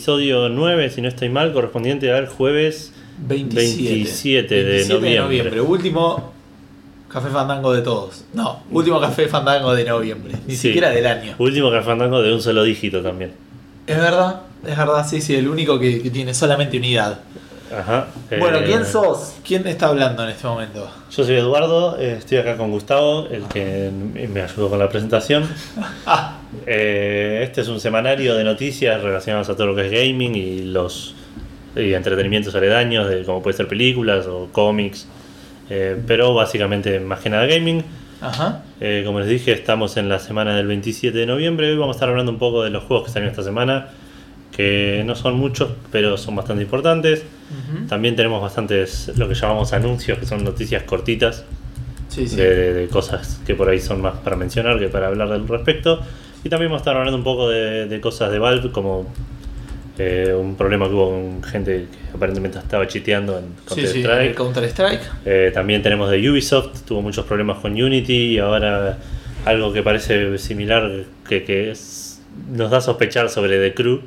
episodio 9, si no estoy mal, correspondiente al jueves 27, 27 de noviembre. Último café fandango de todos. No, último café fandango de noviembre. Ni Sí. siquiera del año. Último café fandango de un solo dígito también. Es verdad, es verdad, sí, sí, el único que, que tiene solamente unidad. Ajá. Bueno, eh, ¿quién sos? ¿Quién está hablando en este momento? Yo soy Eduardo, eh, estoy acá con Gustavo, el que me ayudó con la presentación. Ah, Eh, este es un semanario de noticias relacionadas a todo lo que es gaming y los y entretenimientos aledaños, de como puede ser películas o cómics, eh, pero básicamente más que nada gaming. ajá. Como les dije, estamos en la semana del 27 de noviembre. Hoy vamos a estar hablando un poco de los juegos que salieron esta semana, que no son muchos, pero son bastante importantes. También tenemos bastantes, lo que llamamos anuncios, que son noticias cortitas Sí, sí. de, cosas que por ahí son más para mencionar que para hablar al respecto. Y también vamos a estar hablando un poco de, de cosas de Valve, como eh, un problema que hubo con gente que aparentemente estaba chiteando en sí, Counter-Strike. Counter Strike. Eh, también tenemos de Ubisoft, tuvo muchos problemas con Unity y ahora algo que parece similar que, que es- nos da a sospechar sobre The Crew,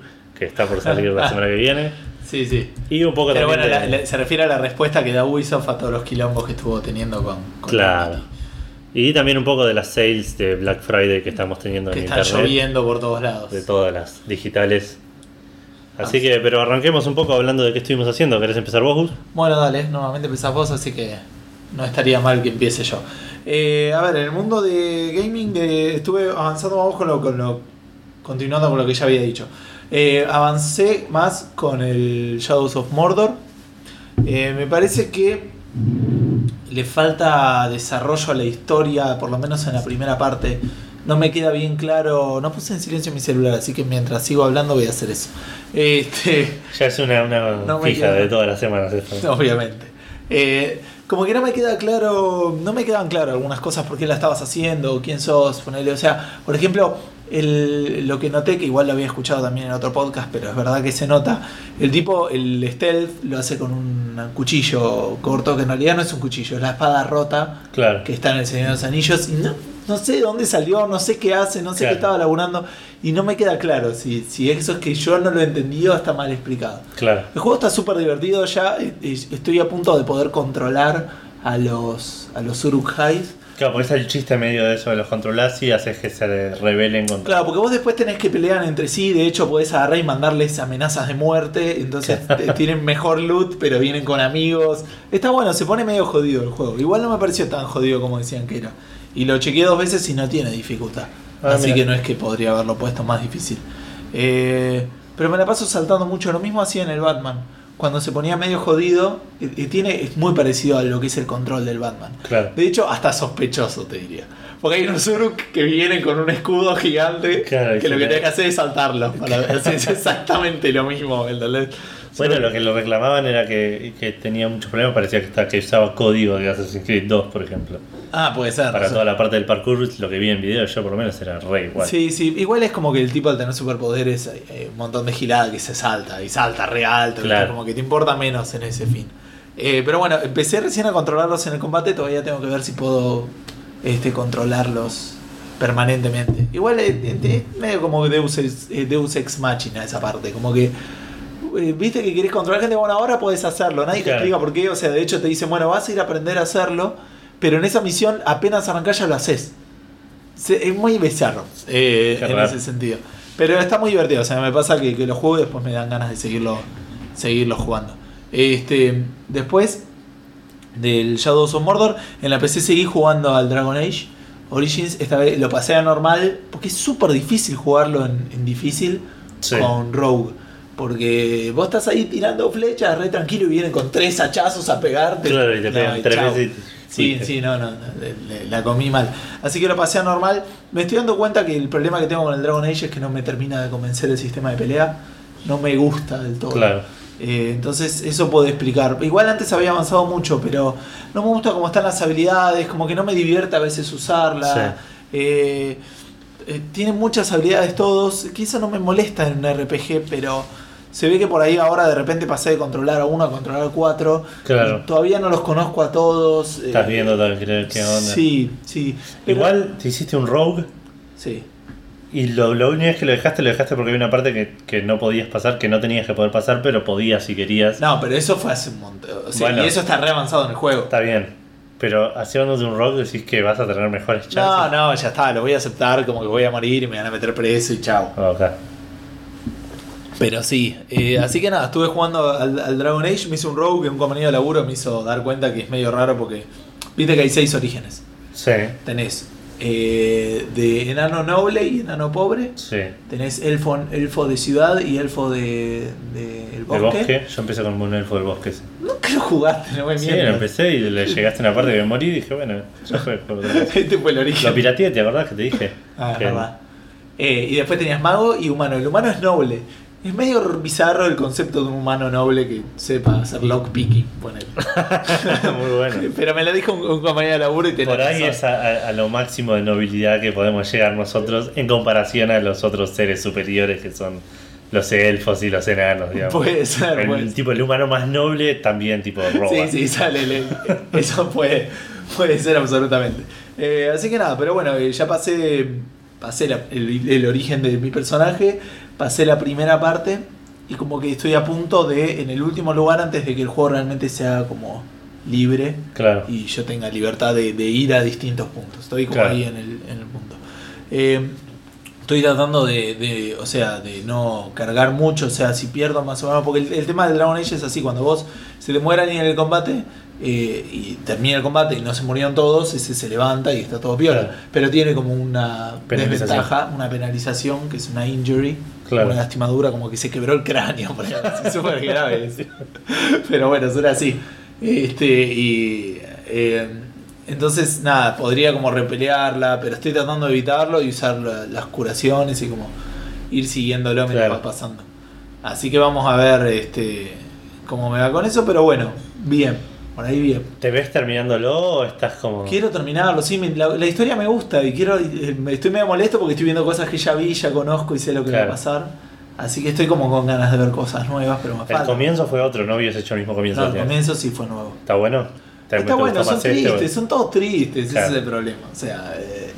que está por salir la semana que viene. Sí, sí. Y un poco Pero también bueno, de- la- la- se refiere a la respuesta que da Ubisoft a todos los quilombos que estuvo teniendo con, con Claro. Y también un poco de las sales de Black Friday que estamos teniendo Que en están internet. lloviendo por todos lados. De todas las digitales. Así que, pero arranquemos un poco hablando de qué estuvimos haciendo. ¿Querés empezar vos, Gus? Bueno, dale, nuevamente empezás vos, así que no estaría mal que empiece yo. Eh, a ver, en el mundo de gaming de- estuve avanzando más con lo, con lo. Continuando con lo que ya había dicho. Eh, avancé más con el Shadows of Mordor. Eh, me parece que le falta desarrollo a la historia, por lo menos en la primera parte. No me queda bien claro. No puse en silencio mi celular, así que mientras sigo hablando voy a hacer eso. Este. Ya es una, una No fija queda- de todas las semanas esto. Obviamente. Eh, como que no me queda claro, no me quedan claras algunas cosas por qué la estabas haciendo, quién sos, ponele, o sea, por ejemplo, el- lo que noté, que igual lo había escuchado también en otro podcast, pero es verdad que se nota, el tipo, el stealth lo hace con un cuchillo corto, que en realidad no es un cuchillo, es la espada rota Claro. que está en el Señor de los Anillos, y no, no sé de dónde salió, no sé qué hace, no sé Claro. qué estaba laburando, y no me queda claro si, si eso es que yo no lo he entendido, está mal explicado. Claro. El juego está súper divertido ya. eh, eh, Estoy a punto de poder controlar a los a los Uruk-hais. Claro, porque es el chiste medio de eso de los controlás y haces que se rebelen contra. Claro, porque vos después tenés que pelear entre sí. De hecho, podés agarrar y mandarles amenazas de muerte. Entonces tienen mejor loot, pero vienen con amigos. Está bueno, se pone medio jodido el juego. Igual no me pareció tan jodido como decían que era. Y lo chequeé dos veces y no tiene dificultad. Ah, Así mira. que no es que podría haberlo puesto más difícil. Eh, pero me la paso saltando mucho. Lo mismo hacía en el Batman. Cuando se ponía medio jodido, y, tiene, es muy parecido a lo que es el control del Batman. Claro. De hecho, hasta sospechoso, te diría. Porque hay unos Uruk que vienen con un escudo gigante Claro, que lo que tenés que hacer es saltarlo. Para, es exactamente lo mismo, ¿entendés? Bueno, lo que lo reclamaban era que, que tenía muchos problemas. Parecía que, estaba, que usaba código de Assassin's Creed 2, por ejemplo. Ah, puede ser. Para o sea, toda la parte del parkour, lo que vi en video, yo por lo menos era re igual. Sí, sí, igual es como que el tipo al tener superpoderes, hay, hay un montón de gilada que se salta y salta re alto. Claro. como que te importa menos en ese fin. Eh, pero bueno, empecé recién a controlarlos en el combate, todavía tengo que ver si puedo este, controlarlos permanentemente. Igual es, es- es medio como Deus eh, Deus ex Machina esa parte, como que eh, viste que querés controlar gente, bueno, ahora podés hacerlo, nadie te explica por qué, o sea, de hecho te dicen, bueno, vas a ir a aprender a hacerlo, pero en esa misión apenas arrancás ya lo haces. Se- es muy bizarro eh, en raro. ese sentido. Pero está muy divertido, o sea, me pasa que, que lo juego y después me dan ganas de seguirlo, seguirlo jugando. Este, después del Shadows of Mordor, en la PC seguí jugando al Dragon Age Origins, esta vez lo pasé a normal, porque es súper difícil jugarlo en, en difícil Sí. con Rogue. Porque vos estás ahí tirando flechas re tranquilo y vienen con tres hachazos a pegarte. Claro, y te pegan tres veces Sí, sí, no, no, la comí mal. Así que lo pasé a normal. Me estoy dando cuenta que el problema que tengo con el Dragon Age es que no me termina de convencer el sistema de pelea. No me gusta del todo. Claro. Eh, entonces eso puede explicar. Igual antes había avanzado mucho, pero no me gusta cómo están las habilidades, como que no me divierte a veces usarla. Eh, eh, tienen muchas habilidades todos, eso no me molesta en un RPG, pero se ve que por ahí ahora de repente pasé de controlar a uno a controlar a cuatro. Claro. Todavía no los conozco a todos. eh, Estás viendo también qué, onda. Sí, sí. pero- Igual te hiciste un rogue Sí. Y lo, lo único es que lo dejaste, lo dejaste porque había una parte que, que no podías pasar, que no tenías que poder pasar, pero podías si querías. No, pero eso fue hace un montón. O sea, Bueno. y eso está re avanzado en el juego. Está bien. Pero haciéndote un rock decís que vas a tener mejores No, chances. no, ya está, lo voy a aceptar como que voy a morir y me van a meter preso y chao. No. Pero sí, eh, así que nada, estuve jugando al, al Dragon Age, me hizo un rogue que un compañero de laburo me hizo dar cuenta que es medio raro porque viste que hay seis orígenes. Sí, Tenés eh, de enano noble y enano pobre, sí. tenés elfo, elfo de ciudad y elfo de, de el ¿El bosque. bosque? Yo empecé con un elfo del bosque. sí. Nunca lo jugaste, no me Sí, lo empecé y le llegaste a una parte que me morí y dije, bueno, ya fue. Este fue el origen. Lo pirateé, ¿te acordás que te dije? Ah, Que- verdad. Eh, y después tenías mago y humano. El humano es noble. Es medio bizarro el concepto de un humano noble que sepa hacer lockpicking. ponele. Muy bueno. Pero me lo dijo un, un compañero de laburo y tenés Por ahí razón. es a, lo máximo de nobilidad que podemos llegar nosotros en comparación a los otros seres superiores que son los elfos y los enanos, digamos. Puede ser, el, puede ser. tipo el humano más noble también tipo roba. Sí, sí, sale. le- eso puede, puede ser absolutamente. Eh, así que nada, pero bueno, eh, ya pasé, pasé la- el, el origen de mi personaje, pasé la primera parte y como que estoy a punto de, en el último lugar, antes de que el juego realmente sea como libre Claro. y yo tenga libertad de, de ir a distintos puntos. Estoy como Claro. ahí en el, en el punto. Eh, estoy tratando de, de, o sea, de no cargar mucho, o sea, si pierdo más o menos, porque el, el tema del Dragon Age es así, cuando vos se te mueran en el combate eh, y termina el combate y no se murieron todos, ese se levanta y está todo piola. Claro. Pero tiene como una desventaja, una penalización, que es una injury, Claro. una lastimadura, como que se quebró el cráneo, por súper grave. Pero bueno, suena así. Este, y eh, entonces, nada, podría como repelearla, pero estoy tratando de evitarlo y usar la- las curaciones y como ir siguiéndolo mientras Claro. va pasando. Así que vamos a ver este cómo me va con eso, pero bueno, bien, por ahí bien. ¿Te ves terminándolo o estás como.? Quiero terminarlo, sí, me- la, la historia me gusta y quiero eh, estoy medio molesto porque estoy viendo cosas que ya vi, ya conozco y sé lo que va a pasar. Así que estoy como con ganas de ver cosas nuevas, pero me El falta. comienzo fue otro, no habías hecho el mismo comienzo. No, el comienzo sí fue nuevo. ¿Está bueno? ¿Te- te Está bueno, son más este, tristes, son todos tristes, Claro. ese es el problema. O sea, eh,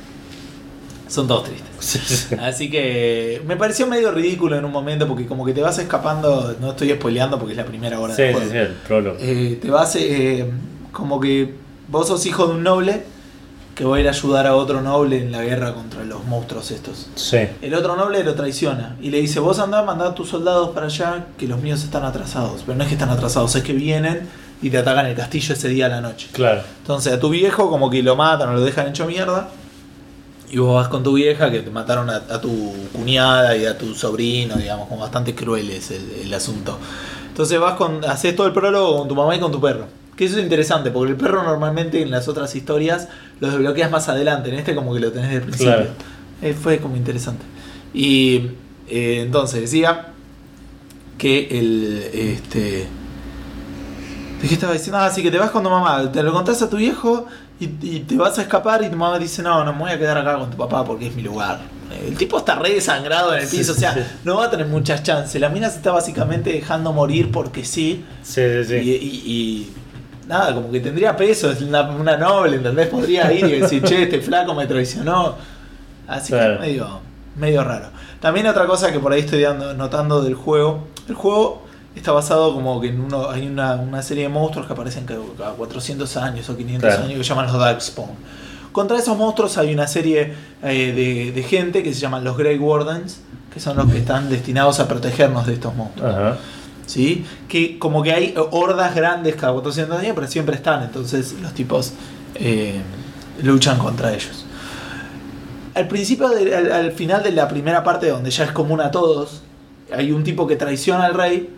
son todos tristes. Sí, sí. Así que me pareció medio ridículo en un momento porque como que te vas escapando, no estoy spoileando porque es la primera hora Sí, del sí, juego. sí, el prólogo. Eh, te vas eh, como que vos sos hijo de un noble que va a ir a ayudar a otro noble en la guerra contra los monstruos estos. Sí. El otro noble lo traiciona y le dice, vos andá, mandá a tus soldados para allá, que los míos están atrasados. Pero no es que están atrasados, es que vienen y te atacan el castillo ese día a la noche. Claro. Entonces a tu viejo como que lo matan o lo dejan hecho mierda. Y vos vas con tu vieja que te mataron a, a tu cuñada y a tu sobrino, digamos, como bastante cruel es el, el asunto. Entonces vas con, haces todo el prólogo con tu mamá y con tu perro. Que eso es interesante, porque el perro normalmente en las otras historias lo desbloqueas más adelante, en este como que lo tenés desde el principio. Claro. Eh, fue como interesante. Y eh, entonces decía que el este ¿De qué estaba diciendo? Ah, sí, que te vas con tu mamá, te lo contás a tu viejo y, y te vas a escapar y tu mamá dice, no, no me voy a quedar acá con tu papá porque es mi lugar. El tipo está re desangrado en el Sí, piso, o sea, sí. no va a tener muchas chances. La mina se está básicamente dejando morir porque sí. Sí, sí, sí. Y, y- y nada, como que tendría peso, es una, una noble, ¿entendés? Podría ir y decir, che, este flaco me traicionó. Así Claro. que medio, medio raro. También otra cosa que por ahí estoy dando- notando del juego, el juego está basado como que en uno hay una, una serie de monstruos que aparecen cada, cada 400 años o 500 Claro. años que llaman los Darkspawn. Contra esos monstruos hay una serie eh, de, de gente que se llaman los Grey Wardens, que son los que están destinados a protegernos de estos monstruos. Ajá. ¿sí? Que como que hay hordas grandes cada 400 años, pero siempre están, entonces los tipos eh, luchan contra ellos. Al principio, de- al, al final de la primera parte, donde ya es común a todos, hay un tipo que traiciona al rey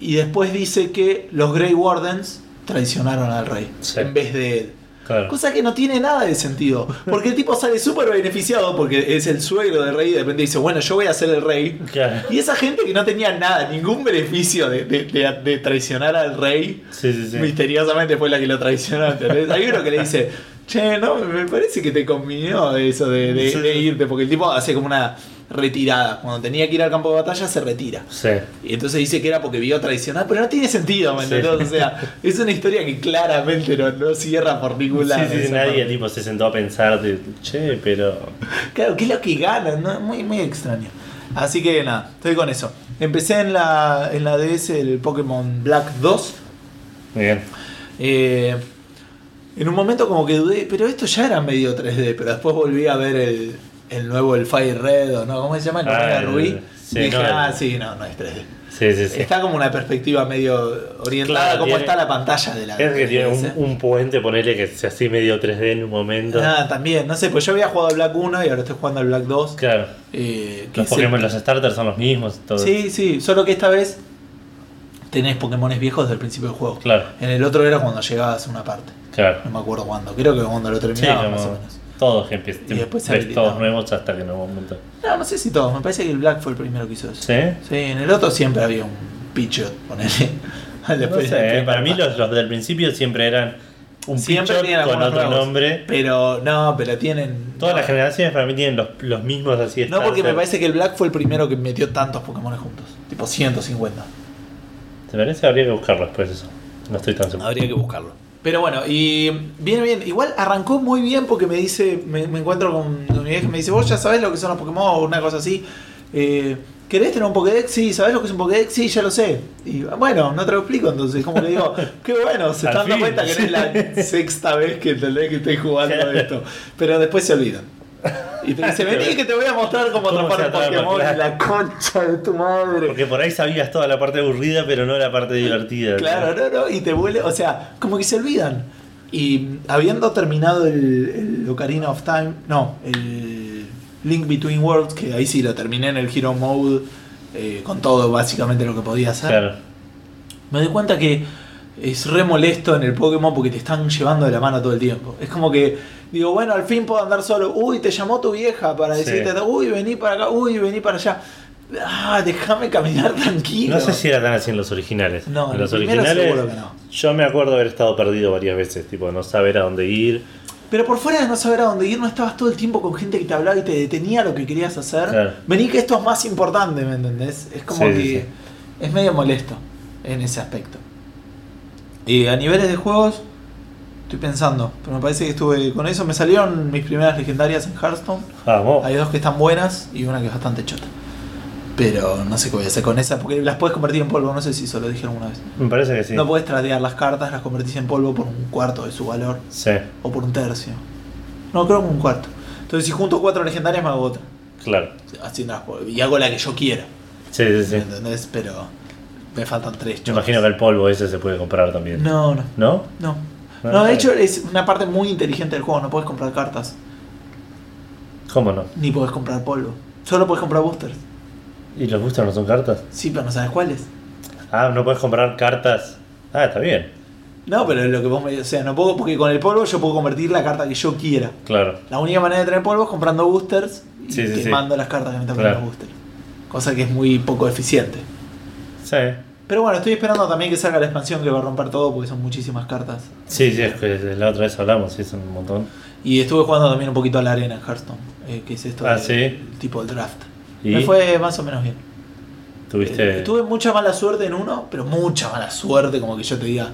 y después dice que los Grey Wardens traicionaron al rey Sí. en vez de él. Claro. Cosa que no tiene nada de sentido. Porque el tipo sale súper beneficiado porque es el suegro del rey y de repente dice, bueno, yo voy a ser el rey. Claro. Y esa gente que no tenía nada, ningún beneficio de, de- traicionar al rey, Sí, sí, sí. misteriosamente fue la que lo traicionó. ¿entendés? Hay uno que le dice, che, no, me parece que te convinió eso de, de irte, porque el tipo hace como una retirada. Cuando tenía que ir al campo de batalla, se retira. Sí. Y entonces dice que era porque vio tradicional, pero no tiene sentido, ¿me Sí. O sea, es una historia que claramente no, no cierra por ningún lado. Sí, sí, nadie tipo, se sentó a pensar, de, che, pero. Claro, ¿qué es lo que gana? ¿no? Muy, muy extraño. Así que nada, estoy con eso. Empecé en la, en la DS el Pokémon Black 2. Muy bien. Eh, en un momento como que dudé, pero esto ya era medio 3D, pero después volví a ver el, el nuevo, el Fire Red, o no, ¿cómo se llama? El Ah, Rubí. sí, dije, no, ah, sí, no, no es 3D. Sí, sí, sí. Está como una perspectiva medio orientada Claro, como está la pantalla de la Es que tiene un, un puente, ponele que sea así medio 3D en un momento. Ah, también, no sé, pues yo había jugado Black 1 y ahora estoy jugando al Black 2. Claro. eh, Los Pokémon, los starters son los mismos. Todo. Sí, sí, solo que esta vez tenés Pokémones viejos desde el principio del juego. Claro, En el otro era cuando llegabas a una parte. claro. No me acuerdo cuándo. Creo que cuando lo Sí, terminaba, como más o menos. Todos empiezan. Y después todos nuevos hasta que algún momento. No, no sé si todos. Me parece que el Black fue el primero que hizo eso. ¿Sí? Sí, en el otro siempre había un Pichot, ponele. No sé, para mí los, los del principio siempre eran un Siempre tenían con otro nuevos. nombre. Pero no, pero tienen. Todas no. las generaciones para mí tienen los, los mismos así. No, porque me parece que el Black fue el primero que metió tantos Pokémon juntos. Tipo 150. ¿Te parece? Habría que buscarlo después eso. No estoy tan seguro. Habría que buscarlo. Pero bueno, y viene bien. Igual arrancó muy bien porque me dice, me, me encuentro con, con mi vieja me dice, vos ya sabés lo que son los Pokémon o una cosa así. Eh, ¿Querés tener un Pokédex? Sí, ¿sabés lo que es un Pokédex? Sí, ya lo sé. Y bueno, no te lo explico entonces. Como que digo, qué bueno, se están dando cuenta que no es la sexta vez que que estoy jugando esto. Pero después se olvidan. Y te dice, vení que te voy a mostrar cómo ¿Cómo atrapar Pokémon. claro. La concha de tu madre. Porque por ahí sabías toda la parte aburrida, pero no la parte divertida. Claro, no, no, y te vuelve, o sea, como que se olvidan. Y habiendo terminado el, el Ocarina of Time, no, el Link Between Worlds, que ahí sí lo terminé en el Hero Mode, eh, con todo básicamente lo que podía hacer, Claro. me doy cuenta que es re molesto en el Pokémon porque te están llevando de la mano todo el tiempo. Es como que digo, bueno, al fin puedo andar solo. Uy, te llamó tu vieja para Sí. decirte, uy, vení para acá, uy, vení para allá. Ah, déjame caminar tranquilo. No sé si era tan así en los originales. No, en los originales. seguro que no. Yo me acuerdo haber estado perdido varias veces, tipo no saber a dónde ir. Pero por fuera de no saber a dónde ir, no estabas todo el tiempo con gente que te hablaba y te detenía lo que querías hacer. Claro. Vení que esto es más importante, ¿me entendés? Es como Sí, que sí. es medio molesto en ese aspecto. Y a niveles de juegos, estoy pensando, pero me parece que estuve con eso. Me salieron mis primeras legendarias en Hearthstone. Vamos. Hay dos que están buenas y una que es bastante chota. Pero no sé qué voy a hacer con esa, porque las puedes convertir en polvo, no sé si eso lo dije alguna vez. Me parece que sí. No puedes tradear las cartas, las convertís en polvo por un cuarto de su valor. Sí, O por un tercio. No, creo que un cuarto. Entonces si junto cuatro legendarias me hago otra. claro. Haciendo las po- y hago la que yo quiera. Sí, sí, ¿Me sí. entendés? Pero me faltan tres. Yo chotas. imagino que el polvo ese se puede comprar también. No, no, ¿No? no. Ah, No, de hecho es una parte muy inteligente del juego. No puedes comprar cartas. ¿Cómo no? Ni puedes comprar polvo. Solo puedes comprar boosters. ¿Y los boosters no son cartas? Sí, pero no sabes cuáles. Ah, no puedes comprar cartas. Ah, está bien. No, pero lo que vos me... O sea, no puedo... Porque con el polvo yo puedo convertir la carta que yo quiera. Claro. La única manera de tener polvo es comprando boosters y Sí, sí, sí. quemando las cartas que me tocan Claro. los boosters. Cosa que es muy poco eficiente. Sí. Pero bueno, estoy esperando también que salga la expansión que va a romper todo porque son muchísimas cartas. Sí, sí, es que la otra vez hablamos, sí, son un montón. Y estuve jugando también un poquito a la arena en Hearthstone, eh, que es esto Ah, de- ¿sí? el tipo del draft. ¿Y? Me fue más o menos bien. Tuviste. Eh, tuve mucha mala suerte en uno, pero mucha mala suerte, como que yo te diga.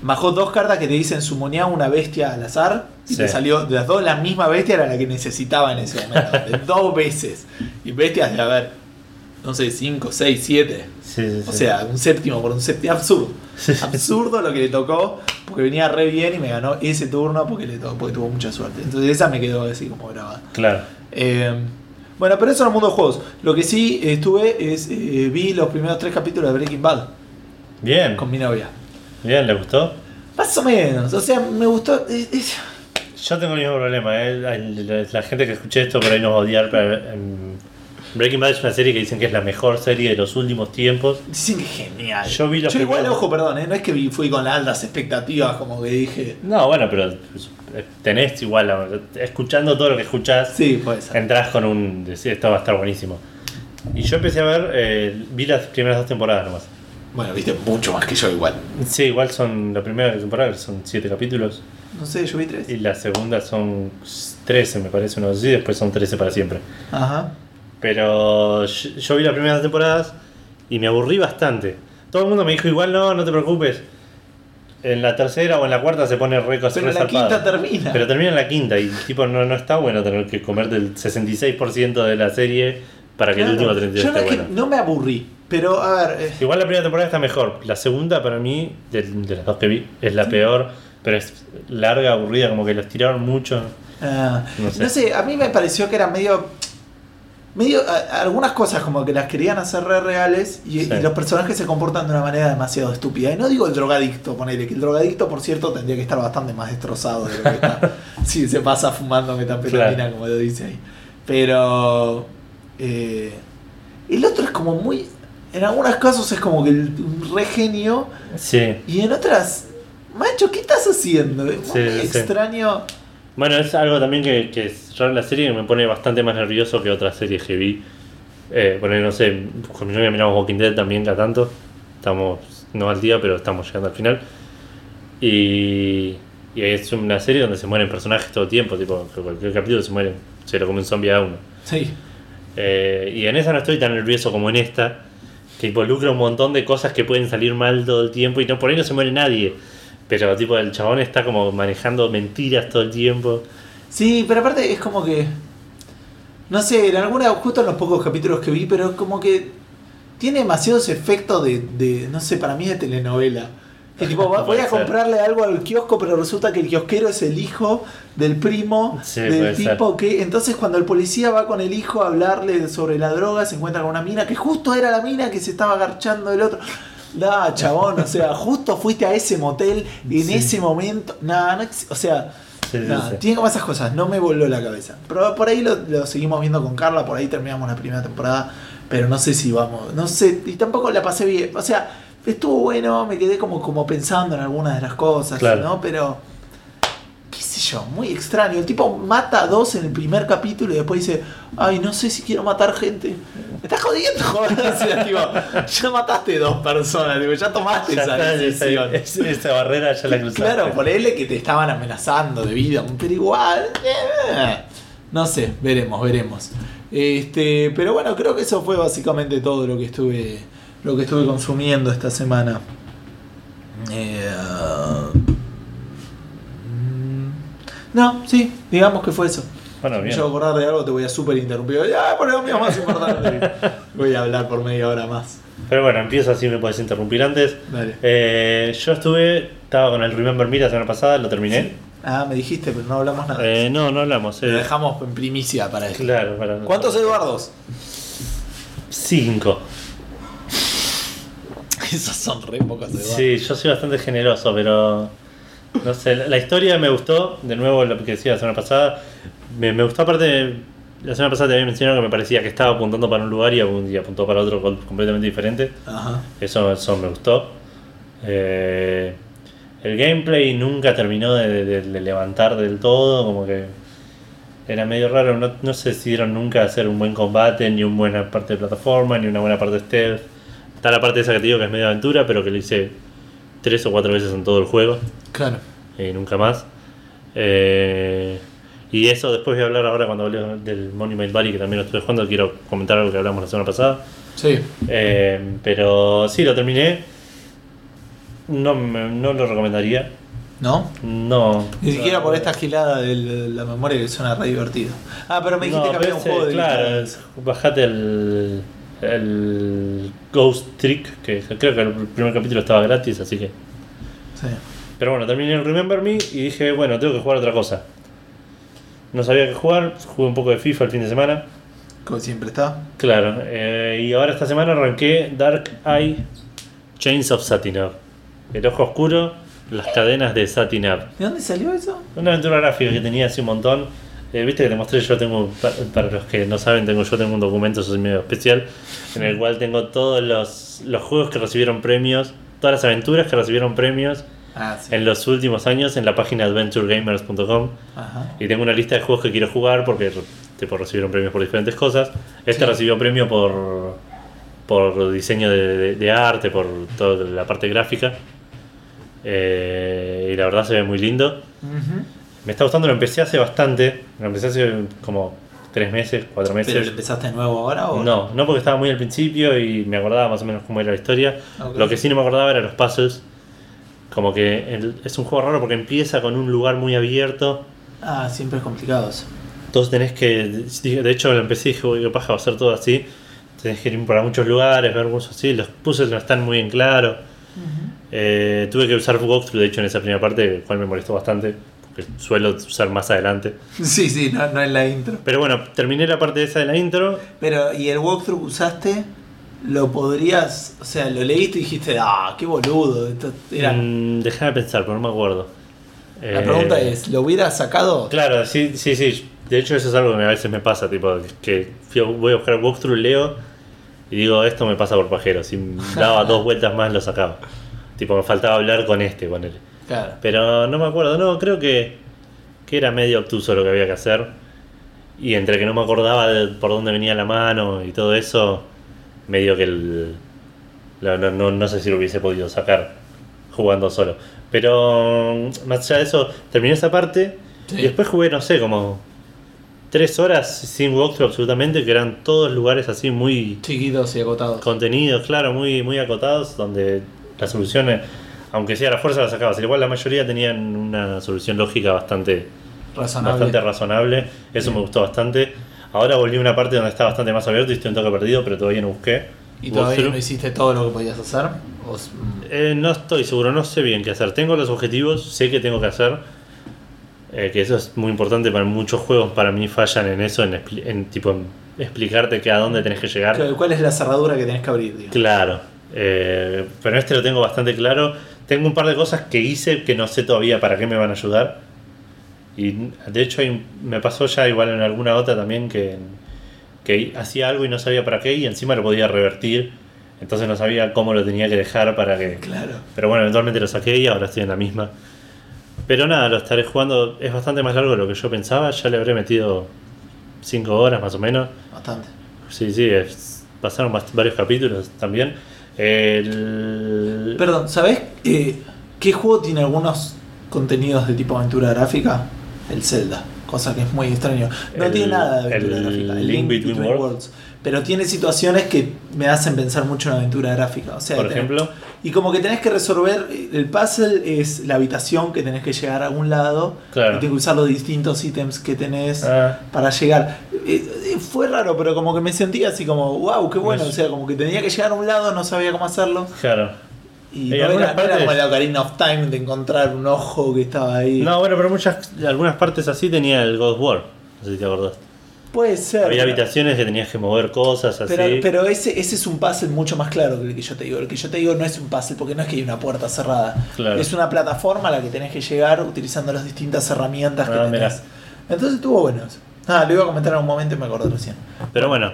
Bajó dos cartas que te dicen sumonear una bestia al azar y Sí. te salió de las dos la misma bestia era la que necesitaba en ese momento. de dos veces. Y bestias de, a ver, no sé, cinco, seis, siete. Sí, sí, sí. O sea, un séptimo por un séptimo. Absurdo. Absurdo lo que le tocó, porque venía re bien y me ganó ese turno porque, le tocó, porque tuvo mucha suerte. Entonces esa me quedó así como grabada. Claro. Eh, bueno, pero eso en el mundo de juegos. Lo que sí estuve es, eh, vi los primeros tres capítulos de Breaking Bad Bien. con mi novia. Bien, ¿le gustó? Más o menos, o sea, me gustó. es- Yo tengo el mismo problema, ¿eh? La, gente que escuche esto por ahí nos va a odiar, pero Breaking Bad es una serie que dicen que es la mejor serie de los últimos tiempos. dicen que es genial. Yo vi los igual, primeros- ojo, perdón, eh, no es que fui con altas expectativas, como que dije. No, bueno, pero pues, tenés igual, escuchando todo lo que escuchás, Sí, entras con un. decís, esto va a estar buenísimo. Y yo empecé a ver, eh, vi las primeras dos temporadas nomás. Bueno, viste mucho más que yo igual. Sí, igual son. La primera temporada son siete capítulos. No sé, yo vi tres. Y la segunda son 13, me parece, uno así. Después son 13 para siempre. Ajá. Pero yo, yo vi las primeras temporadas y me aburrí bastante. Todo el mundo me dijo igual no, no te preocupes. En la tercera o en la cuarta se pone re, Pero re en la quinta termina. Pero termina en la quinta y tipo no, no está bueno tener que comerte el 66% de la serie para que el Claro. último 32 Yo no, esté es bueno. no me aburrí. Pero, a ver. eh, Igual la primera temporada está mejor. La segunda para mí, de, de las dos que vi, es la peor. Pero es larga, aburrida, como que la estiraron mucho. Ah, No no, sé. sé. a mí me pareció que era medio. Medio a- algunas cosas como que las querían hacer re reales y, Sí. y los personajes se comportan de una manera demasiado estúpida. Y no digo el drogadicto, ponele, que el drogadicto, por cierto, tendría que estar bastante más destrozado de lo que está. si se pasa fumando metanfetamina, Claro. como lo dice ahí. Pero. eh, el otro es como muy. En algunos casos es como que el, un re genio. Sí. Y en otras. Macho, ¿qué estás haciendo? Es muy sí. extraño. Bueno, es algo también que, que es raro en la serie que me pone bastante más nervioso que otras series que vi. Eh, bueno, no sé, con mi novia miramos Walking Dead también cada tanto. Estamos, no al día, pero estamos llegando al final. Y, y es una serie donde se mueren personajes todo el tiempo, tipo, cualquier capítulo se mueren, se lo come un zombie a uno. Sí. Eh, y en esa no estoy tan nervioso como en esta, que involucra un montón de cosas que pueden salir mal todo el tiempo y no por ahí no se muere nadie. Pero tipo el chabón está como manejando mentiras todo el tiempo. Sí, pero aparte es como que. No sé, en alguna, justo en los pocos capítulos que vi, pero es como que tiene demasiados efectos de, de no sé, para mí de telenovela. Que tipo, voy a ser. comprarle algo al kiosco, pero resulta que el kiosquero es el hijo del primo Sí, del tipo que. Entonces, cuando el policía va con el hijo a hablarle sobre la droga, se encuentra con una mina que justo era la mina que se estaba agarchando del otro. Da, chabón, o sea, justo fuiste a ese motel en Sí. ese momento. Nada, no, o sea, Sí, sí. tiene como esas cosas, no me voló la cabeza. Pero por ahí lo, lo seguimos viendo con Carla, por ahí terminamos la primera temporada, pero no sé si vamos, no sé, y tampoco la pasé bien. O sea, estuvo bueno, me quedé como, como pensando en algunas de las cosas, Claro. ¿no? Pero, qué sé yo, muy extraño. El tipo mata a dos en el primer capítulo y después dice, ay, no sé si quiero matar gente. Me estás jodiendo, joder. O sea, tipo, ya mataste dos personas, ya tomaste Ya esa está, decisión. esa, esa- barrera ya la cruzaste. Claro, ponele que te estaban amenazando de vida, pero igual. eh, no sé, veremos, veremos. Este, pero bueno, creo que eso fue básicamente todo lo que estuve lo que estuve consumiendo esta semana. Eh, no, sí, digamos que fue eso. Bueno, Si me bien. llego a acordar de algo, te voy a súper interrumpir. Ya, por lo mío más importante. Voy a hablar por media hora más. Pero bueno, empiezo así, me puedes interrumpir antes. Dale. Eh, yo estuve, estaba con el Remember Me la semana pasada, lo terminé. Ah, me dijiste, pero no hablamos nada. Eh, no, no hablamos. Lo Eh, dejamos en primicia para esto. claro, para ¿Cuántos Eduardos? Cinco. Esos son re pocos Eduardos. Sí, yo soy bastante generoso, pero. No sé, la, la historia me gustó. De nuevo, lo que decía la semana pasada. Me, me gustó, aparte. La semana pasada te había mencionado que me parecía que estaba apuntando para un lugar y, y apuntó para otro completamente diferente. Ajá. Eso, eso me gustó. Eh, el gameplay nunca terminó de, de- de levantar del todo, como que era medio raro. No, no se decidieron nunca hacer un buen combate, ni una buena parte de plataforma, ni una buena parte de stealth. Está la parte esa que te digo que es medio aventura, pero que lo hice tres o cuatro veces en todo el juego Claro. y nunca más. Eh, y eso después voy a hablar ahora cuando hable del Monument Valley, que también lo estuve jugando. Quiero comentar algo que hablamos la semana pasada. Sí. Eh, pero sí, lo terminé. No, no lo recomendaría. ¿No? No. Ni siquiera por esta gilada de la memoria que suena re divertido. Ah, pero me dijiste No, que había un juego de Claro, bajate el, el Ghost Trick, que creo que el primer capítulo estaba gratis, así que. Sí. Pero bueno, terminé el Remember Me y dije, bueno, tengo que jugar otra cosa. No sabía qué jugar, jugué un poco de FIFA el fin de semana. Como siempre está. Claro, eh, y ahora esta semana arranqué Dark Eye Chains of Satinov. El ojo oscuro, las cadenas de Satinov. ¿De dónde salió eso? Una aventura gráfica que tenía hace un montón. Eh, Viste que te mostré, yo tengo, pa- para los que no saben, tengo yo tengo un documento, eso es medio especial, en el cual tengo todos los, los juegos que recibieron premios, todas las aventuras que recibieron premios Ah, sí. en los últimos años en la página adventuregamers.com. Y tengo una lista de juegos que quiero jugar porque tipo, recibieron premios por diferentes cosas. Este Sí. recibió premio por, por diseño de, de- de arte, por toda la parte gráfica. Eh, y la verdad se ve muy lindo. Ujú. Me está gustando, lo empecé hace bastante. Lo empecé hace como tres meses, cuatro meses. ¿Pero lo empezaste de nuevo ahora o No, no porque estaba muy al principio y me acordaba más o menos cómo era la historia. Lo que sí no me acordaba eran los puzzles. Como que el- es un juego raro porque empieza con un lugar muy abierto. Ah, siempre es complicado eso. Entonces tenés que. De hecho, lo empecé y dije, "Uy, qué paja va a ser todo así. Tenés que ir para muchos lugares, ver cosas así. Los puzzles no están muy en claro. Eh, tuve que usar walkthrough, de hecho, en esa primera parte, el cual me molestó bastante. Suelo usar más adelante. Sí, sí, no, no en la intro. Pero bueno, terminé la parte esa de la intro. Pero, ¿y el walkthrough que usaste? ¿Lo podrías, o sea, lo leíste y dijiste, ah, qué boludo? Esto era... Mm, déjame pensar, pero no me acuerdo. La Eh, pregunta es, ¿lo hubieras sacado? Claro, sí, sí, sí. De hecho, eso es algo que a veces me pasa, tipo, que voy a buscar walkthrough, leo y digo, esto me pasa por pajero. Si daba dos vueltas más, lo sacaba. Tipo, me faltaba hablar con este, ponele. Claro. Pero no me acuerdo, no, creo que, que era medio obtuso lo que había que hacer. Y entre que no me acordaba de por dónde venía la mano y todo eso, medio que el. No, no, no, sé si lo hubiese podido sacar jugando solo. Pero mm, más allá de eso, terminé esa parte Sí. y después jugué, no sé, como tres horas sin walkthrough absolutamente, que eran todos lugares así muy Chiquitos y agotados. contenidos, claro, muy, muy acotados, donde las soluciones, aunque sea a la fuerza, las sacabas. Igual la mayoría tenían una solución lógica bastante, Razonable. bastante razonable. Eso me gustó bastante. Ahora volví a una parte donde está bastante más abierto y estoy un toque perdido, pero todavía no busqué. ¿Y todavía no hiciste todo lo que podías hacer? ¿O s- Eh, no estoy seguro, no sé bien qué hacer. Tengo los objetivos, sé que tengo que hacer. eh, que eso es muy importante para muchos juegos. Para mí fallan en eso, en, en tipo en explicarte que a dónde tenés que llegar. ¿Cuál- ¿Cuál es la cerradura que tenés que abrir? digamos? Claro, eh, pero este lo tengo bastante claro. Tengo un par de cosas que hice que no sé todavía para qué me van a ayudar. Y de hecho me pasó ya igual en alguna otra también que, que hacía algo y no sabía para qué y encima lo podía revertir. Entonces no sabía cómo lo tenía que dejar para que... Claro. Pero bueno, eventualmente lo saqué y ahora estoy en la misma. Pero nada, lo estaré jugando. Es bastante más largo de lo que yo pensaba. Ya le habré metido 5 horas más o menos. Bastante. Sí, sí, es- pasaron varios capítulos también. El... Perdón, ¿sabés eh, qué juego tiene algunos contenidos de tipo aventura gráfica? El Zelda, cosa que es muy extraño. No El- tiene nada de aventura el gráfica. Link Between Worlds. Pero tiene situaciones que me hacen pensar mucho en aventura gráfica. O sea, Por tenés- ejemplo, Y como que tenés que resolver, el puzzle es la habitación que tenés que llegar a algún lado. Claro. Y tenés que usar los distintos ítems que tenés Ah. para llegar. Eh, eh, fue raro, pero como que me sentía así como, wow, qué bueno. Me- O sea, como que tenía que llegar a un lado, no sabía cómo hacerlo. claro. Y Hay no, era, partes- como el Ocarina of Time de encontrar un ojo que estaba ahí. No, bueno, pero muchas, algunas partes así tenía el God War. No sé si te acordás. Puede ser. Había pero- habitaciones que tenías que mover cosas así. Pero, pero ese, ese es un puzzle mucho más claro que el que yo te digo. El que yo te digo no es un puzzle porque no es que hay una puerta cerrada. Claro. Es una plataforma a la que tenés que llegar utilizando las distintas herramientas que Ah, tenés. mirá. Entonces estuvo bueno eso. Ah, lo iba a comentar en un momento y me acordé recién. Pero bueno,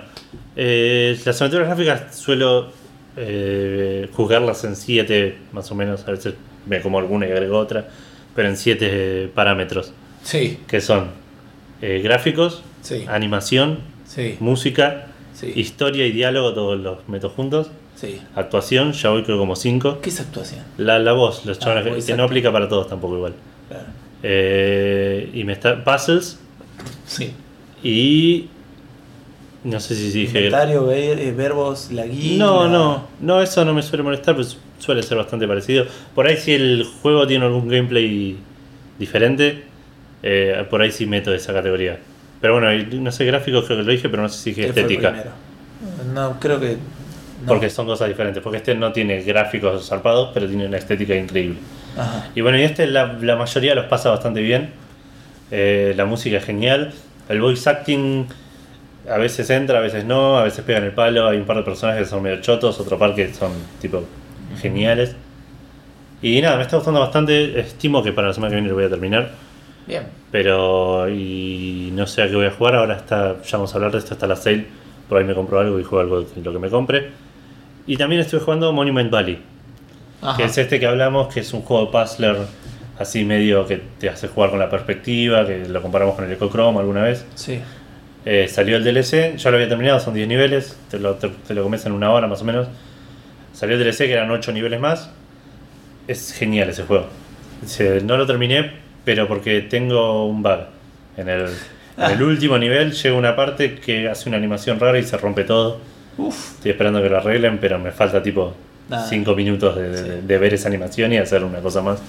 eh, las aventuras gráficas suelo eh, juzgarlas en 7 más o menos. A veces me como alguna y agrego otra. Pero en 7 parámetros. Sí, Que son eh, gráficos, sí, animación, sí, música, sí, historia y diálogo, todos los meto juntos. Actuación, ya voy creo como 5. ¿Qué es actuación? La, la voz, los Ah, chavales, que no aplica para todos tampoco igual. Claro. Eh, y me está. Puzzles Sí. y. No sé si dije. Inventario, ver- eh, verbos, la guía. No, no, no, eso no me suele molestar, pues suele ser bastante parecido. Por ahí si el juego tiene algún gameplay diferente, eh, por ahí sí meto esa categoría. Pero bueno, no sé, gráficos creo que lo dije, pero no sé si dije ¿Qué fue el estética. No, creo que. no. Porque son cosas diferentes, porque este no tiene gráficos zarpados, pero tiene una estética increíble. Ajá. Y bueno, y este la, la mayoría los pasa bastante bien. Eh, la música es genial. El voice acting a veces entra, a veces no, a veces pegan el palo. Hay un par de personajes que son medio chotos, otro par que son tipo geniales. Y nada, me está gustando bastante. Estimo que para la semana que viene lo voy a terminar. Bien. Pero y no sé a qué voy a jugar. Ahora está, ya vamos a hablar de esto, está la sale. Por ahí me compro algo y juego algo de lo que me compre. Y también estoy jugando Monument Valley Ajá. que es este que hablamos, que es un juego de puzzler así medio que te hace jugar con la perspectiva, que lo comparamos con el Ecochrome alguna vez. Sí. Eh, salió el DLC, ya lo había terminado, son 10 niveles, te lo, te, te lo comes en una hora más o menos. Salió el DLC que eran 8 niveles más. Es genial ese juego. No lo terminé, pero porque tengo un bug en el, En el último nivel llega una parte que hace una animación rara y se rompe todo. Uf. Estoy esperando que lo arreglen, pero me falta tipo Nada. 5 minutos de, de- Sí. de ver esa animación y hacer una cosa más.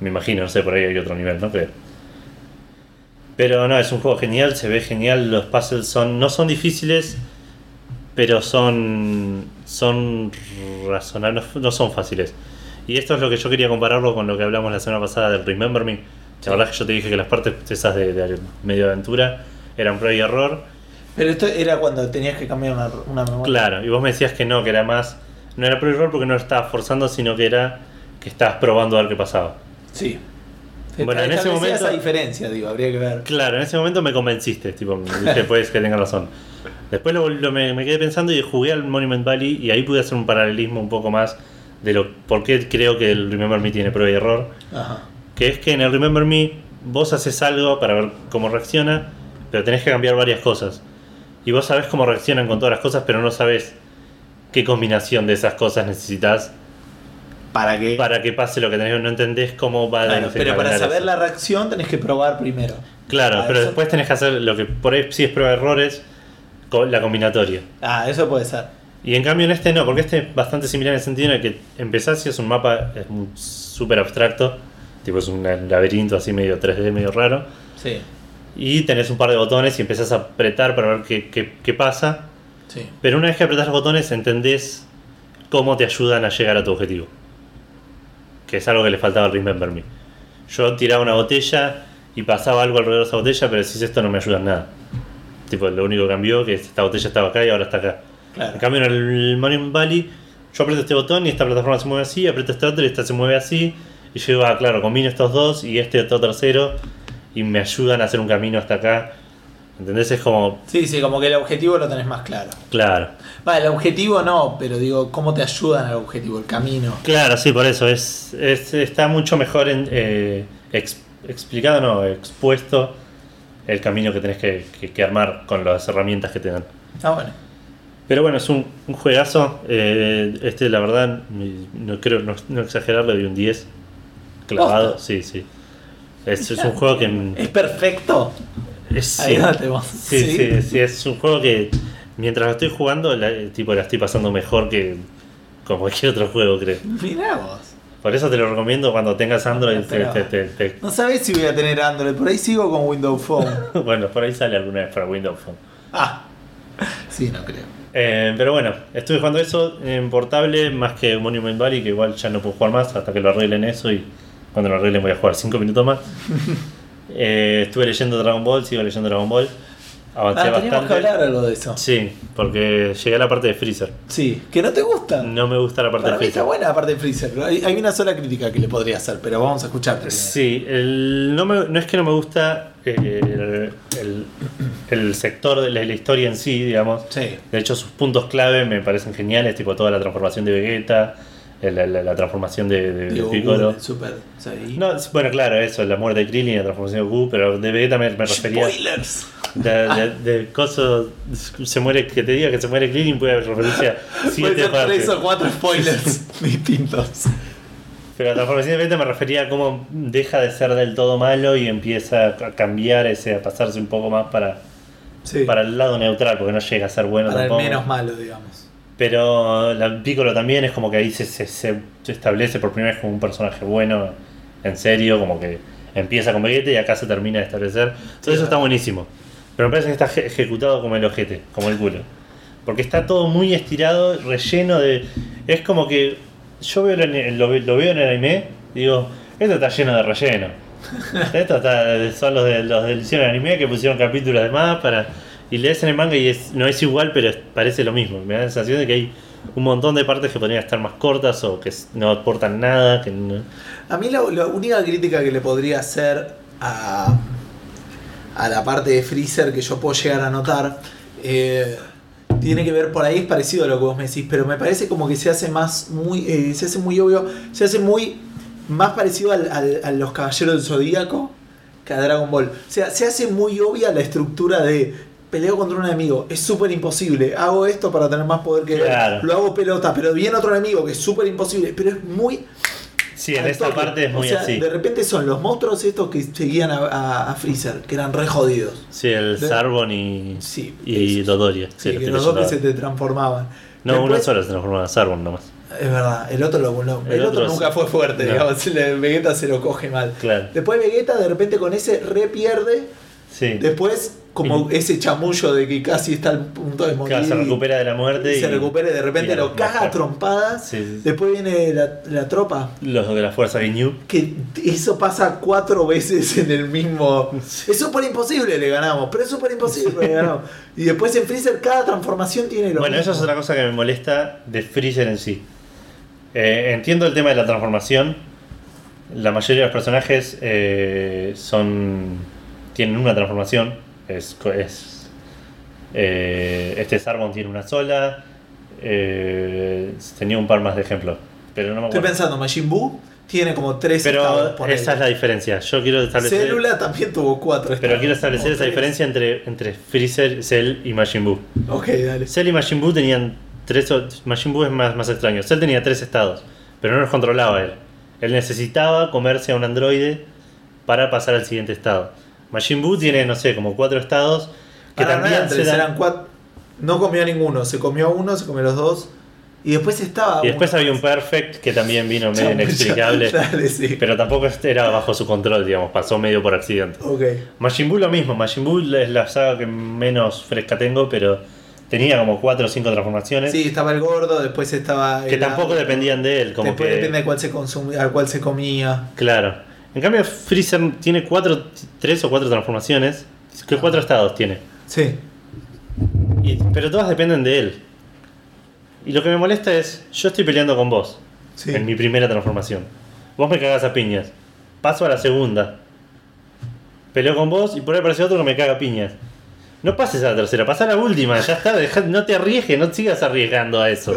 Me imagino, no sé, por ahí hay otro nivel, ¿no? Creo. Pero no, es un juego genial, se ve genial, los puzzles son no son difíciles, pero son son razonables, no son fáciles. Y esto es lo que yo quería compararlo con lo que hablamos la semana pasada del Remember Me. La verdad es que yo te dije que las partes esas de, de medio aventura eran prueba y error. Pero esto era cuando tenías que cambiar una, una memoria. Claro, y vos me decías que no, que era más. No era prueba y error porque no lo estabas forzando, sino que era que estabas probando a ver qué pasaba. Sí. Bueno, en ese momento- esa diferencia, digo, habría que ver. Claro, en ese momento me convenciste, tipo, me dije, puedes que tengas razón. Después lo, lo- me, me quedé pensando y jugué al Monument Valley y ahí pude hacer un paralelismo un poco más de lo por qué creo que el Remember Me tiene prueba y error. Ajá. Que es que en el Remember Me vos haces algo para ver cómo reacciona, pero tenés que cambiar varias cosas. Y vos sabés cómo reaccionan con todas las cosas, pero no sabés qué combinación de esas cosas necesitas Para que. para que pase lo que tenés. No entendés cómo va a Claro, pero para saber eso. la reacción tenés que probar primero. Claro, pero eso- después tenés que hacer lo que por ahí sí es prueba de errores, con la combinatoria. Ah, eso puede ser. Y en cambio en este no, porque este es bastante similar en el sentido en el que empezás y es un mapa súper abstracto, tipo es un laberinto así medio 3D, medio raro, Sí. y tenés un par de botones y empezás a apretar para ver qué, qué- qué pasa, Sí. pero una vez que apretás los botones entendés cómo te ayudan a llegar a tu objetivo, que es algo que le faltaba al Remember Me. Yo tiraba una botella y pasaba algo alrededor de esa botella, pero decís esto no me ayuda en nada. Tipo, lo único que cambió que esta botella estaba acá y ahora está acá. Claro. En cambio, en el Monument Valley, yo aprieto este botón y esta plataforma se mueve así, aprieto este otro y esta se mueve así. Y yo digo, ah, claro, combino estos dos y este otro tercero y me ayudan a hacer un camino hasta acá. ¿Entendés? Es como, Sí, sí, como que el objetivo lo tenés más claro. claro. Va, el objetivo no, pero digo, ¿cómo te ayudan al objetivo? El camino. Claro, sí, por eso. Es, es- está mucho mejor en, eh, ex- explicado, no, expuesto el camino que tenés que, que- que armar con las herramientas que te dan. Ah, bueno. Pero bueno, es un, un juegazo. eh, este, la verdad, no creo no, no exagerar, le doy un 10 clavado. Sí, sí. Es, es un juego que. Es perfecto. Es, Ahí sí, sí, sí, sí, es un juego que mientras lo estoy jugando, la, tipo, la estoy pasando mejor que con cualquier otro juego, creo. Mirá vos. Por eso te lo recomiendo cuando tengas Android. te- Pero- te- te- te- No sabés si voy a tener Android, por ahí sigo con Windows Phone. bueno, por ahí sale alguna vez para Windows Phone. Ah. Sí, no creo. Eh, pero bueno, estuve jugando eso en portable más que Monument Valley, que igual ya no puedo jugar más hasta que lo arreglen eso y cuando lo arreglen voy a jugar 5 minutos más. Eh, estuve leyendo Dragon Ball, sigo leyendo Dragon Ball. Avancé Ah, teníamos que bastante. hablar algo de eso. Sí, porque llegué a la parte de Freezer. Sí, que no te gusta. No me gusta la parte Para de mí está buena la parte de Freezer. Hay, hay una sola crítica que le podría hacer, pero vamos a escucharte. Sí, el- no, me- no es que no me gusta eh, el, el- el sector de la, la historia en sí, digamos. Sí. De hecho, sus puntos clave me parecen geniales, tipo toda la transformación de Vegeta, eh, la, la- la transformación de, de- de Piccolo. Super. No, bueno, claro, eso, la muerte de Krillin y la transformación de Goku, pero de Vegeta me, me refería. Spoilers. De, de, de coso, se muere, que te diga que se muere Krillin puede referirse a Puede siete partes. tres o cuatro spoilers distintos. Pero la transformación de Vegeta me refería a cómo deja de ser del todo malo y empieza a cambiar, ese, a pasarse un poco más para, Sí. para el lado neutral, porque no llega a ser bueno Para el menos malo, digamos. Pero la Piccolo también es como que ahí se, se, establece por primera vez como un personaje bueno, en serio, como que empieza con Vegeta y acá se termina de establecer. Todo eso está buenísimo. Pero me parece que está eje- ejecutado como el ojete, como el culo. Porque está todo muy estirado, relleno de. Es como que. Yo veo lo, ve- lo veo en el anime, digo, esto está lleno de relleno. Esto está, son los de los del hicieron anime que pusieron capítulos de más para. Y lees en el manga y es, no es igual, pero parece lo mismo. Me da la sensación de que hay un montón de partes que podrían estar más cortas o que no aportan nada. Que no- A mí la, la única crítica que le podría hacer a, a la parte de Freezer que yo puedo llegar a notar eh, tiene que ver por ahí, es parecido a lo que vos me decís, pero me parece como que se hace más, muy, eh, se hace muy obvio, se hace muy más parecido al- al- a los Caballeros del Zodíaco que a Dragon Ball. O sea, se hace muy obvia la estructura de peleo contra un enemigo, es súper imposible, hago esto para tener más poder que él, Claro. lo hago pelota, pero viene otro enemigo que es súper imposible, pero es muy Sí, en esta toque. parte es muy o sea, así. De repente son los monstruos estos que seguían a, a- a Freezer, que eran re jodidos. Sí, el De- Sarbon y, Sí, y. Dodoria. Sí, que los dos que se te transformaban. No, Después- uno solo se transformaba en Sarbon nomás. Es verdad, el otro lo no, el, El otro, otro nunca fue fuerte, No. digamos, Vegeta se lo coge mal. Claro. Después Vegeta de repente con ese re pierde, Sí. después como ese chamullo de que casi está al punto de morir. Claro, se recupera de la muerte. y se recupera y de repente y lo caga a trompadas. Sí, sí, sí. Después viene la, la tropa. Los de la fuerza Ginyu. Que eso pasa cuatro veces en el mismo. Es súper imposible, le ganamos. Pero es súper imposible, le ganamos. Y después en Freezer cada transformación tiene lo Bueno, mismo. eso es otra cosa que me molesta de Freezer en sí. Eh, entiendo el tema de la transformación. La mayoría de los personajes eh, son tienen una transformación. Es, eh, este Sarbon tiene una sola. Eh, tenía un par más de ejemplos, pero no me Estoy pensando, Majin Buu tiene como tres estados, Pero ponele. esa es la diferencia. Yo quiero establecer. Célula también tuvo cuatro estados. Pero quiero establecer esa tres. diferencia entre, entre Freezer, Cell y Majin Buu. Ok, dale. Cell y Majin Buu tenían tres. Majin Buu es más, más extraño. Cell tenía tres estados, pero no los controlaba él. Él necesitaba comerse a un androide para pasar al siguiente estado. Majin Buu tiene, no sé, como cuatro estados que también eran se dan- eran cuatro. No comió ninguno, se comió uno, se comió los dos. Y después estaba. Y después uno. había un Perfect que también vino medio inexplicable. Dale, sí. Pero tampoco era bajo su control, digamos, pasó medio por accidente. Ok. Majin Buu lo mismo, Majin Buu es la saga que menos fresca tengo, pero tenía como 4 o 5 transformaciones Sí, estaba el gordo, después estaba. que tampoco dependían de él, como después que depende de cuál se consumía, al cual se comía. claro. En cambio Freezer tiene cuatro, tres o cuatro transformaciones, que cuatro estados tiene, Sí. y- pero todas dependen de él. Y lo que me molesta es, yo estoy peleando con vos Sí. en mi primera transformación. Vos me cagás a piñas. Paso a la segunda. Peleo con vos y por ahí aparece otro que me caga a piñas. No pases a la tercera, pasa a la última, ya está, dejá- no te arriesgues, no sigas arriesgando a eso.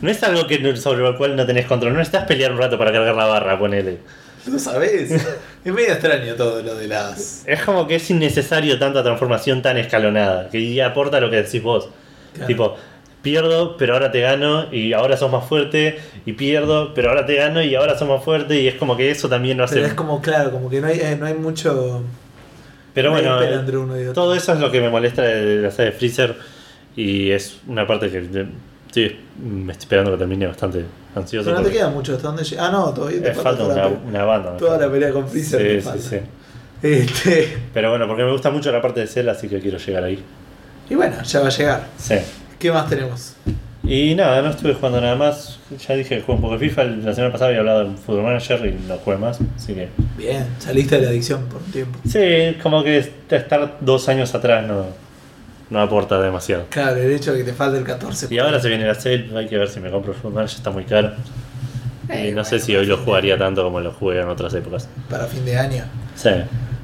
No es algo que sobre el cual no tenés control, no estás pelear un rato para cargar la barra, ponele. Lo sabés. es medio extraño todo lo de las. Es como que es innecesario tanta transformación tan escalonada, que aporta lo que decís vos. Claro. Tipo, pierdo, pero ahora te gano, y ahora sos más fuerte, y pierdo, pero ahora te gano, y ahora sos más fuerte, y es como que eso también no hace... Pero es como, claro, como que no hay, eh, no hay mucho. Pero no hay bueno, pela eh, entre uno y otro. todo eso es lo que me molesta de la de Freezer, y es una parte que estoy, esperando que termine bastante ansioso. Pero no te queda mucho. ¿Hasta dónde llega? Ah, no, todavía te falta una, una banda. Toda falta. la pelea con Freezer. Sí, sí, sí. Este, Pero bueno, porque me gusta mucho la parte de Cell, así que quiero llegar ahí. y bueno, ya va a llegar. Sí. ¿Qué más tenemos? Y nada, no estuve jugando nada más. Ya dije que juego un poco de FIFA. La semana pasada había hablado de Football Manager y no jugué más. Así que. Bien, saliste de la adicción por un tiempo. Sí, como que estar dos años atrás no, no aporta demasiado. Claro, el hecho de que te falte el 14. Y ahora se viene la sale, hay que ver si me compro el Football Manager, está muy caro. Eh, y no sé si hoy lo jugaría tanto como lo jugué en otras épocas. Para fin de año. Sí.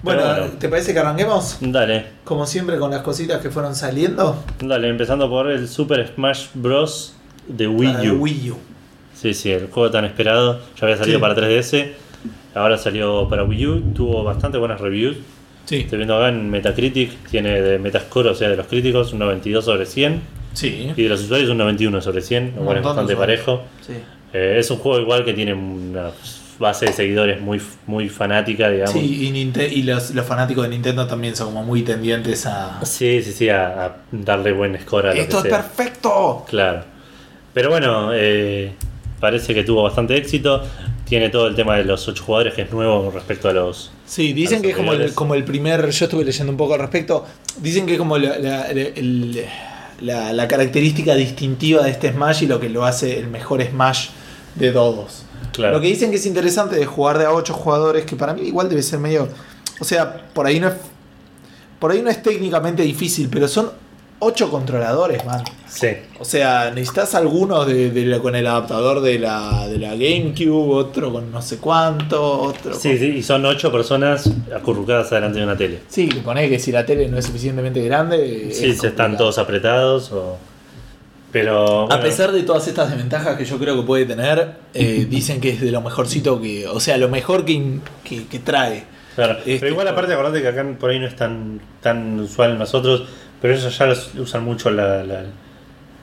Bueno, ¿te parece que arranquemos? Dale, Como siempre con las cositas que fueron saliendo. dale, empezando por el Super Smash Bros. de Wii para U. Wii U. Sí, sí, el juego tan esperado. Ya había salido Sí. para 3DS. Ahora salió para Wii U. Tuvo bastante buenas reviews. Sí. Estoy viendo acá en Metacritic. Tiene de Metascore, o sea, de los críticos, un 92 sobre 100. Sí. Y de los usuarios, un 91 sobre 100. Lo cual es bastante parejo. Sí. Eh, es un juego igual que tiene una base de seguidores muy, muy fanática, digamos. Sí, y, Ninte- y los, los fanáticos de Nintendo también son como muy tendientes a. Sí, sí, sí, a, a darle buen score a lo ¡Esto que es sea. perfecto! Claro. Pero bueno, eh, parece que tuvo bastante éxito. Tiene todo el tema de los 8 jugadores, que es nuevo con respecto a los. Sí, dicen los que es como el, como el primer. Yo estuve leyendo un poco al respecto. Dicen que es como la, la- el- la- la característica distintiva de este Smash y lo que lo hace el mejor Smash de todos. Claro. Lo que dicen que es interesante de jugar de a 8 jugadores, que para mí igual debe ser medio. O sea, por ahí no es. Por ahí no es técnicamente difícil, pero son 8 controladores, man. Sí. O sea, necesitas algunos de, con el adaptador de la, de la GameCube, otro con no sé cuánto, otro con- Sí, sí, y son 8 personas acurrucadas delante de una tele. Sí, que ponés que si la tele no es suficientemente grande. Sí, es se están todos apretados o... Pero... A pesar de todas estas desventajas que yo creo que puede tener, eh, dicen que es de lo mejorcito que. O sea, lo mejor que, que, que trae. claro, este, pero igual aparte acordate que acá por ahí no es tan, tan usual en nosotros, pero ellos ya los- usan mucho la, la,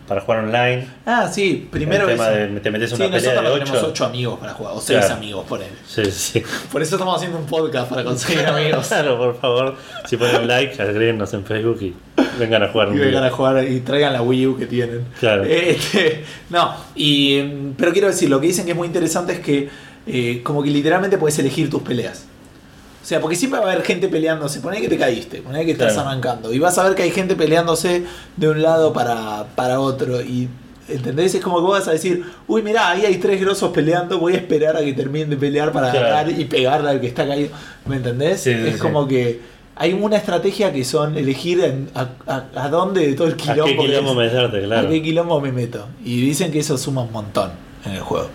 para jugar online. Ah, sí, primero el tema de te metes Sí, una pelea nosotros de no tenemos 8. 8 amigos para jugar, o 6 Claro. amigos por él. Sí, sí. Por eso estamos haciendo un podcast para conseguir amigos. Claro, por favor, si ponen like, agréguenos en Facebook y vengan a jugar Y vengan a jugar y traigan la Wii U que tienen. Claro. Este, no, y, mm, pero quiero decir, lo que dicen que es muy interesante es que eh, como que literalmente puedes elegir tus peleas. O sea, porque siempre va a haber gente peleándose. Poné que te caíste, poné que estás Claro. arrancando. Y vas a ver que hay gente peleándose de un lado para, para otro. Y ¿entendés? Es como que vos vas a decir, uy, mirá, ahí hay tres grosos peleando, voy a esperar a que terminen de pelear para Claro. agarrar y pegarle al que está caído. ¿Me entendés? Sí, es sí. como que hay una estrategia que son elegir en- a, a- a dónde de todo el ¿A quilombo. qué que quilombo es. meterte? Claro. ¿A qué quilombo me meto? Y dicen que eso suma un montón en el juego.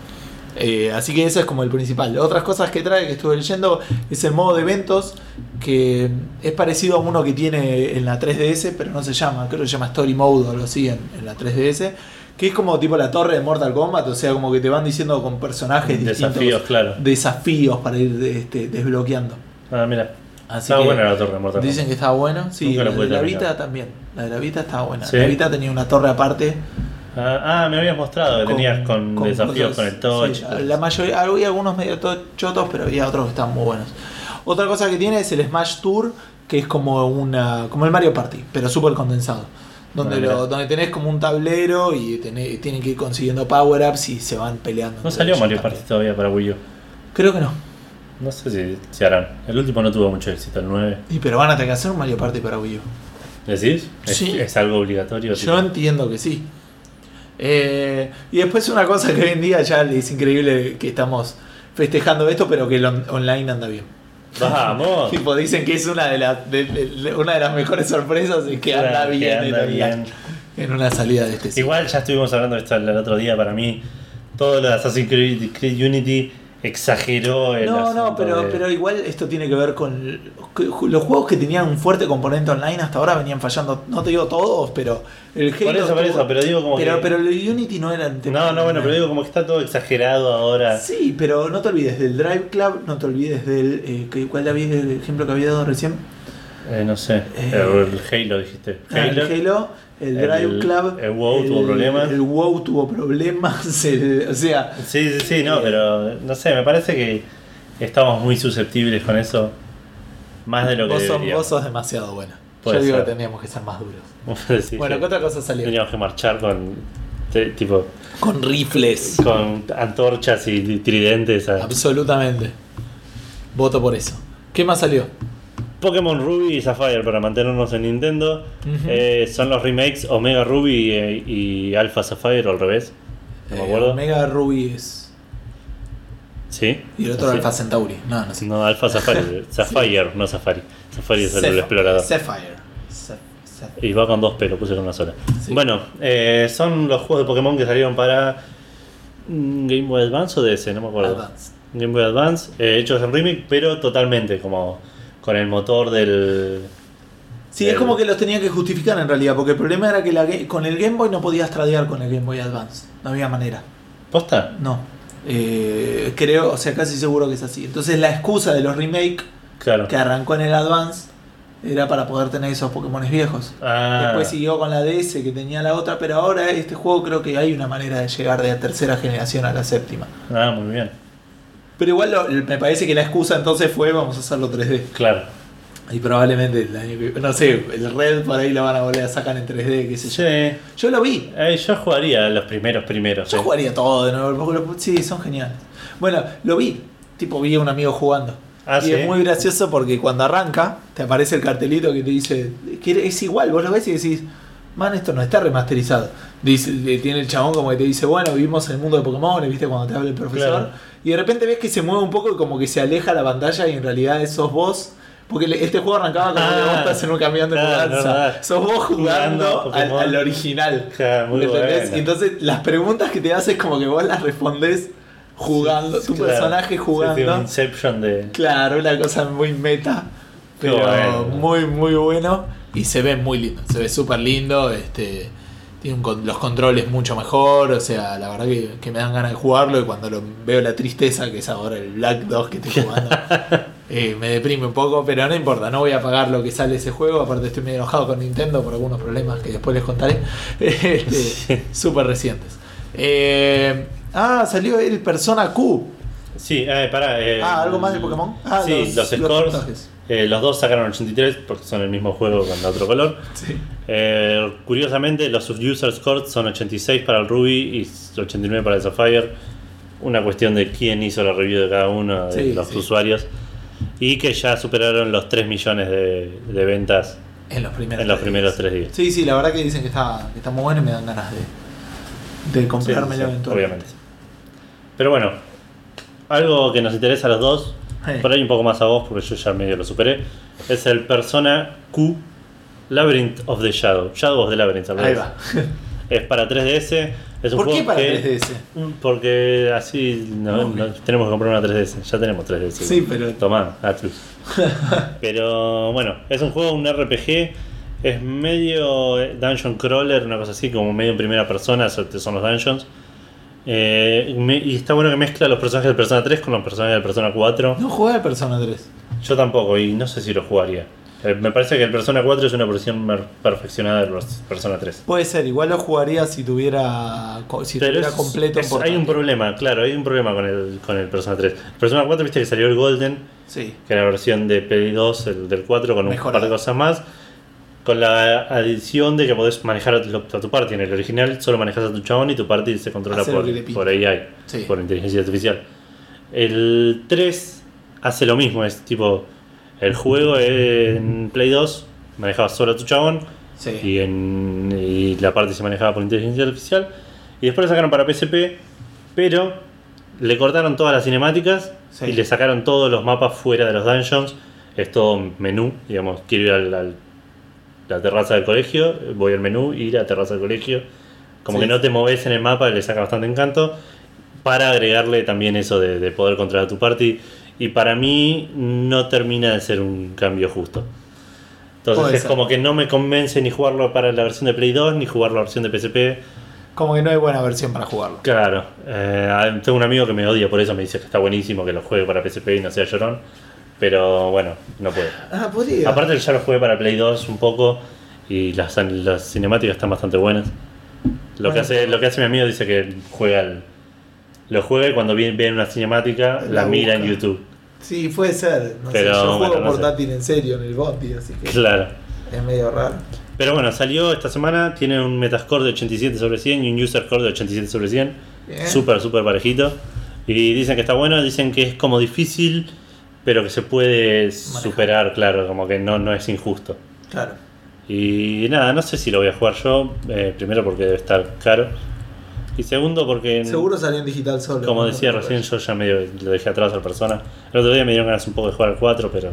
Eh, así que eso es como el principal. Otras cosas que trae que estuve leyendo es el modo de eventos, que es parecido a uno que tiene en la 3DS, pero no se llama, creo que se llama Story Mode o algo así en, en la 3DS. Que es como tipo la torre de Mortal Kombat, o sea, como que te van diciendo con personajes Desafíos, distintos claro. desafíos para ir este, desbloqueando. Ah, mira. Así Estaba buena la torre de Mortal Dicen que estaba bueno. Sí, Nunca la de la. Vita también. La de la Vita estaba buena. ¿Sí? La Vita tenía una torre aparte. Ah, ah, me habías mostrado que tenías con, desafíos cosas- con el touch. sí, la mayoría, había algunos medio to- chotos, pero había otros que estaban muy buenos. Otra cosa que tiene es el Smash Tour, que es como una como el Mario Party, pero súper condensado. Donde, Ah, lo- donde tenés como un tablero y tenés- tienen que ir consiguiendo power-ups y se van peleando. No salió Mario. Party todavía para Wii U. Creo que no. No sé si se harán. El último no tuvo mucho éxito, el 9. Y, pero van a tener que hacer un Mario Party para Wii U. ¿Decís? ¿Es, Sí. es algo obligatorio? Yo entiendo que sí. Eh, y después una cosa que hoy en día ya es increíble que estamos festejando esto, pero que el on- online anda bien. Vamos. Tipo, dicen que es una de, las de- de- una de las mejores sorpresas es que anda que bien. en una salida de este sitio. Igual ya estuvimos hablando de esto el otro día. Para mí, todo lo de Assassin's Creed, Creed Unity exageró el No, no, pero, de- pero igual esto tiene que ver con los juegos que tenían un fuerte componente online hasta ahora venían fallando. No te digo todos, pero el Por Halo eso, por eso, pero digo como pero, que... pero el Unity no era no, no, bueno, pero digo como que está todo exagerado ahora. Sí, pero no te olvides del Drive Club, no te olvides del. Eh, ¿Cuál había el ejemplo que había dado recién? Eh, no sé, Eh, el Halo dijiste. Ah, el Halo, el Drive el- Club. el WoW tuvo problemas. El WoW tuvo problemas. el- o sea, Sí, sí, sí, no, pero no sé, me parece que estamos muy susceptibles con eso. Más de lo que vos, sos, vos sos demasiado buena. Puede Yo digo ser. que teníamos que ser más duros. Sí, bueno, sí. ¿qué otra cosa salió? Teníamos que marchar con te- tipo Con rifles. con antorchas y tridentes. Absolutamente. Voto por eso. ¿Qué más salió? Pokémon Ruby y Sapphire para mantenernos en Nintendo. Eh, son los remakes Omega Ruby eh, y Alpha Sapphire o al revés. No me Eh, acuerdo. Omega Ruby es. Sí. Y el otro Sí. Alpha Centauri. No, no sé. No, Alpha Sapphire. Sapphire, no Safari. Safari es el, explorador. Sapphire. Sa- Sa- Y va con dos P, lo puse con una sola. Sí. Bueno, eh, son los juegos de Pokémon que salieron para mm, Game Boy Advance o DS, no me acuerdo. Advance. Game Boy Advance, eh, hechos en remake, pero totalmente como con el motor del. Sí, del- es como que los tenía que justificar en realidad, porque el problema era que la con el Game Boy no podías tradear con el Game Boy Advance. No había manera. ¿Posta? No. Eh, creo, o sea, casi seguro que es así. Entonces la excusa de los remake Claro. que arrancó en el Advance era para poder tener esos Pokémon viejos. Ah, Después siguió con la DS que tenía la otra, pero ahora este juego creo que hay una manera de llegar de la tercera generación a la séptima. ah, muy bien. Pero igual lo- me parece que la excusa entonces fue vamos a hacerlo 3D. Claro. Y probablemente el año que- no sé, el Red por ahí lo van a volver a sacar en 3D, qué sé yo. Sí. Yo lo vi. Eh, yo jugaría los primeros primeros. Yo eh. jugaría todo de nuevo. lo- Sí, son geniales. Bueno, lo vi. Tipo, vi a un amigo jugando. Ah, y ¿sí? es muy gracioso porque cuando arranca, te aparece el cartelito que te dice que es igual. Vos lo ves y decís, man, esto no está remasterizado. Dice, le- tiene el chabón como que te dice, bueno, vivimos en el mundo de Pokémon, ¿viste? Cuando te habla el profesor. Claro. Y de repente ves que se mueve un poco y como que se aleja la pantalla y en realidad sos vos. Porque este juego arrancaba como que Ah, vos estás en un camión de mudanza. sos vos jugando, Jugando al, original. Ja, muy ¿Me entendés? bueno. Y entonces las preguntas que te haces como que vos las respondés jugando, tu Claro. personaje jugando. sí, Inception de. Claro, una cosa muy meta, pero bueno. muy muy bueno y se ve muy lindo, se ve súper lindo, este tiene un los controles mucho mejor, o sea, la verdad que, que me dan ganas de jugarlo y cuando lo, veo la tristeza que es ahora el Black 2 que estoy jugando, eh, me deprime un poco, pero no importa, no voy a pagar lo que sale ese juego. Aparte, estoy medio enojado con Nintendo por algunos problemas que después les contaré. Este, Súper recientes. Eh, ah, salió el Persona Q. Sí, eh, pará. eh, Ah, ¿algo más de Pokémon? Ah, sí, los, scores. puntajes. Eh, los dos sacaron 83 porque son el mismo juego con otro color. Sí. Eh, curiosamente, los user scores son 86 para el Ruby y 89 para el Sapphire. Una cuestión de quién hizo la review de cada uno de Sí, los sí. usuarios. Y que ya superaron los 3 millones de, de ventas En los primeros, en los tres primeros días. 3 días. Sí, sí, la verdad que dicen que está, que está muy bueno y me dan ganas de, de comprármelo eventualmente. obviamente. Pero bueno, algo que nos interesa a los dos. Por ahí un poco más a vos, porque yo ya medio lo superé, es el Persona Q Labyrinth of the Shadow. Shadow of the Labyrinth, Ahí va. Es para 3DS. Es un ¿Por qué para que- 3DS? Mm, Porque así no- tenemos que comprar una 3DS. Ya tenemos 3DS. Sí, pero- Tomá, Atlus. pero bueno, es un juego, un RPG. Es medio eh, dungeon crawler, una cosa así, como medio en primera persona. so- Son los dungeons. Eh, me- y está bueno que mezcla los personajes del Persona 3 con los personajes del Persona 4. No jugué al Persona 3. Yo tampoco, y no sé si lo jugaría. Eh, me parece que el Persona 4 es una versión mer- perfeccionada de los Persona 3. Puede ser, igual lo jugaría si tuviera co- si Pero estuviera es- completo en es- hay un problema, claro, hay un problema con el, con el Persona 3. El Persona 4, viste que salió el Golden, Sí. que era la versión de Play 2, el del 4, con un Mejorado. par de cosas más. Con la adición de que podés manejar a tu, a tu party. En el original solo manejas a tu chabón y tu party se controla Hace por, por AI, Sí. por inteligencia artificial. El 3 hace lo mismo, es tipo el juego en Play 2 manejabas solo a tu chabón Sí. y, en, y la parte se manejaba por inteligencia artificial. Y después lo sacaron para PSP, pero le cortaron todas las cinemáticas Sí. y le sacaron todos los mapas fuera de los dungeons. Es todo menú, digamos, quiero ir al, al- la terraza del colegio, voy al menú, ir a la terraza del colegio. Como Sí. que no te moves en el mapa, le saca bastante encanto. Para agregarle también eso de, de poder controlar tu party. Y para mí no termina de ser un cambio justo. Entonces Puede es ser. como que no me convence ni jugarlo para la versión de Play 2 ni jugar la versión de PSP. Como que no hay buena versión para jugarlo. Claro, eh, tengo un amigo que me odia por eso, me dice que está buenísimo que lo juegue para PSP y no sea llorón. Pero bueno, no puedo. Ah, podría. Aparte ya lo jugué para Play 2 un poco y las, las cinemáticas están bastante buenas. Lo, Bueno, que hace, lo que hace mi amigo dice que juega el- lo juega y cuando viene, ve una cinemática la, La mira en. YouTube. Sí, puede ser. No Pero, sé, yo juego no sé. portátil en serio en el Bondi, así que Claro. es medio raro. Pero bueno, salió esta semana, tiene un Metascore de 87 sobre 100 y un User Score de 87 sobre 100. Bien. Súper, súper parejito. Y dicen que está bueno, dicen que es como difícil, pero que se puede superar, claro, como que no, no es injusto. Claro. Y nada, no sé si lo voy a jugar yo, eh, primero porque debe estar caro. Y segundo porque, Seguro salió en digital solo. como decía recién, yo ya medio lo dejé atrás al persona. El otro día me dieron ganas un poco de jugar al 4, pero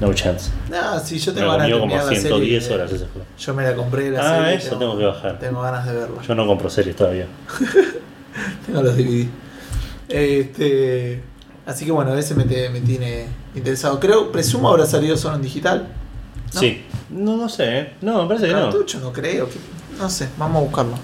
no chance. Ah, sí, yo Me tengo ganas de como terminar la 110 serie. horas ese juego. Yo me la compré la Ah, serie. eso tengo que bajar. Tengo ganas de verla. Yo no compro series todavía. Tengo los DVD. Este, así que bueno, ese me, te- me tiene interesado. Creo, presumo habrá salido solo en digital. ¿No? Sí. No, no sé, ¿eh? No, me parece que no. Cartucho, no creo. que- no sé, vamos a buscarlo.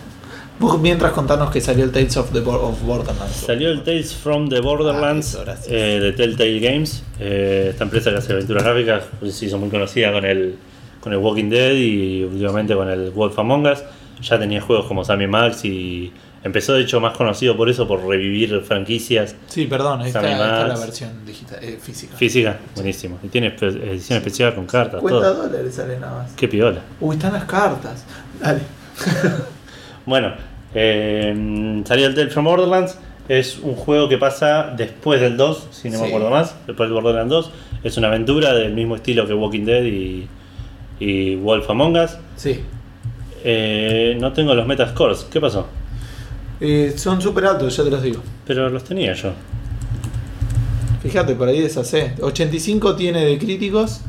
Vos mientras contarnos que salió el Tales of, the Bo- of Borderlands. Salió el Tales from the Borderlands Ah, eso, eh, de Telltale Games, eh, esta empresa que hace aventuras gráficas, pues se hizo muy conocida con el, con el Walking Dead y últimamente con el Wolf Among Us. Ya tenía juegos como Sammy Max y empezó de hecho más conocido por eso, por revivir franquicias Sí, perdón, esta, Sammy esta es la versión digital, eh, física. físicas, buenísimo. Y tiene edición especial con cartas, 50 todo. dólares sale nada más. Qué piola. Uy, están las cartas. Dale. Bueno, eh, salió el from Borderlands. Es un juego que pasa después del 2, si no me acuerdo más. Después del Borderlands 2. Es una aventura del mismo estilo que Walking Dead y, y Wolf Among Us. Sí. Eh, no tengo los metascores. ¿Qué pasó? Eh, son súper altos, ya te los digo. Pero los tenía yo. Fíjate, por ahí deshacé. 85 tiene de críticos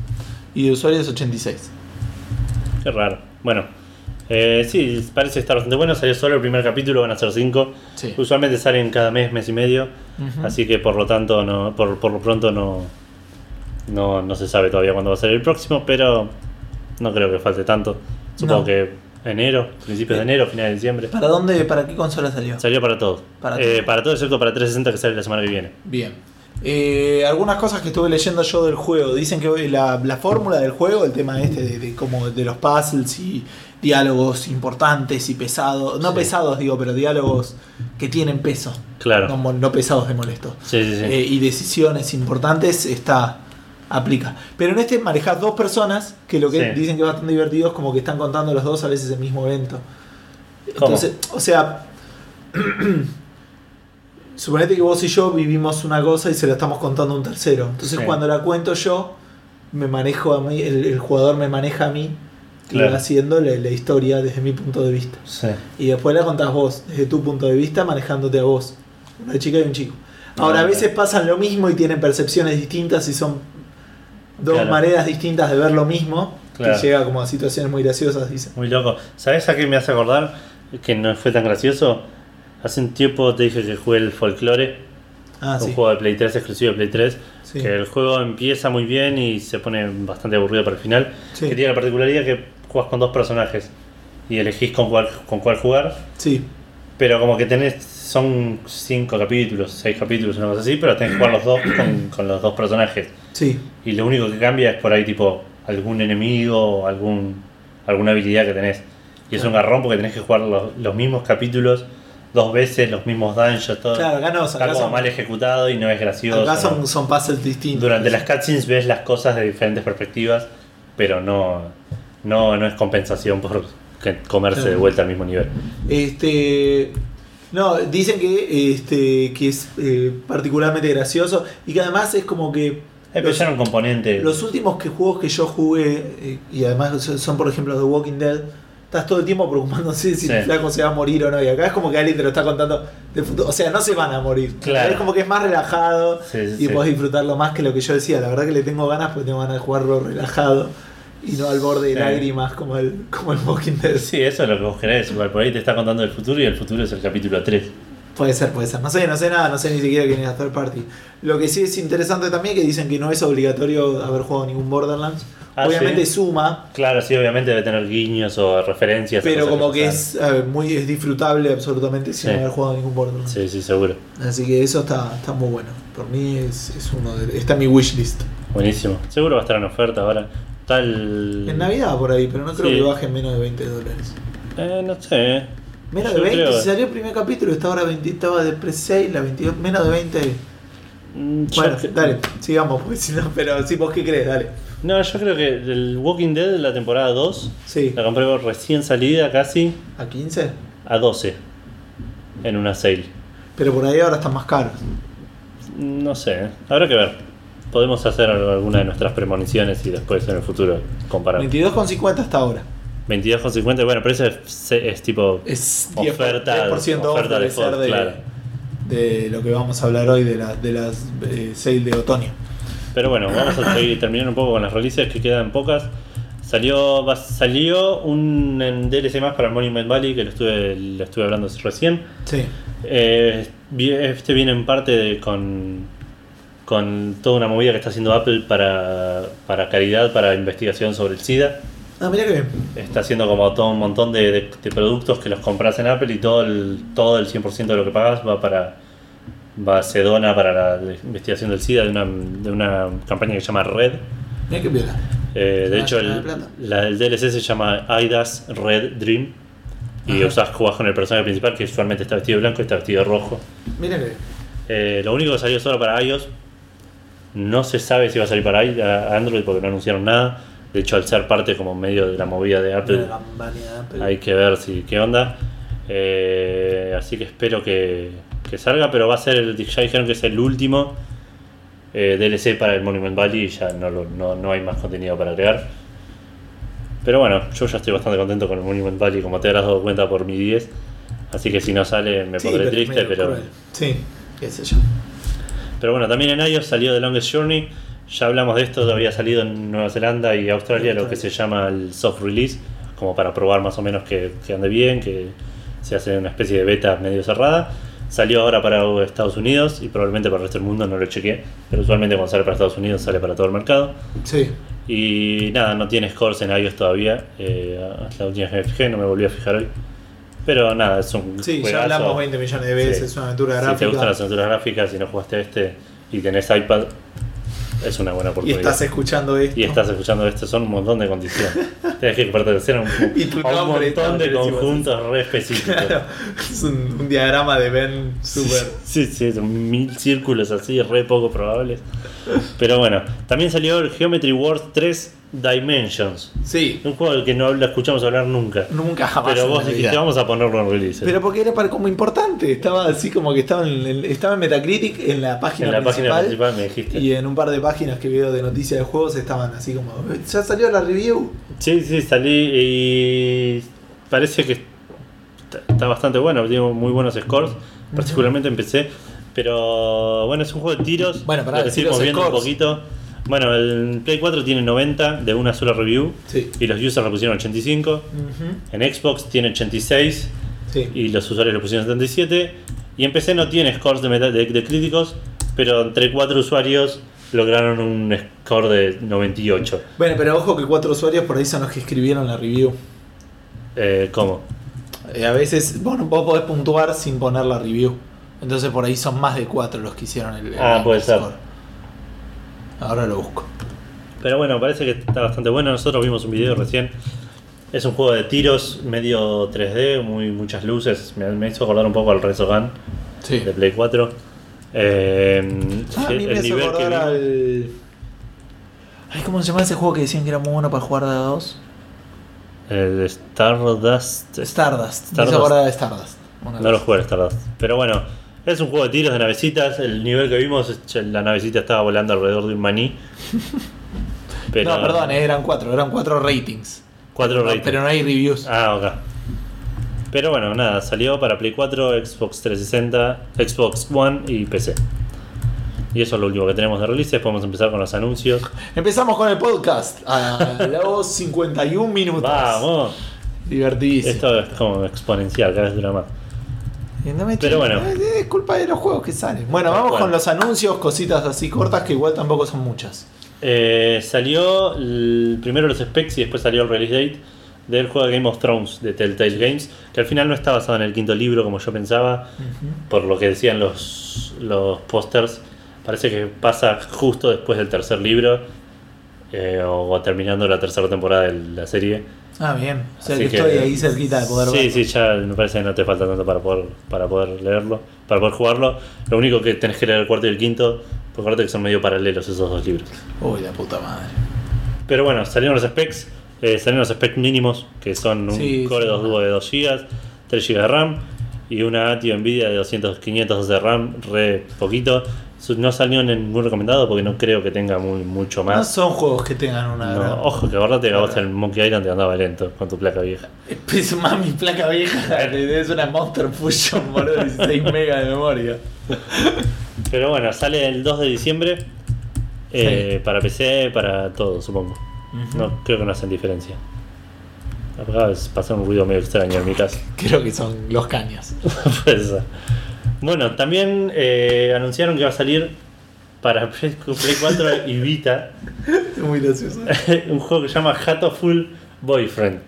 y de usuarios 86. Qué raro. Bueno, eh, sí, parece estar bastante bueno. Salió solo el primer capítulo, van a ser 5. Sí. Usualmente salen cada mes, mes y medio. Así que por lo tanto, no, por, por lo pronto no, no, no se sabe todavía cuándo va a ser el próximo, pero no creo que falte tanto. Supongo No. que enero, principios de enero, finales de diciembre. ¿Para dónde, para qué consola salió? Salió para todo. Para Eh, todo. para todo excepto para 360 que sale la semana que viene. Bien. Eh, algunas cosas que estuve leyendo yo del juego. Dicen que la, la fórmula del juego, el tema este de, de como de los puzzles y diálogos importantes y pesados. No Sí. pesados, digo, pero diálogos que tienen peso. Claro. No, no pesados de molesto. Sí, sí, sí. Eh, y decisiones importantes está aplica. Pero en este manejas dos personas que lo que Sí. dicen que es bastante divertido es como que están contando los dos a veces el mismo evento. ¿Cómo? Entonces, o sea, suponete que vos y yo vivimos una cosa y se la estamos contando a un tercero. Entonces Sí. cuando la cuento yo, me manejo a mí, el, el jugador me maneja a mí Claro. haciendo la, la historia desde mi punto de vista. Sí. Y después la contás vos, desde tu punto de vista, manejándote a vos. Una chica y un chico. Ahora, Ah, a veces pasan lo mismo y tienen percepciones distintas y son dos Claro. maneras distintas de ver lo mismo. Claro. Que llega como a situaciones muy graciosas, dicen. Muy loco. ¿Sabes a qué me hace acordar? Que no fue tan gracioso. Hace un tiempo te dije que jugué el Folklore, Ah, un sí. juego de Play 3 exclusivo de Play 3. Sí. Que el juego empieza muy bien y se pone bastante aburrido para el final. Sí. Que tiene la particularidad que juegas con dos personajes y elegís con cuál, con cuál jugar. Sí, Pero como que tenés, son cinco capítulos, seis capítulos, una cosa así, pero tenés que jugar los dos con, con los dos personajes. Sí. Y lo único que cambia es por ahí tipo algún enemigo o algún, alguna habilidad que tenés. Y es un garrón porque tenés que jugar los, los mismos capítulos dos veces, los mismos dungeons, todo. Claro, acá no, acá como son, mal ejecutado y no es gracioso. acá son, son puzzles distintos. Durante las cutscenes ves las cosas de diferentes perspectivas, pero no, no, no es compensación por comerse Claro. de vuelta al mismo nivel. Este. No, dicen que, este, que es eh, particularmente gracioso y que además es como que. Un componente. Los últimos que juegos que yo jugué, eh, y además son, por ejemplo The Walking Dead, estás todo el tiempo preocupándose si Sí. el flaco se va a morir o no. Y acá es como que alguien te lo está contando futuro. O sea, no se van a morir. Claro. Es como que es más relajado Sí, sí, y podés disfrutarlo más que lo que yo decía. La verdad que le tengo ganas porque tengo ganas de jugarlo relajado y no al borde de Sí. lágrimas como el, como el Walking Dead. Sí, eso es lo que vos querés. Por ahí te está contando el futuro y el futuro es el capítulo 3. Puede ser, puede ser. No sé, no sé nada, no sé ni siquiera quién es la third party. Lo que sí es interesante también que dicen que no es obligatorio haber jugado ningún Borderlands. Ah, Obviamente ¿sí? suma, Claro, sí, obviamente debe tener guiños o referencias. pero como que es eh, muy es disfrutable absolutamente sin Sí. haber jugado ningún Borderlands. Sí, sí, seguro. Así que eso está, está muy bueno. Por mí es, es uno de, está en mi wishlist. Buenísimo. Seguro va a estar en oferta ahora. Tal. En Navidad por ahí, pero no creo Sí. que baje menos de 20 dólares. Eh, no sé. Menos de 20, creo- si salió el primer capítulo, está ahora 20, estaba de pre-sale, la 22, menos de 20. Mm, Bueno, dale, sigamos, porque si no, pero si vos qué crees, dale. No, yo creo que el Walking Dead, la temporada 2, Sí, la compré recién salida casi a 15, a 12 en una sale. pero por ahí ahora están más caros. No sé, habrá que ver. Podemos hacer alguna de nuestras premoniciones y después en el futuro comparar. 22,50 hasta ahora. 22,50, bueno, pero eso es, es tipo Es 10%, oferta, 10% off oferta de default, de, claro. de lo que vamos a hablar hoy de, la, de las eh, sale de otoño. Pero bueno, vamos a seguir terminando un poco con las releases que quedan pocas. Salió, va- salió un DLC más para el Monument Valley que lo estuve, lo estuve hablando recién. Sí, Eh, este viene en parte de- con, con toda una movida que está haciendo Apple para, para caridad, para investigación sobre el SIDA. Ah, mira que bien. Está haciendo como todo un montón de, de- de productos que los compras en Apple y todo el, todo el 100% de lo que pagas va para va, se dona para la investigación del SIDA de una, de una campaña que se llama Red. Mira que. Eh, de Ah, hecho, de el, la- el DLC se llama Aidas Red Dream. Y usás, jugás con el personaje principal que usualmente está vestido de blanco y está vestido de rojo. Mira que bien. Eh, lo único que salió solo para iOS. No se sabe si va a salir para Android porque no anunciaron nada. De hecho, al ser parte como medio de la movida de Apple, La de Apple. hay que ver si qué onda. Eh, así que espero que, que salga, pero va a ser el, ya dijeron que es el último eh, DLC para el Monument Valley y ya no, lo- no, no hay más contenido para agregar. Pero bueno, yo ya estoy bastante contento con el Monument Valley, como te habrás dado cuenta por mi 10. Así que si no sale me Sí, pondré pero triste, pero... cruel. Sí, qué sé yo. Pero bueno, también en iOS salió The Longest Journey. Ya hablamos de esto, había salido en Nueva Zelanda y Australia lo que se llama el soft release, como para probar más o menos que, que ande bien, que se hace una especie de beta medio cerrada. Salió ahora para Estados Unidos y probablemente para el resto del mundo, no lo chequeé, pero usualmente cuando sale para Estados Unidos sale para todo el mercado. Sí. Y nada, no tiene scores en iOS todavía, eh, la última vez que me fijé, no me volví a fijar hoy. Pero nada, es un Sí, ya juegazo. hablamos 20 millones de veces, Sí. es una aventura Si te gráfica. gustan las aventuras gráficas y no jugaste este, y tenés iPad, es una buena Y oportunidad. estás escuchando esto. Y estás escuchando esto, son un montón de condiciones. Tienes que pertenecer a un, Y a un montón de conjuntos re específicos. Claro, es un, un diagrama de Ben super. Sí, sí, son mil círculos así, re poco probables. Pero bueno, también salió el Geometry Wars 3 Dimensions. Sí, Un juego del que no habla- escuchamos hablar nunca. nunca jamás. Pero vos dijiste, vamos a ponerlo en release. Pero porque era para como importante, estaba así como que estaba en, estaba en Metacritic en la página en la principal, página principal me dijiste. y en un par de páginas que veo de noticias de juegos estaban así como, ya salió la review. Sí, sí, salí y parece que está, bastante bueno, tiene muy buenos scores, particularmente empecé. Pero bueno, es un juego de tiros. Bueno, pará, lo que los viendo un poquito. Bueno, el Play 4 tiene 90 de una sola review Sí. y los users le pusieron 85. Ujú. En Xbox tiene 86 Sí. y los usuarios le pusieron 77. Y en PC no tiene scores de, de, de críticos, pero entre cuatro usuarios lograron un score de 98. Bueno, pero ojo que cuatro usuarios por ahí son los que escribieron la review. Eh, ¿Cómo? Eh, a veces vos, vos podés puntuar sin poner la review. Entonces por ahí son más de cuatro los que hicieron el, el Ah, puede ser. Ahora lo busco. Pero bueno, parece que está bastante bueno. Nosotros vimos un video recién. Es un juego de tiros medio 3D, muy, muchas luces. Me, me hizo acordar un poco al Resogun Sí. de Play 4. Eh, Ah, a mí me acordar vimos- al. Ay, ¿cómo se llama ese juego que decían que era muy bueno para jugar de a dos? El Stardust. Stardust. Me Stardust. hizo acordar de Stardust. No lo jugué Stardust. Pero bueno, es un juego de tiros de navecitas. El nivel que vimos, la navecita estaba volando alrededor de un maní. Pero, No, perdón, eh, eran cuatro, eran cuatro ratings. Cuatro No, ratings. pero no hay reviews. Ah, ok. Pero bueno, nada, salió para Play 4, Xbox 360, Xbox One y PC. Y eso es lo último que tenemos de releases. Podemos empezar con los anuncios. Empezamos con el podcast a los 51 minutos. ¡Vamos! Divertidísimo. Esto es como exponencial, cada vez dura más. Y no me Pero bueno. eh, Es culpa de los juegos que salen. Bueno, vamos Bueno. con los anuncios, cositas así cortas que igual tampoco son muchas. Eh, salió el- primero los specs y después salió el release date del juego de Game of Thrones de Telltale Games, que al final no está basado en el quinto libro como yo pensaba, por lo que decían los, los pósters. Parece que pasa justo después del tercer libro eh, o terminando la tercera temporada de la serie. Ah, bien. O sea Así que, que- estoy ahí cerquita de poder Sí, verlo. sí, ya me parece que no te falta tanto para poder, para poder leerlo, para poder jugarlo. Lo único que tenés que leer el cuarto y el quinto, porque acuérdate que son medio paralelos esos dos libros. Uy, la puta madre. Pero bueno, salieron los specs, eh, salieron los specs mínimos, que son un Sí, Core sí. 2 Duo de 2 GB, 3 GB de RAM y una ATI Nvidia de 200, 512 de RAM, re poquito. No salió en ningún recomendado porque no creo que tenga muy, mucho No más. son juegos que tengan una No, ojo, que acordate que vos el Monkey Island te andaba lento con tu placa vieja. Es más mi placa vieja. Es una Monster Fusion, boludo, 16 megas de memoria. Pero bueno, sale el 2 de diciembre eh, para PC, para todo, supongo. No creo que no hacen diferencia. Acaba de pasar un ruido medio extraño en mi casa. Creo que son los caños. Puede ser. Bueno, también eh, anunciaron que va a salir para Play Play 4 y Vita Es muy gracioso. un juego que se llama Hatoful Boyfriend.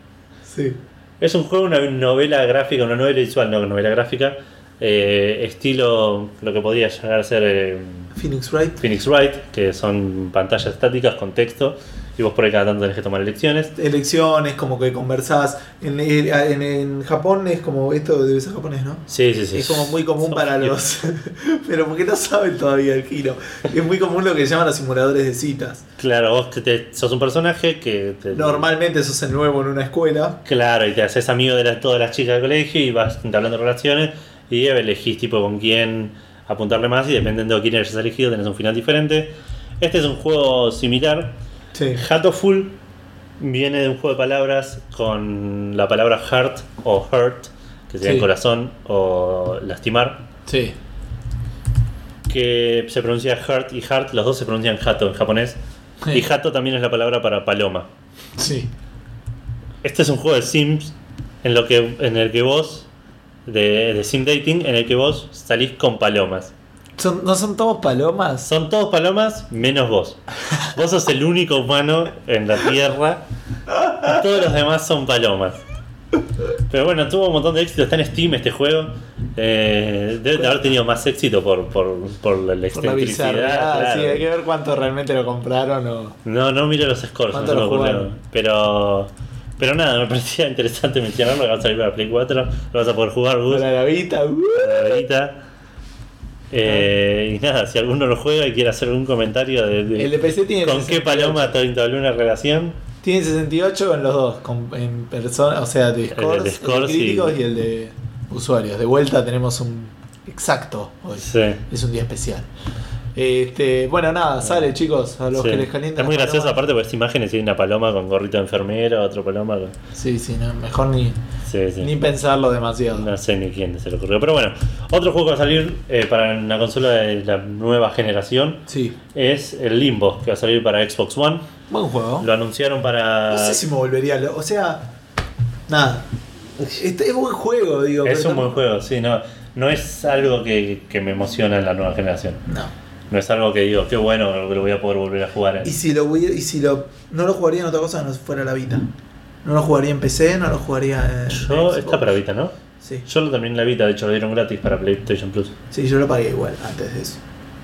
Sí. Es un juego, una novela gráfica, una novela visual, no novela gráfica, eh, estilo lo que podría llegar a ser eh, Phoenix Wright. Phoenix Wright, que son pantallas estáticas con texto, y vos por ahí cada tanto tenés que tomar elecciones. Elecciones, como que conversás. En, en, en Japón es como. Esto debe ser japonés, ¿no? Sí, sí, sí. Es como muy común Son para los. Pero porque no saben todavía el giro. Es muy común lo que llaman los simuladores de citas. Claro, vos que te- sos un personaje que te, Normalmente sos el nuevo en una escuela. Claro, y te haces amigo de todas las chicas del colegio y vas entablando relaciones y elegís tipo con quién apuntarle más y dependiendo de quién hayas elegido tenés un final diferente. Este es un juego similar. Sí. Hatoful viene de un juego de palabras con la palabra heart o hurt, que sería Sí. corazón o lastimar, Sí. que se pronuncia hurt y heart, los dos se pronuncian hato en japonés. Sí. Y hato también es la palabra para paloma. Sí. Este es un juego de Sims en, lo que, en el que vos, de, de Sim Dating, en el que vos salís con palomas. Son- ¿No son todos palomas? Son todos palomas menos vos. Vos sos el único humano en la Tierra y todos los demás son palomas. Pero bueno, tuvo un montón de éxito. Está en Steam este juego. Eh, debe de haber tenido más éxito por, por, por la Por la excentricidad. claro. sí, hay que ver cuánto realmente lo compraron o. No, no miro los scores, no ¿Cuánto se me? Pero, pero nada, me parecía interesante mencionarlo, que va a salir para Play 4, lo vas a poder jugar, Gus, Para la Vita, uh. para la Vita. Eh, y nada, si alguno lo juega y quiere hacer algún comentario de, de- El de PC tiene con qué 68. paloma una relación, Tiene 68 en los dos, con- en persona, o sea, de scores, scores de críticos y- y... el de usuarios. De vuelta tenemos un exacto hoy. sí. Es un día especial. Este, bueno, nada, sale chicos, a los Sí. que les calienta. Es muy gracioso aparte porque esta imagen hay una paloma con gorrito de enfermera, otro paloma con... Sí, sí, no, mejor ni, Sí, sí. ni pensarlo demasiado. No sé ni quién se le ocurrió. Pero bueno, otro juego que va a salir eh, para una consola de la nueva generación Sí, es el Limbo, que va a salir para Xbox One. buen juego. Lo anunciaron para... No sé si me volvería lo- O sea, nada. Este es buen juego, digo. Es un buen juego, sí, no, no es algo que, que me emociona en la nueva generación. No. No es algo que digo, qué bueno lo voy a poder volver a jugar. Y si lo y si lo no lo jugaría en otra cosa no fuera la Vita. No lo jugaría en PC, no lo jugaría en Yo, está para Vita, ¿no? Sí. Yo lo terminé en la Vita, de hecho lo dieron gratis para PlayStation Plus. Sí, yo lo pagué igual antes de eso.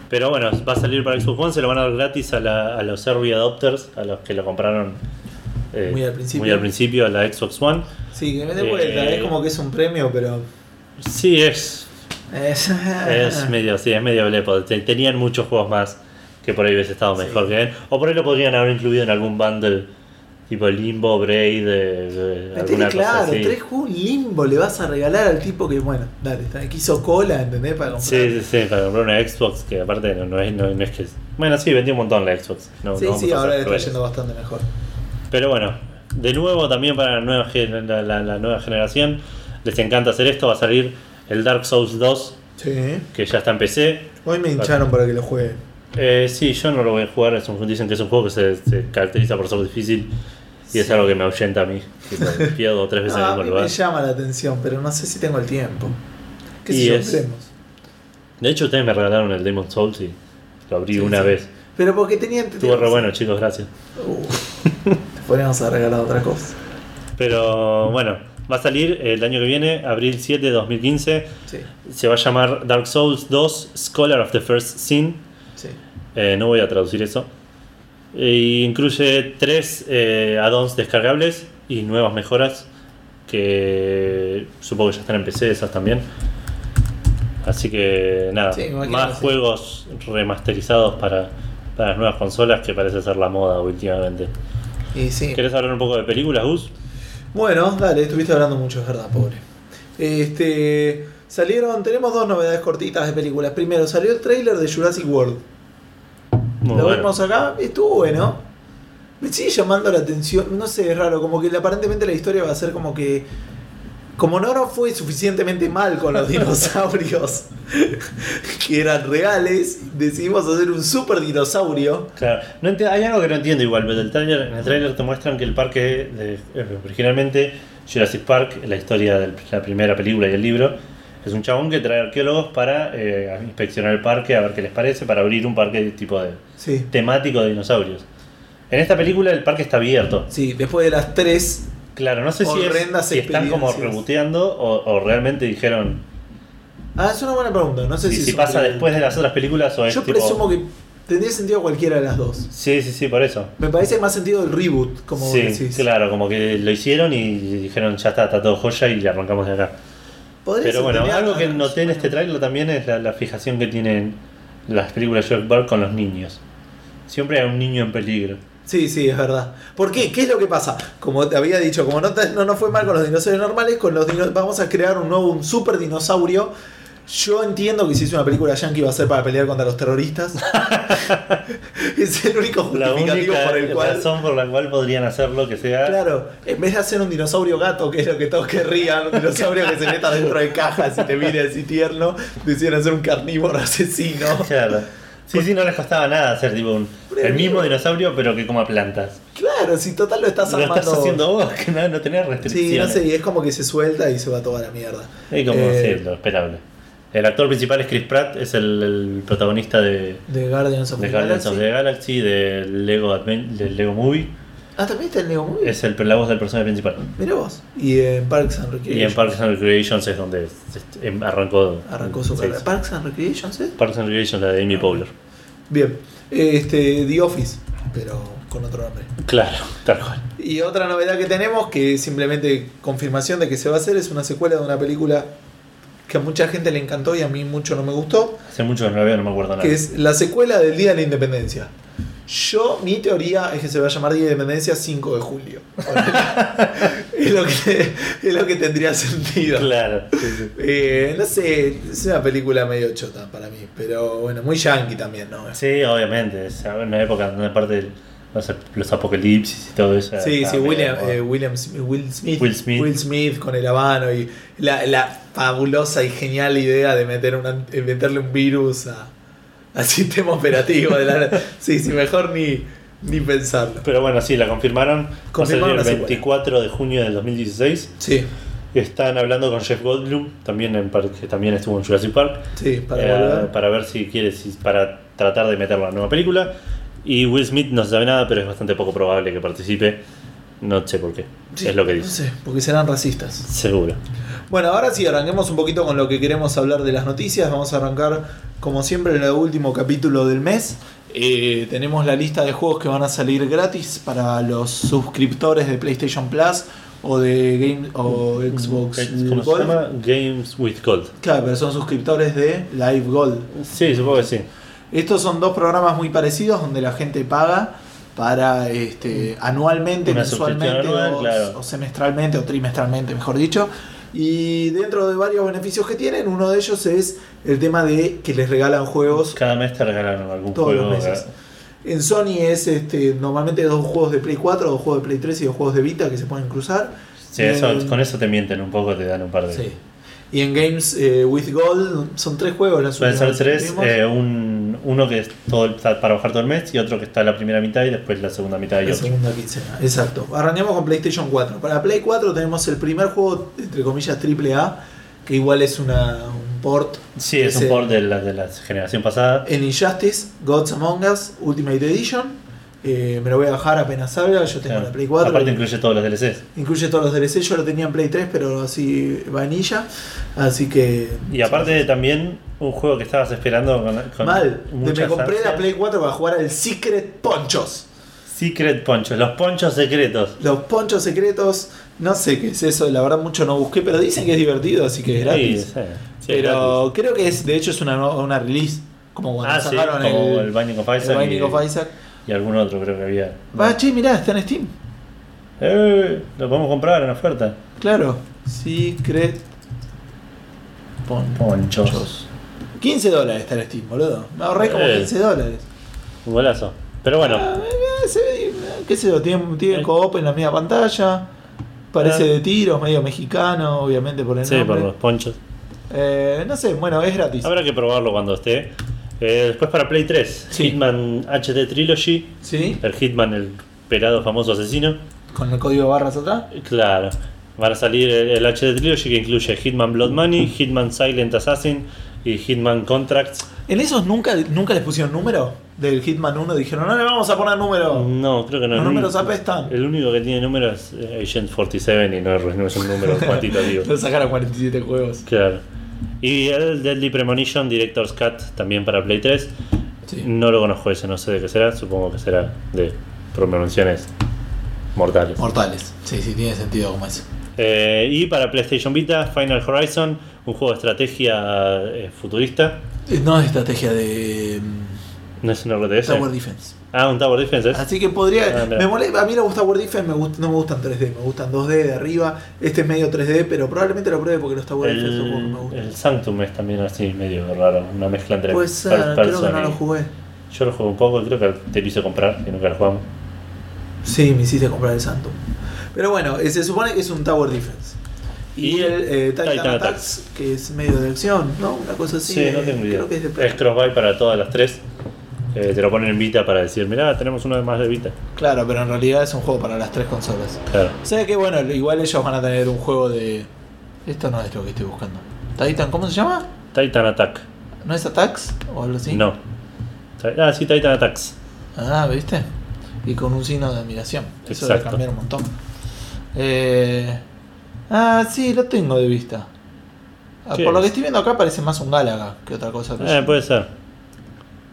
Pero bueno, va a salir para Xbox One, se lo van a dar gratis a, la- a los early adopters, a los que lo compraron eh, Muy al principio. muy al principio a la Xbox One. Sí, que me dé Eh, vuelta, es como que es un premio, pero. Sí, es, Es, es medio, sí, es medio blepo. Te- Tenían muchos juegos más que por ahí hubiese estado mejor Sí. que él. O por ahí lo podrían haber incluido en algún bundle tipo Limbo, Braid, de, de alguna cosa claro, así. tres limbo le vas a regalar al tipo que, bueno, dale, que hizo cola, ¿entendés? Para comprar. Sí, sí, sí, para comprar una Xbox que aparte no, no es, no, no es que... Bueno, sí, vendió un montón la Xbox. No, sí, no sí, ahora le está yendo bastante mejor. Pero bueno, de nuevo también para la nueva, la, la- la nueva generación, les encanta hacer esto, va a salir el Dark Souls 2, Sí. que ya está en PC. Hoy me hincharon para que lo juegue. Eh, sí, yo no lo voy a jugar, es un, dicen que es un juego que se, se caracteriza por ser difícil y es algo que me ahuyenta a mí. Tipo, pierdo tres veces en Ah, el a mismo lugar. me llama la atención, pero no sé si tengo el tiempo. ¿Qué Y yo? es-. De hecho, ustedes me regalaron el Demon Souls y lo abrí Sí, una sí. vez. Pero porque tenía. Estuvo re bueno, chicos, gracias. Uh, te podríamos haber regalado otra cosa. Pero bueno, va a salir el año que viene, abril 7 de 2015. Sí, Se va a llamar Dark Souls 2 Scholar of the First Sin. Eh, no voy a traducir eso. E incluye tres eh, add-ons descargables y nuevas mejoras que supongo que ya están en PC esas también. Así que nada, Sí, más que juegos remasterizados para, para las nuevas consolas que parece ser la moda últimamente. Y sí. ¿Querés hablar un poco de películas, Gus? Bueno, dale, estuviste hablando mucho, es verdad, pobre. Este. Salieron, tenemos dos novedades cortitas de películas. Primero, salió el tráiler de Jurassic World. Muy Lo bueno. vimos acá, estuvo bueno. Me sigue llamando la atención, no sé, es raro, como que aparentemente la historia va a ser como que. Como no nos fue suficientemente mal con los dinosaurios que eran reales, decidimos hacer un super dinosaurio. Claro, no hay algo que no entiendo igual, pero el trailer, en el trailer te muestran que el parque, de, eh, originalmente Jurassic Park, la historia de la primera película y el libro, es un chabón que trae arqueólogos para eh, inspeccionar el parque, a ver qué les parece, para abrir un parque tipo de Sí. temático de dinosaurios. En esta película el parque está abierto. Sí, después de las tres. Claro, no sé si, es- Horrendas si están como reboteando o, o realmente dijeron. Ah, es una buena pregunta, no sé Si, si, pasa después de las otras películas o es Yo tipo. presumo que tendría sentido cualquiera de las dos. Sí, sí, sí, por eso. Me parece más sentido el reboot, como sí, decís. claro, como que lo hicieron y dijeron ya está, está todo joya y arrancamos de acá. Pero bueno, algo que noté en este bueno. tráiler también es la, la fijación que tienen las películas de Park con los niños. Siempre hay un niño en peligro. Sí, sí, es verdad. ¿Por qué? ¿Qué es lo que pasa? Como te había dicho, como no, te- no nos fue mal con los dinosaurios normales, con los dino- vamos a crear un nuevo, un super dinosaurio. Yo entiendo que si es una película yankee va a ser para pelear contra los terroristas. es el único La justificativo única por el cual. razón por la cual podrían hacerlo que sea. Claro, en vez de hacer un dinosaurio gato, que es lo que todos querrían, un dinosaurio que se meta dentro de cajas y te mire así tierno, decidieron hacer un carnívoro asesino. Claro. Sí, sí, no les costaba nada hacer tipo un, el mismo dinosaurio pero que coma plantas. Claro, si total lo estás Lo armando. estás haciendo vos, que no, no tenés Sí, restricciones. no sé, y es como que se suelta y se va toda la mierda. Es como, Eh, sí, lo esperable. El actor principal es Chris Pratt, es el, el protagonista de, De Guardians of de the Guardians Galaxy. of the Galaxy, del Lego, Adven- del Lego Movie. Ah, también está en Lego Movie. Es el, la voz del personaje principal. Mira vos. Y en Parks and Y Recreation. en Parks and Recreations es donde em- arrancó. Arrancó su carrera. Parks and Recreation, ¿sí? Parks and Recreations, la de Amy Powler. Bien. Este, The Office, pero con otro nombre. Claro, tal cual. Y otra novedad que tenemos, que es simplemente confirmación de que se va a hacer, es una secuela de una película que a mucha gente le encantó y a mí mucho no me gustó, Hace mucho que no la veo, no me acuerdo nada. que es la secuela del Día de la Independencia. Yo, mi teoría es que se va a llamar Día de Independencia 5 de julio. es, lo que, es lo que tendría sentido. Claro. sí, sí. Eh, no sé, es una película medio chota para mí, pero bueno, muy yankee también, ¿no? Sí, obviamente. Es una época donde aparte de los, los apocalipsis y todo eso. Sí, sí, medio William, eh, William Will Smith. Will Smith. Smith con el habano y la, la fabulosa y genial idea de meter una, meterle un virus a- al sistema operativo de la Sí, sí, mejor ni, ni pensarlo. Pero bueno, sí, la confirmaron. A Confirmaron el la secuela. 24 de junio del 2016. Sí, Están hablando con Jeff Goldblum, también en que también estuvo en Jurassic Park, sí, para eh, para ver si quiere, si, para tratar de meterlo en la nueva película. Y Will Smith no se sabe nada, pero es bastante poco probable que participe. No sé por qué. Sí, es lo que No dice. sé, porque serán racistas. Seguro. Bueno, ahora sí, arranquemos un poquito con lo que queremos hablar de las noticias. Vamos a arrancar, como siempre, en el último capítulo del mes. Eh, tenemos la lista de juegos que van a salir gratis para los suscriptores de PlayStation Plus o de Game o Xbox ¿Cómo se Gold. llama? Games with Gold. Claro, pero son suscriptores de Live Gold. Sí, supongo que sí. Estos son dos programas muy parecidos donde la gente paga para este, anualmente, Una mensualmente anual, o, claro. o semestralmente o trimestralmente, mejor dicho. Y dentro de varios beneficios que tienen, uno de ellos es el tema de que les regalan juegos Cada mes te regalan algún todos juego. los meses. En Sony es este, normalmente dos juegos de Play 4, dos juegos de Play 3 y dos juegos de Vita que se pueden cruzar. Sí, eso, en- con eso te mienten un poco, te dan un par de. Sí. Y en Games eh, with Gold son tres juegos. Las Suelen ser tres, eh, un, uno que es todo el- está para bajar todo el mes y otro que está la primera mitad y después la segunda mitad y La otro. segunda quincena, exacto. Arrancamos con PlayStation 4. Para Play 4 tenemos el primer juego, entre comillas, AAA, que igual es una, un port. Sí, es un port de la, de la generación pasada. En Injustice, Gods Among Us, Ultimate Edition. Eh, me lo voy a bajar apenas salga, yo tengo Claro. la Play 4. Aparte incluye todos los DLCs. Incluye todos los DLC, yo lo tenía en Play 3, pero así vanilla. Así que. Y aparte también un juego que estabas esperando con, con Mal, me compré la. Play 4 para jugar al Secret Ponchos. Secret Ponchos, los ponchos secretos. Los ponchos secretos, no sé qué es eso, la verdad mucho no busqué, pero dicen que es divertido, así que es gratis. Sí, sí, pero gratis. creo que es, de hecho, es una, una release. Como cuando Ah, sacaron como el, el Binding of el Binding y, of Isaac. Y algún otro creo que había. Ah, che, mirá, está en Steam. Eh, lo podemos comprar en oferta. Claro. Secret Ponchos. 15 dólares está en Steam, boludo. Me ahorré como Eh. 15 dólares. Un golazo. Pero bueno, Ah, eh, se ve- qué sé yo, tiene, tiene Eh. co-op en la misma pantalla. Parece Ah. de tiros, medio mexicano, obviamente por el sí, por nombre. los ponchos. Eh, no sé, bueno, es gratis. Habrá que probarlo cuando esté. Eh, después para Play 3, Sí. Hitman HD Trilogy, ¿Sí? el Hitman, el pelado famoso asesino. Con el código barras atrás. Claro, van a salir el, el HD Trilogy que incluye Hitman Blood Money, Hitman Silent Assassin y Hitman Contracts. ¿En esos nunca, nunca les pusieron número? Del Hitman 1 dijeron, no le vamos a poner número. No, creo que no. Los números único- apestan. El único que tiene número es eh, Agent 47 y no, es- no es un número cuantitativo. Lo sacaron 47 juegos. Claro. Y el Deadly Premonition Director's Cut también para Play 3. Sí. No lo conozco ese, no sé de qué será. Supongo que será de premoniciones mortales. Mortales. Sí, sí, tiene sentido como eso. Eh, y para PlayStation Vita, Final Horizon, un juego de estrategia eh, futurista. Eh, No es estrategia de mm, No es un RTS. Tower Defense. Ah, un Tower Defense es. Así que podría. Ah, me mole- a mí me gusta Tower Defense, me gust- no me gustan 3D, me gustan 2D de arriba. Este es medio 3D, pero probablemente lo pruebe porque los Tower Defense son que me gustan. el Sanctum es también así, medio raro. Una mezcla entre first ser, creo que no lo jugué. Yo lo jugué un poco, creo que te lo hice comprar y nunca lo jugamos. Sí, me hiciste comprar el Santum. Pero bueno, eh, se supone que es un Tower Defense. Y, Y el eh, Titan, Titan Attacks, Attacks. que es medio de acción, ¿no? Una cosa así. Sí, no eh, tengo idea. Creo que es de Play. Es cross-buy para todas las tres. Eh, te lo ponen en Vita para decir, mirá, tenemos uno más de Vita. Claro, pero en realidad es un juego para las tres consolas. Claro. O sea que bueno, igual ellos van a tener un juego de. Esto no es lo que estoy buscando. Titan, ¿cómo se llama? Titan Attack. ¿No es Attacks o algo así? No. Ah, sí, Titan Attacks. Ah, ¿viste? y con un signo de admiración. Eso debe Exacto. cambiar un montón. Eh, ah, sí, lo tengo de vista. Ah, ¿Qué Por lo que estoy viendo acá parece más un Galaga que otra cosa. Eh, yo- puede ser.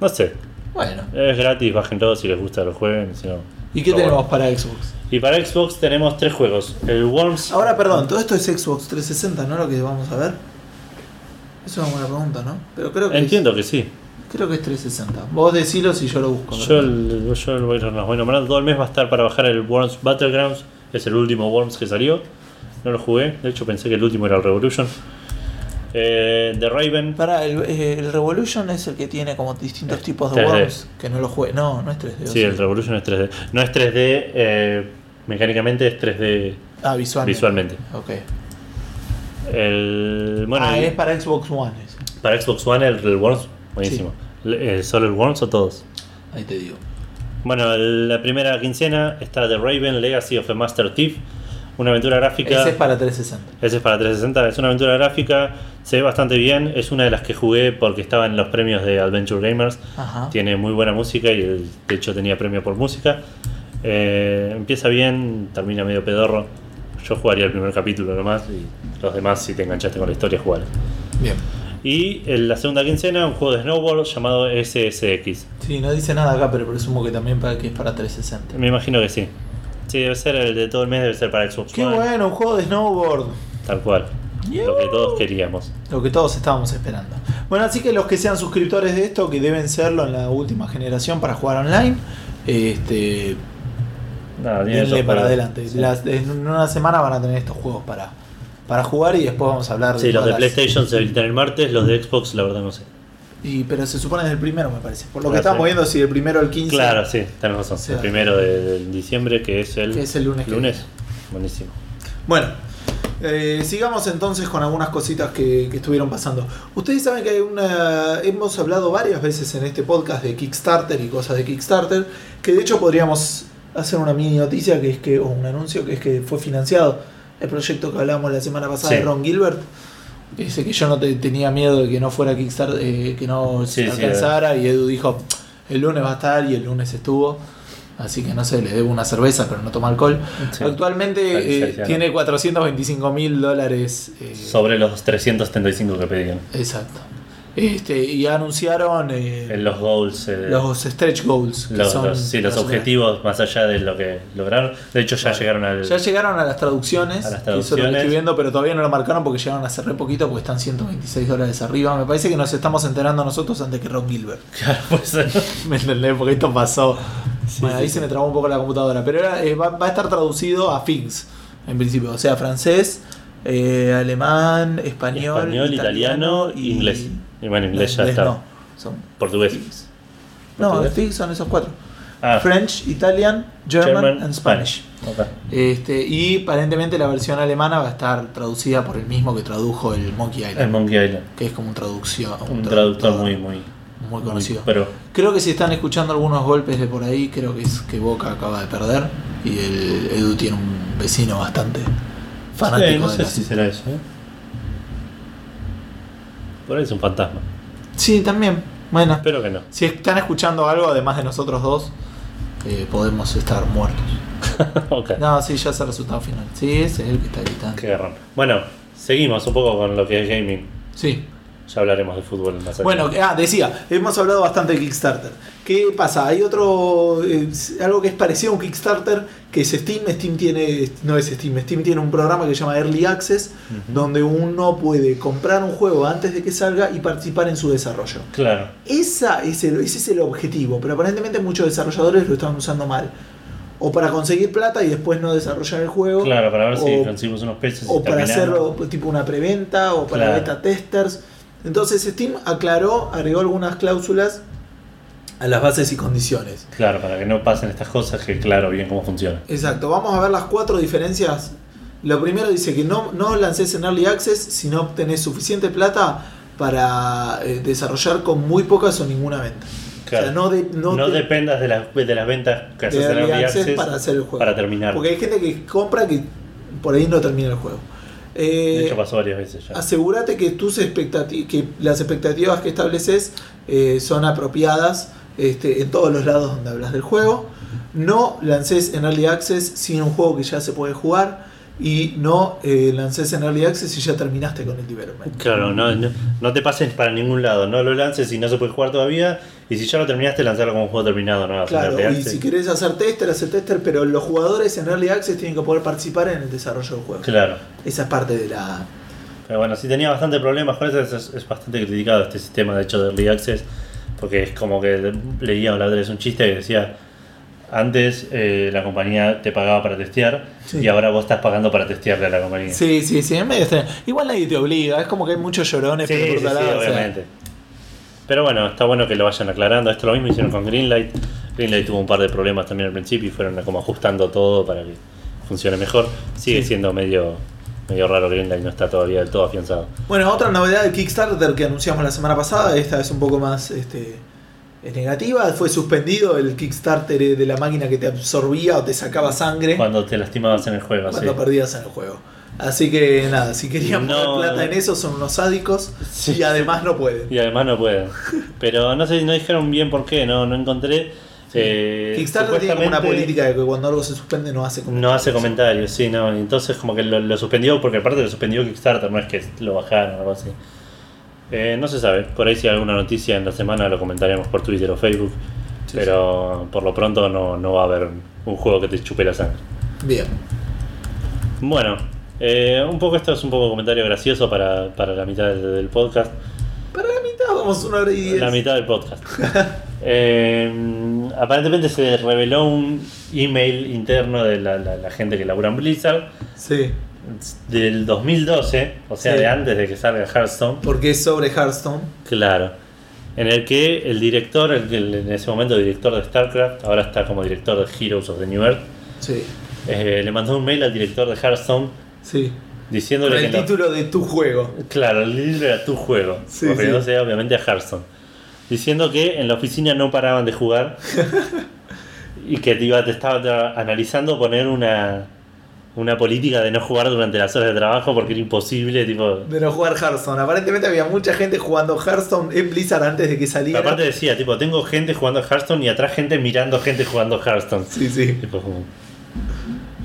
No sé. Bueno, Es gratis, bájenlo si les gusta lo jueguen. Si no. ¿y qué tenemos bueno. para Xbox? Y para Xbox tenemos tres juegos. El Worms. Ahora, perdón, todo esto es Xbox 360, ¿no? Lo que vamos a ver. Es una buena pregunta, ¿no? Pero creo que Entiendo que sí. creo que es 360. Vos decilo si yo lo busco. Yo, el- yo lo voy, los voy nombrando. Todo el mes va a estar para bajar el Worms Battlegrounds. Es el último Worms que salió. No lo jugué. De hecho, pensé que el último era el Revolution. Eh, The Raven. Para, el, eh, el Revolution es el que tiene como distintos tipos de 3D. worms que no lo juegue. No, no es 3D. ¿o Sí, el Revolution es 3D. No es 3D eh, mecánicamente, es 3D Ah, visualmente. visualmente. Ok. El, bueno, ah, es para Xbox One. ese. para Xbox One el, el Worms, buenísimo. Eh, ¿Solo el Worms o todos? Ahí te digo. Bueno, la primera quincena está The Raven Legacy of a Master Thief. Una aventura gráfica. Ese es para 360. Ese es para 360, es una aventura gráfica, se ve bastante bien, es una de las que jugué porque estaba en los premios de Adventure Gamers, Ajá. tiene muy buena música y de hecho tenía premio por música. Eh, empieza bien, termina medio pedorro. Yo jugaría el primer capítulo nomás y los demás si te enganchaste con la historia jugar. Bien. Y en la segunda quincena un juego de snowboard llamado SSX. Sí, no dice nada acá, pero presumo que también para que es para 360. Me imagino que sí. Sí, debe ser el de todo el mes, debe ser para Xbox Qué One, bueno, un juego de snowboard. Tal cual. Lo que todos queríamos. Lo que todos estábamos esperando. Bueno, así que los que sean suscriptores de esto, que deben serlo en la última generación para jugar online, este, Nada, denle para adelante. Sí. Las- en una semana van a tener estos juegos para, para jugar y después vamos a hablar Sí, los de todas las- PlayStation se habilitan el martes, los de Xbox la verdad no sé. Y, pero se supone desde el primero, me parece. Por lo que estamos viendo, si el primero al 15. Claro, sí, tenés razón. El primero de, de diciembre que es el, Que es el lunes. Buenísimo. Bueno, eh, sigamos entonces con algunas cositas que, que estuvieron pasando. Ustedes saben que hay una. Hemos hablado varias veces en este podcast de Kickstarter y cosas de Kickstarter. Que de hecho podríamos hacer una mini noticia que es que. o un anuncio que es que fue financiado el proyecto que hablábamos la semana pasada Sí. de Ron Gilbert. Dice que yo no te- tenía miedo de que no fuera Kickstarter, eh, que no se sí, alcanzara. y Edu dijo: el lunes va a estar y el lunes estuvo. Así que no sé, le debo una cerveza, pero no toma alcohol. Sí. Actualmente eh, tiene 425 mil dólares. eh, Sobre los 375 que pedían. Exacto. Este, y anunciaron eh, los goals. eh, los stretch goals. que los, son los- sí, los objetivos más allá de lo que lograron. De hecho, ya Claro. llegaron al. Ya llegaron a las traducciones. A las que lo estoy viendo, pero todavía no lo marcaron porque llegaron hace re poquito porque están 126 dólares arriba. Me parece que nos estamos enterando nosotros antes que Ron Gilbert. Claro, pues, ¿Me entendés? Porque esto pasó. Sí, bueno, ahí sí. se me trabó un poco la computadora. Pero era, eh, va, va a estar traducido a FIGS, en principio. O sea, francés, eh, alemán, español, español, italiano, y inglés. Y bueno, inglés ya está. no. Son Portugués. FIGS. No, ¿Portugués? FIGS son esos cuatro. Ah, French, Italian, German, German, and Spanish. Ok. Este, y aparentemente la versión alemana va a estar traducida por el mismo que tradujo el Monkey Island. El Monkey Island. que es como un traducción. Un traductor muy, muy, muy conocido. Pero Creo que si están escuchando algunos golpes de por ahí, creo que es que Boca acaba de perder. Y el Edu tiene un vecino bastante fanático Sí, no de sé la- si será eso. ¿eh? Por ahí es un fantasma. Sí, también. Bueno, Espero que no. si están escuchando algo además de nosotros dos, eh, podemos estar muertos. ok. No, sí, ya es el resultado final. Sí, ese es el que está gritando. Qué garrón. Bueno, seguimos un poco con lo que es gaming. Sí. Ya hablaremos de fútbol más. Bueno, ah, decía, hemos hablado bastante de Kickstarter. ¿Qué pasa? Hay otro, eh, algo que es parecido a un Kickstarter, que es Steam. Steam tiene, no es Steam, Steam tiene un programa que se llama Early Access, donde uno puede comprar un juego antes de que salga y participar en su desarrollo. Claro. Esa es el- ese es el objetivo, pero aparentemente muchos desarrolladores lo están usando mal. O para conseguir plata y después no desarrollar el juego. Claro, para ver si conseguimos unos pesos. o para hacerlo tipo una preventa o para Claro. beta testers. Entonces Steam aclaró, agregó algunas cláusulas a las bases y condiciones. Claro, para que no pasen estas cosas, que claro, bien cómo funciona. Exacto, vamos a ver las cuatro diferencias. Lo primero dice que no, no lances en Early Access si no obtenés suficiente plata para eh, desarrollar con muy pocas o ninguna venta. Claro. O sea, no, de- no No, te- dependas de, las de las ventas que haces en Early Early Access Access para hacer el juego. para terminar. Porque hay gente que compra que por ahí no termina el juego. Eh, De hecho, pasó varias veces ya. asegúrate que tus expectati- que las expectativas que estableces eh, son apropiadas este, en todos los lados donde hablas del juego. no lances en Early Access sin un juego que ya se puede jugar y no eh, lances en Early Access si ya terminaste con el development. Claro, no, no, no te pases para ningún lado, no lo lances si no se puede jugar todavía y si ya lo terminaste, lanzarlo como un juego terminado, ¿no? Claro, y si querés hacer tester, hacer tester, pero los jugadores en Early Access tienen que poder participar en el desarrollo del juego. Claro. Esa es parte de la... Pero bueno, sí tenía bastante problemas con eso, es, bastante criticado este sistema de hecho de Early Access, porque es como que leía la otra vez un chiste que decía, antes eh, la compañía te pagaba para testear Sí. y ahora vos estás pagando para testearle a la compañía. Sí, sí, sí, es medio extraño. Igual nadie te obliga, es como que hay muchos llorones Sí, por sí, sí, lado, o sea, obviamente. Pero bueno, está bueno que lo vayan aclarando. Esto lo mismo hicieron con Greenlight. Greenlight tuvo un par de problemas también al principio y fueron como ajustando todo para que funcione mejor. Sigue Sí. siendo medio, medio raro Greenlight, no está todavía del todo afianzado. Bueno, otra novedad de Kickstarter que anunciamos la semana pasada, esta es un poco más este, es negativa, fue suspendido el Kickstarter de la máquina que te absorbía o te sacaba sangre Cuando te lastimabas en el juego, sí. cuando perdías en el juego. Así que nada, si querían No. poner plata en eso son unos sádicos Sí. y además no pueden. Y además no pueden. Pero no sé, no dijeron bien por qué, no, no encontré. Eh, Kickstarter tiene como una política de que cuando algo se suspende no hace No hace comentarios, sí, no. Entonces como que lo, lo suspendió, porque aparte lo suspendió Kickstarter, no es que lo bajaron o algo así. Eh, no se sabe, por ahí si hay alguna noticia en la semana lo comentaremos por Twitter o Facebook. Sí, pero por lo pronto no, no va a haber un juego que te chupe la sangre. Bien. Bueno, eh, un poco esto es un poco comentario gracioso para, para la mitad del, del podcast. Para la mitad vamos una hora y diez. La mitad del podcast. Eh, aparentemente se reveló un email interno de la, la- la gente que labura en Blizzard Sí, del 2012, o sea, Sí. de antes de que salga Hearthstone. porque es sobre Hearthstone. Claro. En el que el director, el, el- en ese momento director de StarCraft, ahora está como director de Heroes of the New Earth, Sí, eh, le mandó un mail al director de Hearthstone sí. diciéndole Con que el no- título de tu juego. Claro, el libro era tu juego. Sí, refiriéndose obviamente a Hearthstone. Diciendo que en la oficina no paraban de jugar y que te, iba, te estaba analizando poner una, una política de no jugar durante las horas de trabajo porque era imposible. Tipo, De no jugar Hearthstone. Aparentemente había mucha gente jugando Hearthstone en Blizzard antes de que saliera. aparte decía, tipo, tengo gente jugando Hearthstone y atrás gente mirando gente jugando Hearthstone. Sí, sí. Tipo, como-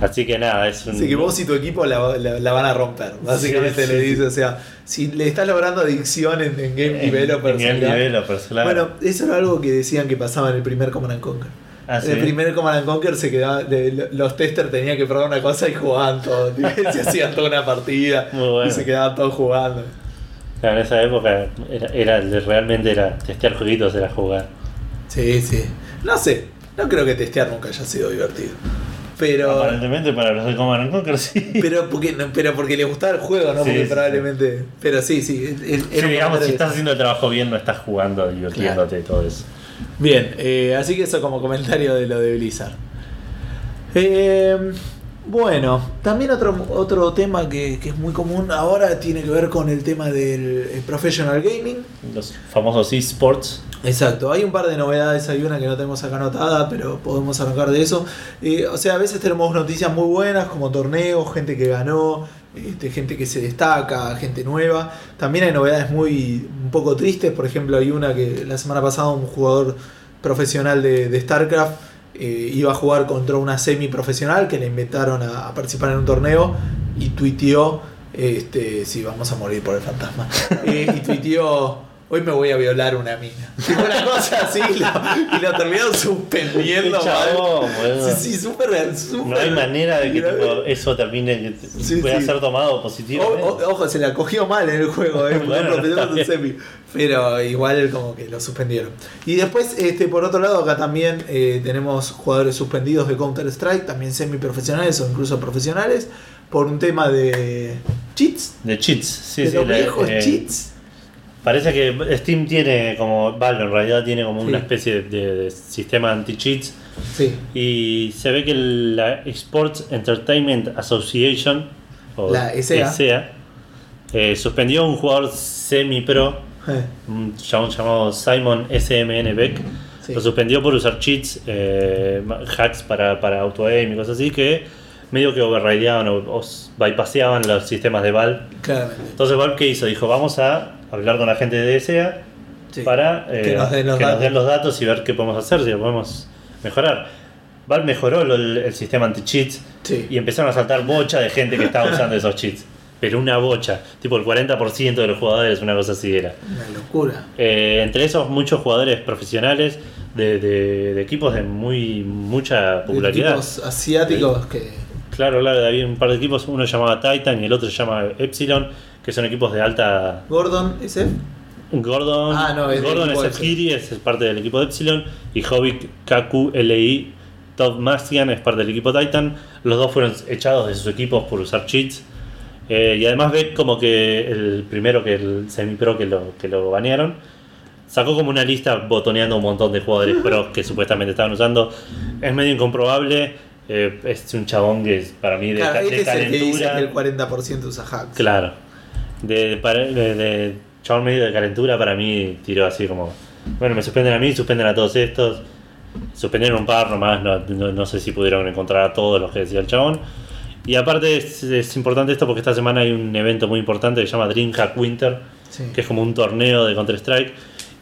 Así que nada, es un... Así que vos y tu equipo la, la- la van a romper. Básicamente Sí, le sí, dice, o sea, si le estás logrando adicción en, en Game en- Developers. en Game claro. Bueno, eso era algo que decían que pasaba en el primer Command and Conquer. Ah, ¿sí? el primer Command and Conquer se quedaba, de- los testers tenían que probar una cosa y jugaban todo. se hacían toda una partida bueno. y se quedaban todos jugando. Claro, en esa época era, era realmente era testear jueguitos, era jugar. Sí, sí. No sé, no creo que testear nunca haya sido divertido. Pero. Aparentemente para los de Command and Conquer sí. Pero porque, pero porque le gustaba el juego, ¿no? Sí, porque sí, probablemente. Pero sí, sí. era digamos, si estás haciendo el trabajo bien, no estás jugando, divirtiéndote y todo eso. Bien, eh, así que eso como comentario de lo de Blizzard. Eh, bueno, también otro, otro tema que, que es muy común ahora tiene que ver con el tema del eh, professional gaming. Los famosos esports. Exacto, hay un par de novedades, hay una que no tenemos acá anotada, pero podemos arrancar de eso. Eh, o sea, a veces tenemos noticias muy buenas como torneos, gente que ganó, este, gente que se destaca, gente nueva. También hay novedades muy un poco tristes, por ejemplo hay una que la semana pasada un jugador profesional de, de StarCraft eh, iba a jugar contra una semi-profesional que le invitaron a, a participar en un torneo y tuiteó, este, sí, vamos a morir por el fantasma, Eh, y tuiteó... Hoy me voy a violar una mina. Tipo una cosa así y lo, y lo terminaron suspendiendo. Chabón. Sí, sí, súper, súper. No hay manera de que tipo, eso termine, que Sí, pueda sí. ser tomado O- positivamente. o- ojo, se la cogió mal en el juego, eh, porque Bueno. Pero igual como que lo suspendieron. Y después, este, por otro lado, acá también eh, tenemos jugadores suspendidos de Counter Strike, también semi-profesionales o incluso profesionales, por un tema de cheats. De cheats, sí, de sí. los la- viejos eh, cheats. Parece que Steam tiene como, Valve en realidad tiene como Sí. una especie de, de sistema anti-cheats Sí. y se ve que la Sports Entertainment Association, o La ESEA. eh, suspendió a un jugador semi-pro, Eh, un chabón llamado Simon SMN Beck, Sí. lo suspendió por usar cheats, eh, hacks para, para auto-aim y cosas así que medio que overrideaban o, o bypasseaban los sistemas de Valve. claramente. Entonces Valve qué hizo? Dijo, vamos a hablar con la gente de ESEA Sí. para eh, Que nos den los que nos datos. den los datos y ver qué podemos hacer, si lo podemos mejorar. Valve mejoró lo- el, el sistema anti-cheats Sí. y empezaron a saltar bocha de gente que estaba usando esos cheats. Pero una bocha, tipo el 40% de los jugadores, una cosa así era. Una locura. Eh, entre esos, muchos jugadores profesionales de, de- de equipos de muy mucha popularidad. Equipos asiáticos que. Claro, claro, había un par de equipos, uno se llamaba Titan y el otro se llama Epsilon, que son equipos de alta. Gordon, ¿ese? Gordon, Ah, no, es Gordon es. Kiri, es parte del equipo de Epsilon, y Hobbit KQLI Todd Mastian es parte del equipo Titan. Los dos fueron echados de sus equipos por usar cheats. Eh, y además ve como que el primero que el semi-pro que lo, que lo banearon sacó como una lista botoneando un montón de jugadores pro que supuestamente estaban usando. Es medio incomprobable. Eh, es un chabón que es para mí de, Claro, este de es el que calentura. el 40% usa hacks. Claro. De, de, de chabón medio de calentura para mí tiró así como, bueno, me suspenden a mí, suspenden a todos estos. Suspendieron un par nomás, no, no, no sé si pudieron encontrar a todos los que decía el chabón. Y aparte es, es importante esto porque esta semana hay un evento muy importante que se llama DreamHack Winter, Sí. que es como un torneo de Counter-Strike.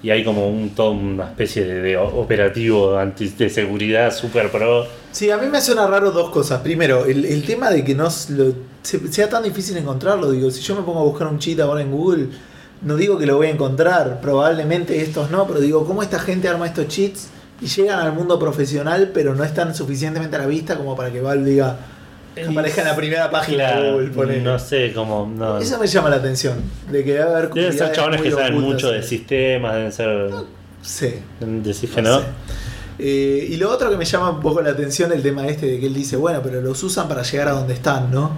Y hay como un, toda una especie de, operativo de seguridad super pro. Sí, a mí me suena raro dos cosas. Primero, el, tema de que no sea tan difícil encontrarlo. Digo, si yo me pongo a buscar un cheat ahora en Google, no digo que lo voy a encontrar. Probablemente estos no, pero digo, ¿cómo esta gente arma estos cheats y llegan al mundo profesional, pero no están suficientemente a la vista como para que Valve diga aparezca en la primera página de Google? ponele? no sé cómo. No, Eso me llama la atención. De que debe haber Deben ser chabones que saben ocultas mucho de sistemas, deben ser. Sí. Decís que No no. sé. Eh, y lo otro que me llama un poco la atención el tema este de que él dice, bueno, pero los usan para llegar a donde están, ¿no?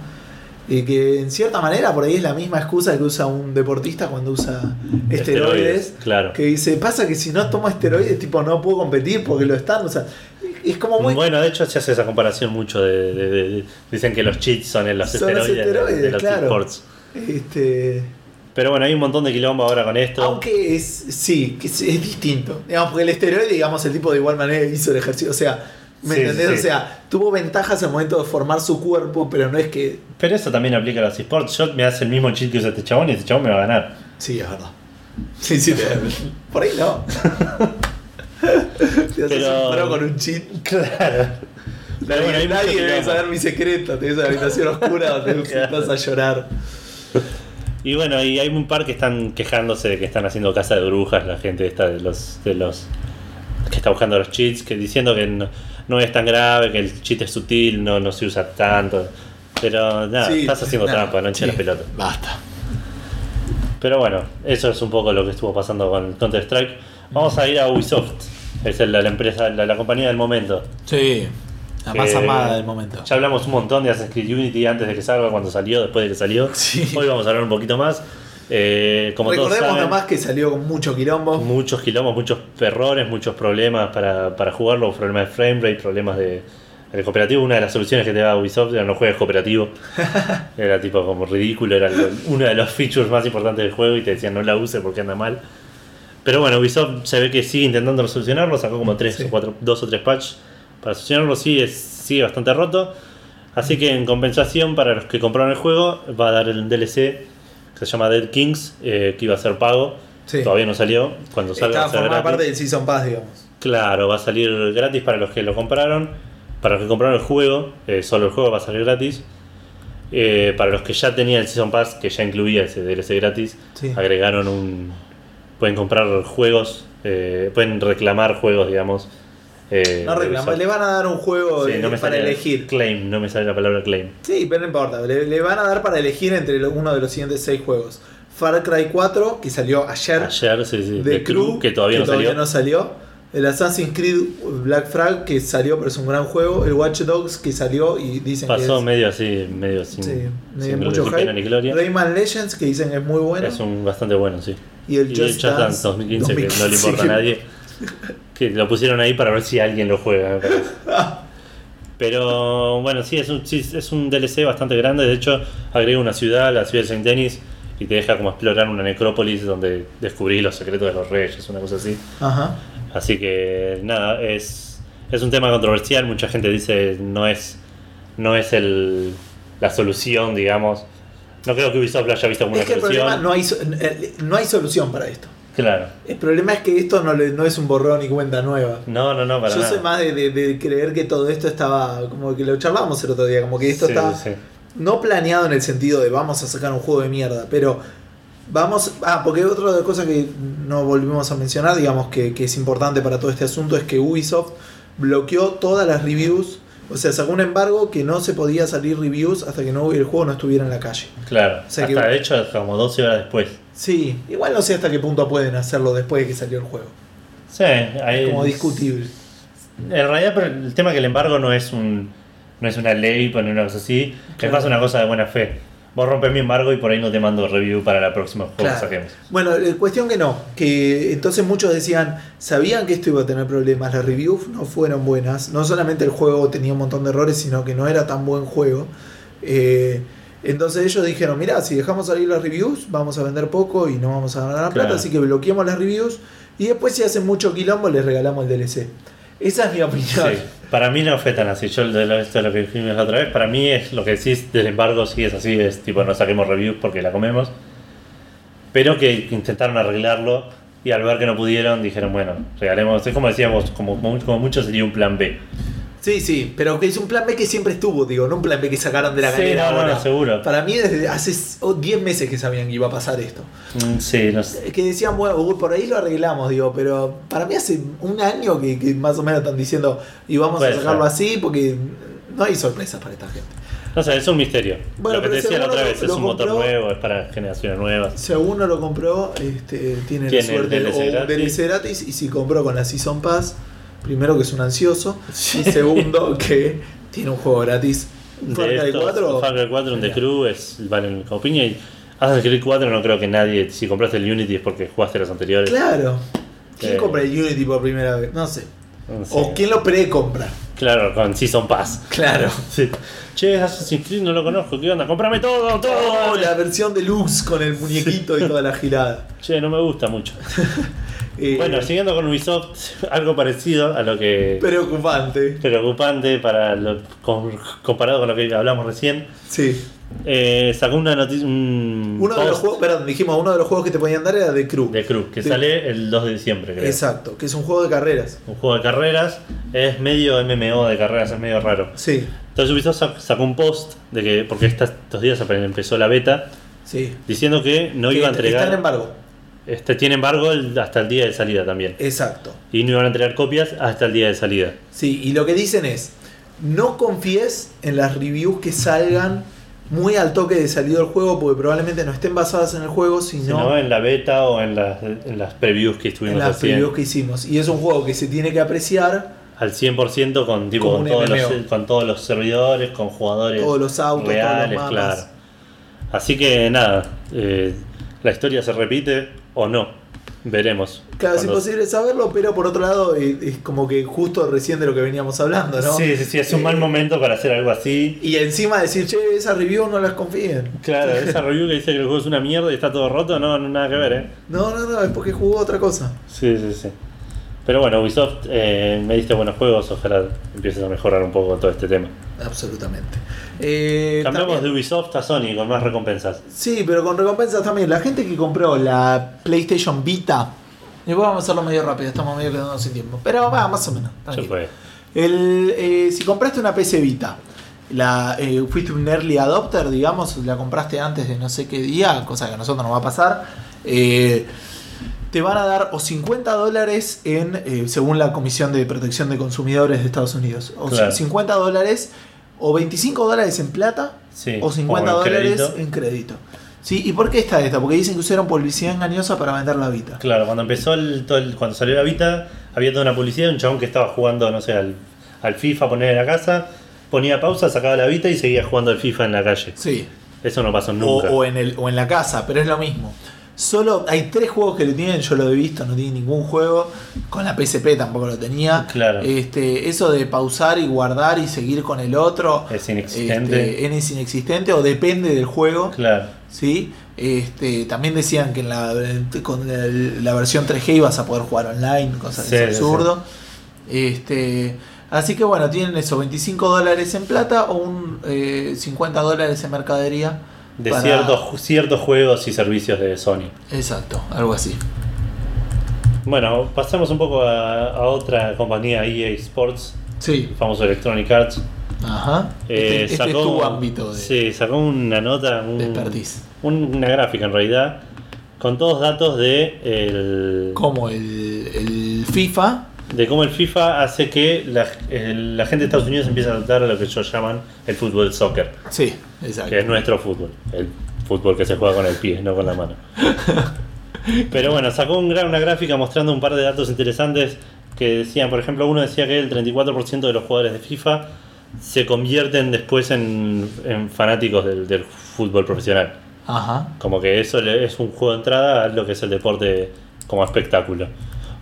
Y que en cierta manera por ahí es la misma excusa que usa un deportista cuando usa esteroides. Claro. Que dice, pasa que si no tomo esteroides, tipo, no puedo competir porque lo están. O sea, es como muy... Bueno, de hecho se hace esa comparación mucho de, de- de- de- dicen que los cheats son en los Son los esteroides, de- de, esteroides, los claro. Este, Pero bueno, hay un montón de quilombo ahora con esto. aunque es, sí, que es, es distinto. Digamos, porque el esteroide, digamos, el tipo de igual manera hizo el ejercicio. O sea, ¿me Sí, entendés? sí. O sea, tuvo ventajas al momento de formar su cuerpo, pero no es que Pero eso también aplica a los esports. Yo me hace el mismo cheat que usa este chabón y este chabón me va a ganar. Sí, es verdad. Sí, sí, por ahí no. Te haces Pero- un con un cheat. Claro. Pero bueno, Nadie debe saber mi secreto. Tenés una habitación oscura donde Claro. estás a llorar. Y bueno, y hay un par que están quejándose de que están haciendo casa de brujas, la gente esta de los, de los que está buscando los cheats, que diciendo que no, no es tan grave, que el cheat es sutil, no, no se usa tanto. Pero nada, Sí, estás haciendo nada, trampa, no hinches sí. la pelota. Basta. Pero bueno, eso es un poco lo que estuvo pasando con Counter Strike. Vamos a ir a Ubisoft, es la, la empresa, la, la compañía del momento. Sí. La más Eh, amada del momento. Ya hablamos un montón de Assassin's Creed Unity antes de que salga, cuando salió, después de que salió. Sí. Hoy vamos a hablar un poquito más. Eh, como todos Recordemos saben, nomás que salió con mucho quilombo. muchos quilombos, muchos errores, muchos problemas para, para jugarlo, problemas de frame rate, problemas de, del cooperativo. Una de las soluciones que te daba Ubisoft era no juegues cooperativo. era tipo como ridículo, era uno de los features más importantes del juego y te decían no la use porque anda mal. Pero bueno, Ubisoft se ve que sigue intentando solucionarlo, sacó como tres Sí. o cuatro, dos o tres patches para solucionarlo, sigue, sigue bastante roto. Así que en compensación para los que compraron el juego va a dar el DLC que se llama Dead Kings, eh, que iba a ser pago. Sí. Todavía no salió. Cuando salga va Está a ser formada gratis. parte del Season Pass, digamos. Claro, va a salir gratis para los que lo compraron. Para los que compraron el juego, eh, solo el juego va a salir gratis. Eh, para los que ya tenían el Season Pass, que ya incluía ese DLC gratis, Sí. agregaron un. Pueden comprar juegos, eh, pueden reclamar juegos, digamos. eh, No de reclama, Ubisoft. le van a dar un juego Sí, eh, no me para elegir. Claim, no me sale la palabra claim. Sí, pero no importa. Le, le van a dar para elegir entre uno de los siguientes seis juegos. Far Cry 4, que salió ayer. Ayer, sí, sí. The The Crew, que todavía no salió. no salió. El Assassin's Creed Black Flag, que salió, pero es un gran juego. El Watch Dogs, que salió y dicen Pasó que es, medio así, medio sin, sí, sin, mucho sin gloria. hype. Rayman Legends, que dicen que es muy bueno. Es un bastante bueno, sí. Y el Y Just, el Dance Dance 2015, que no le importa a nadie. Que lo pusieron ahí para ver si alguien lo juega, me. Pero bueno, sí es, un, sí, es un DLC bastante grande. De hecho, agrega una ciudad, la ciudad de Saint Denis, y te deja como explorar una necrópolis donde descubrís los secretos de los reyes, una cosa así. Ajá. Así que nada, es, es un tema controversial. Mucha gente dice no es, no es el, la solución, digamos. No creo que Ubisoft lo haya visto como Es una que el solución. problema no hay, eh, no hay solución para esto. Claro. El problema es que esto no, le- no es un borrón y cuenta nueva. No, no, no, para Yo nada. soy más de, de- de creer que todo esto estaba, como que lo charlábamos el otro día, como que esto Sí, está sí. no planeado en el sentido de vamos a sacar un juego de mierda, pero vamos, ah, porque otra de las cosas que no volvimos a mencionar, digamos que, que es importante para todo este asunto, es que Ubisoft bloqueó todas las reviews, o sea, sacó un embargo que no se podía salir reviews hasta que no, el juego no estuviera en la calle. Claro. O sea Hasta que- de hecho como 12 horas después. Sí, igual no sé hasta qué punto pueden hacerlo después de que salió el juego. Sí, ahí Como discutible. En realidad, pero el tema es que el embargo no es un no es una ley, poner una cosa así, Claro. es más una cosa de buena fe. Vos rompes mi embargo y por ahí no te mando review para la próxima juego Claro. que saquemos. Bueno, la cuestión que no, que entonces muchos decían, sabían que esto iba a tener problemas, las reviews no fueron buenas, no solamente el juego tenía un montón de errores, sino que no era tan buen juego. Eh, entonces ellos dijeron, mira, si dejamos salir las reviews, vamos a vender poco y no vamos a ganar plata, Claro. así que bloqueemos las reviews y después si hacen mucho quilombo les regalamos el DLC. Esa es mi opinión. Sí, para mí no fue tan así. Yo, de lo- esto es lo que dijimos otra vez, para mí es lo que decís del embargo, sí es así, es tipo no saquemos reviews porque la comemos. Pero que intentaron arreglarlo y al ver que no pudieron dijeron, bueno, regalemos. Es como decíamos, como, como mucho sería un plan B. Sí, sí, pero es un plan B que siempre estuvo, digo, no un plan B que sacaron de la Sí, galera no, no, ahora. no, seguro. Para mí desde hace 10 meses que sabían que iba a pasar esto. Mm, Sí, no sé. que decían, bueno, por ahí lo arreglamos, digo, pero para mí hace un año que, que más o menos están diciendo, y vamos Puede a sacarlo ser. así, porque no hay sorpresas para esta gente. No sé, es un misterio. Bueno, lo que te decía la otra lo- vez, es un motor compró- nuevo, es para generaciones nuevas. Si alguno lo compró, este, tiene, la suerte gratis. DLC gratis, y si compró con la Season Pass, primero que es un ansioso, y segundo que tiene un juego gratis. Un Far Cry estos, 4. un Far Cry 4, un The. Crew, es, valen como piña. Y Assassin's Creed 4 no creo que nadie, si compraste el Unity es porque jugaste los anteriores. Claro. ¿Quién Eh. compra el Unity por primera vez? No sé. No sé. O quién lo precompra. Claro, con Season Pass. Claro. Sí. Che, Assassin's Creed no lo conozco, ¿qué onda? ¡Comprame todo, todo! Oh, la versión deluxe con el muñequito y toda la girada. Che, no me gusta mucho. Eh, Bueno, siguiendo con Ubisoft, algo parecido a lo que... preocupante. Preocupante para lo, con- comparado con lo que hablamos recién. Sí. Eh, sacó una noticia, un Uno de los juegos, perdón, dijimos, uno de los juegos que te podían dar era The Crew. de Crew, que sale el 2 de diciembre, creo. Exacto, que es un juego de carreras. Un juego de carreras, es medio MMO de carreras, es medio raro. Sí, Entonces Ubisoft sac- sacó un post de que, porque estos días empezó la beta, sí. diciendo que no Que iba a Está en entregar, embargo. Este, tiene embargo el- hasta el día de salida también. Exacto. Y no iban a entregar copias hasta el día de salida. Sí, y lo que dicen es, no confíes en las reviews que salgan muy al toque de salida del juego, porque probablemente no estén basadas en el juego, sino, Sino en la beta o en las, en las previews que en estuvimos las haciendo. reviews que hicimos. Y es un juego que se tiene que apreciar, Al 100% con, tipo, con, todos los, con todos los servidores, con jugadores todos los autos, reales, todos los mapas. claro. Así que nada, eh, la historia se repite o no. Veremos. Claro, es imposible saberlo, pero por otro lado eh, es como que justo recién de lo que veníamos hablando, ¿no? Sí, sí, sí, es un Eh, mal momento para hacer algo así. Y encima decir, che, esa review no las confíen. Claro, esa review que dice que el juego es una mierda y está todo roto, no, no nada que ver, ¿eh? No, no, no, es porque jugó otra cosa. Sí, sí, sí. Pero bueno, Ubisoft, eh, me diste buenos juegos, ojalá empieces a mejorar un poco todo este tema. Absolutamente. Eh, Cambiamos también- de Ubisoft a Sony con más recompensas. Sí, pero con recompensas también. La gente que compró la PlayStation Vita. Después vamos a hacerlo medio rápido, estamos medio quedando sin tiempo. Pero va, más o menos. El, eh, si compraste una PC Vita, la, eh, fuiste un early adopter, digamos, la compraste antes de no sé qué día, cosa que a nosotros nos va a pasar, eh, te van a dar o 50 dólares en, eh, según la Comisión de Protección de Consumidores de Estados Unidos, o Claro. 50 dólares o 25 dólares en plata Sí, o 50 o en dólares crédito. en crédito. ¿Sí? ¿Y por qué está esta? Porque dicen que usaron publicidad engañosa para vender la Vita. Claro, cuando empezó el, todo el- cuando salió la Vita, había toda una publicidad de un chabón que estaba jugando, no sé, al, al FIFA, poner en la casa, ponía pausa, sacaba la Vita y seguía jugando al FIFA en la calle. Sí. Eso no pasó O, nunca. o en el, o en la casa, pero es lo mismo. Solo hay tres juegos que lo tienen, yo lo he visto, no tiene ningún juego. Con la PSP tampoco lo tenía. Claro. Este, eso de pausar y guardar y seguir con el otro. Es inexistente. este, es inexistente o depende del juego. Claro. ¿sí? Este, también decían que en la, con la versión 3G ibas a poder jugar online, cosas sí, absurdo. Este, así que bueno, tienen eso, 25 dólares en plata o un eh, 50 dólares en mercadería. De para- ciertos, ciertos juegos y servicios de Sony. Exacto, algo así. Bueno, pasamos un poco a, a otra compañía, EA Sports, Sí. el famoso Electronic Arts. Ajá. Eh, este, este es tu ámbito de, Sí, sacó una nota, un- expertise. un- una gráfica en realidad, con todos datos de, el, Como el, el FIFA. De cómo el FIFA hace que la, el- la gente de Estados Unidos empiece a adoptar a lo que ellos llaman el fútbol soccer, Sí, exacto. que es nuestro fútbol, el fútbol que se juega con el pie, no con la mano. Pero bueno, sacó un una gráfica mostrando un par de datos interesantes que decían, por ejemplo, uno decía que el 34% de los jugadores de FIFA se convierten después en, en fanáticos del, del fútbol profesional. Ajá. Como que eso es un juego de entrada a lo que es el deporte como espectáculo.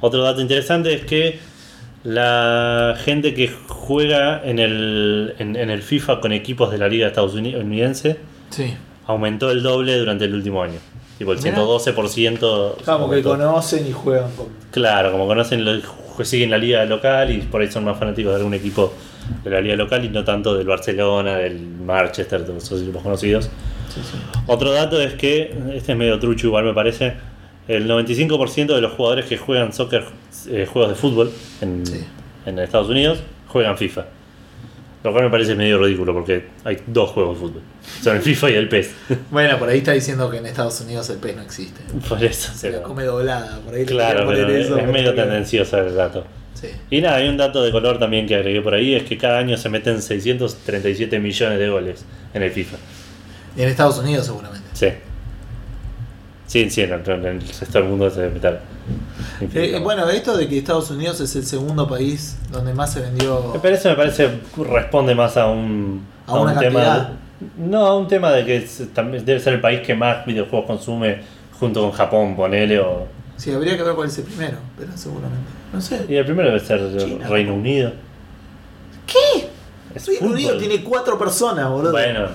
Otro dato interesante es que la gente que juega en el, en, en el FIFA con equipos de la Liga estadounidense Sí. aumentó el doble durante el último año. Tipo el Mirá. 112%. Como que conocen y juegan con. Claro, como conocen, lo- siguen la liga local y por ahí son más fanáticos de algún equipo de la liga local y no tanto del Barcelona, del Manchester, de esos equipos conocidos. Sí, sí. Otro dato es que, este es medio trucho igual me parece, el 95% de los jugadores que juegan soccer, eh, juegos de fútbol en, Sí. en Estados Unidos, juegan FIFA. Lo cual me parece medio ridículo porque hay dos juegos de fútbol. Son el FIFA y el PES. Bueno, por ahí está diciendo que en Estados Unidos el pez no existe. Por eso. Se pero- come doblada. Por ahí claro, pero es, eso, es medio tendencioso el dato. Sí. Y nada, hay un dato de color también que agregué por ahí, es que cada año se meten 637 millones de goles en el FIFA. Y en Estados Unidos seguramente. Sí. Sí, sí, en el, en el resto del mundo se meter. Eh, bueno, esto de que Estados Unidos es el segundo país donde más se vendió. Me parece, me parece, responde más a un, A una un tema. cantidad. No, a un tema de que es- también debe ser el país que más videojuegos consume junto con Japón, ponele, o. Sí, habría que ver cuál es el primero, pero seguramente. No sé. Y el primero debe ser China. Reino Unido. ¿Qué? Es Reino fútbol. Unido tiene cuatro personas, boludo. Bueno.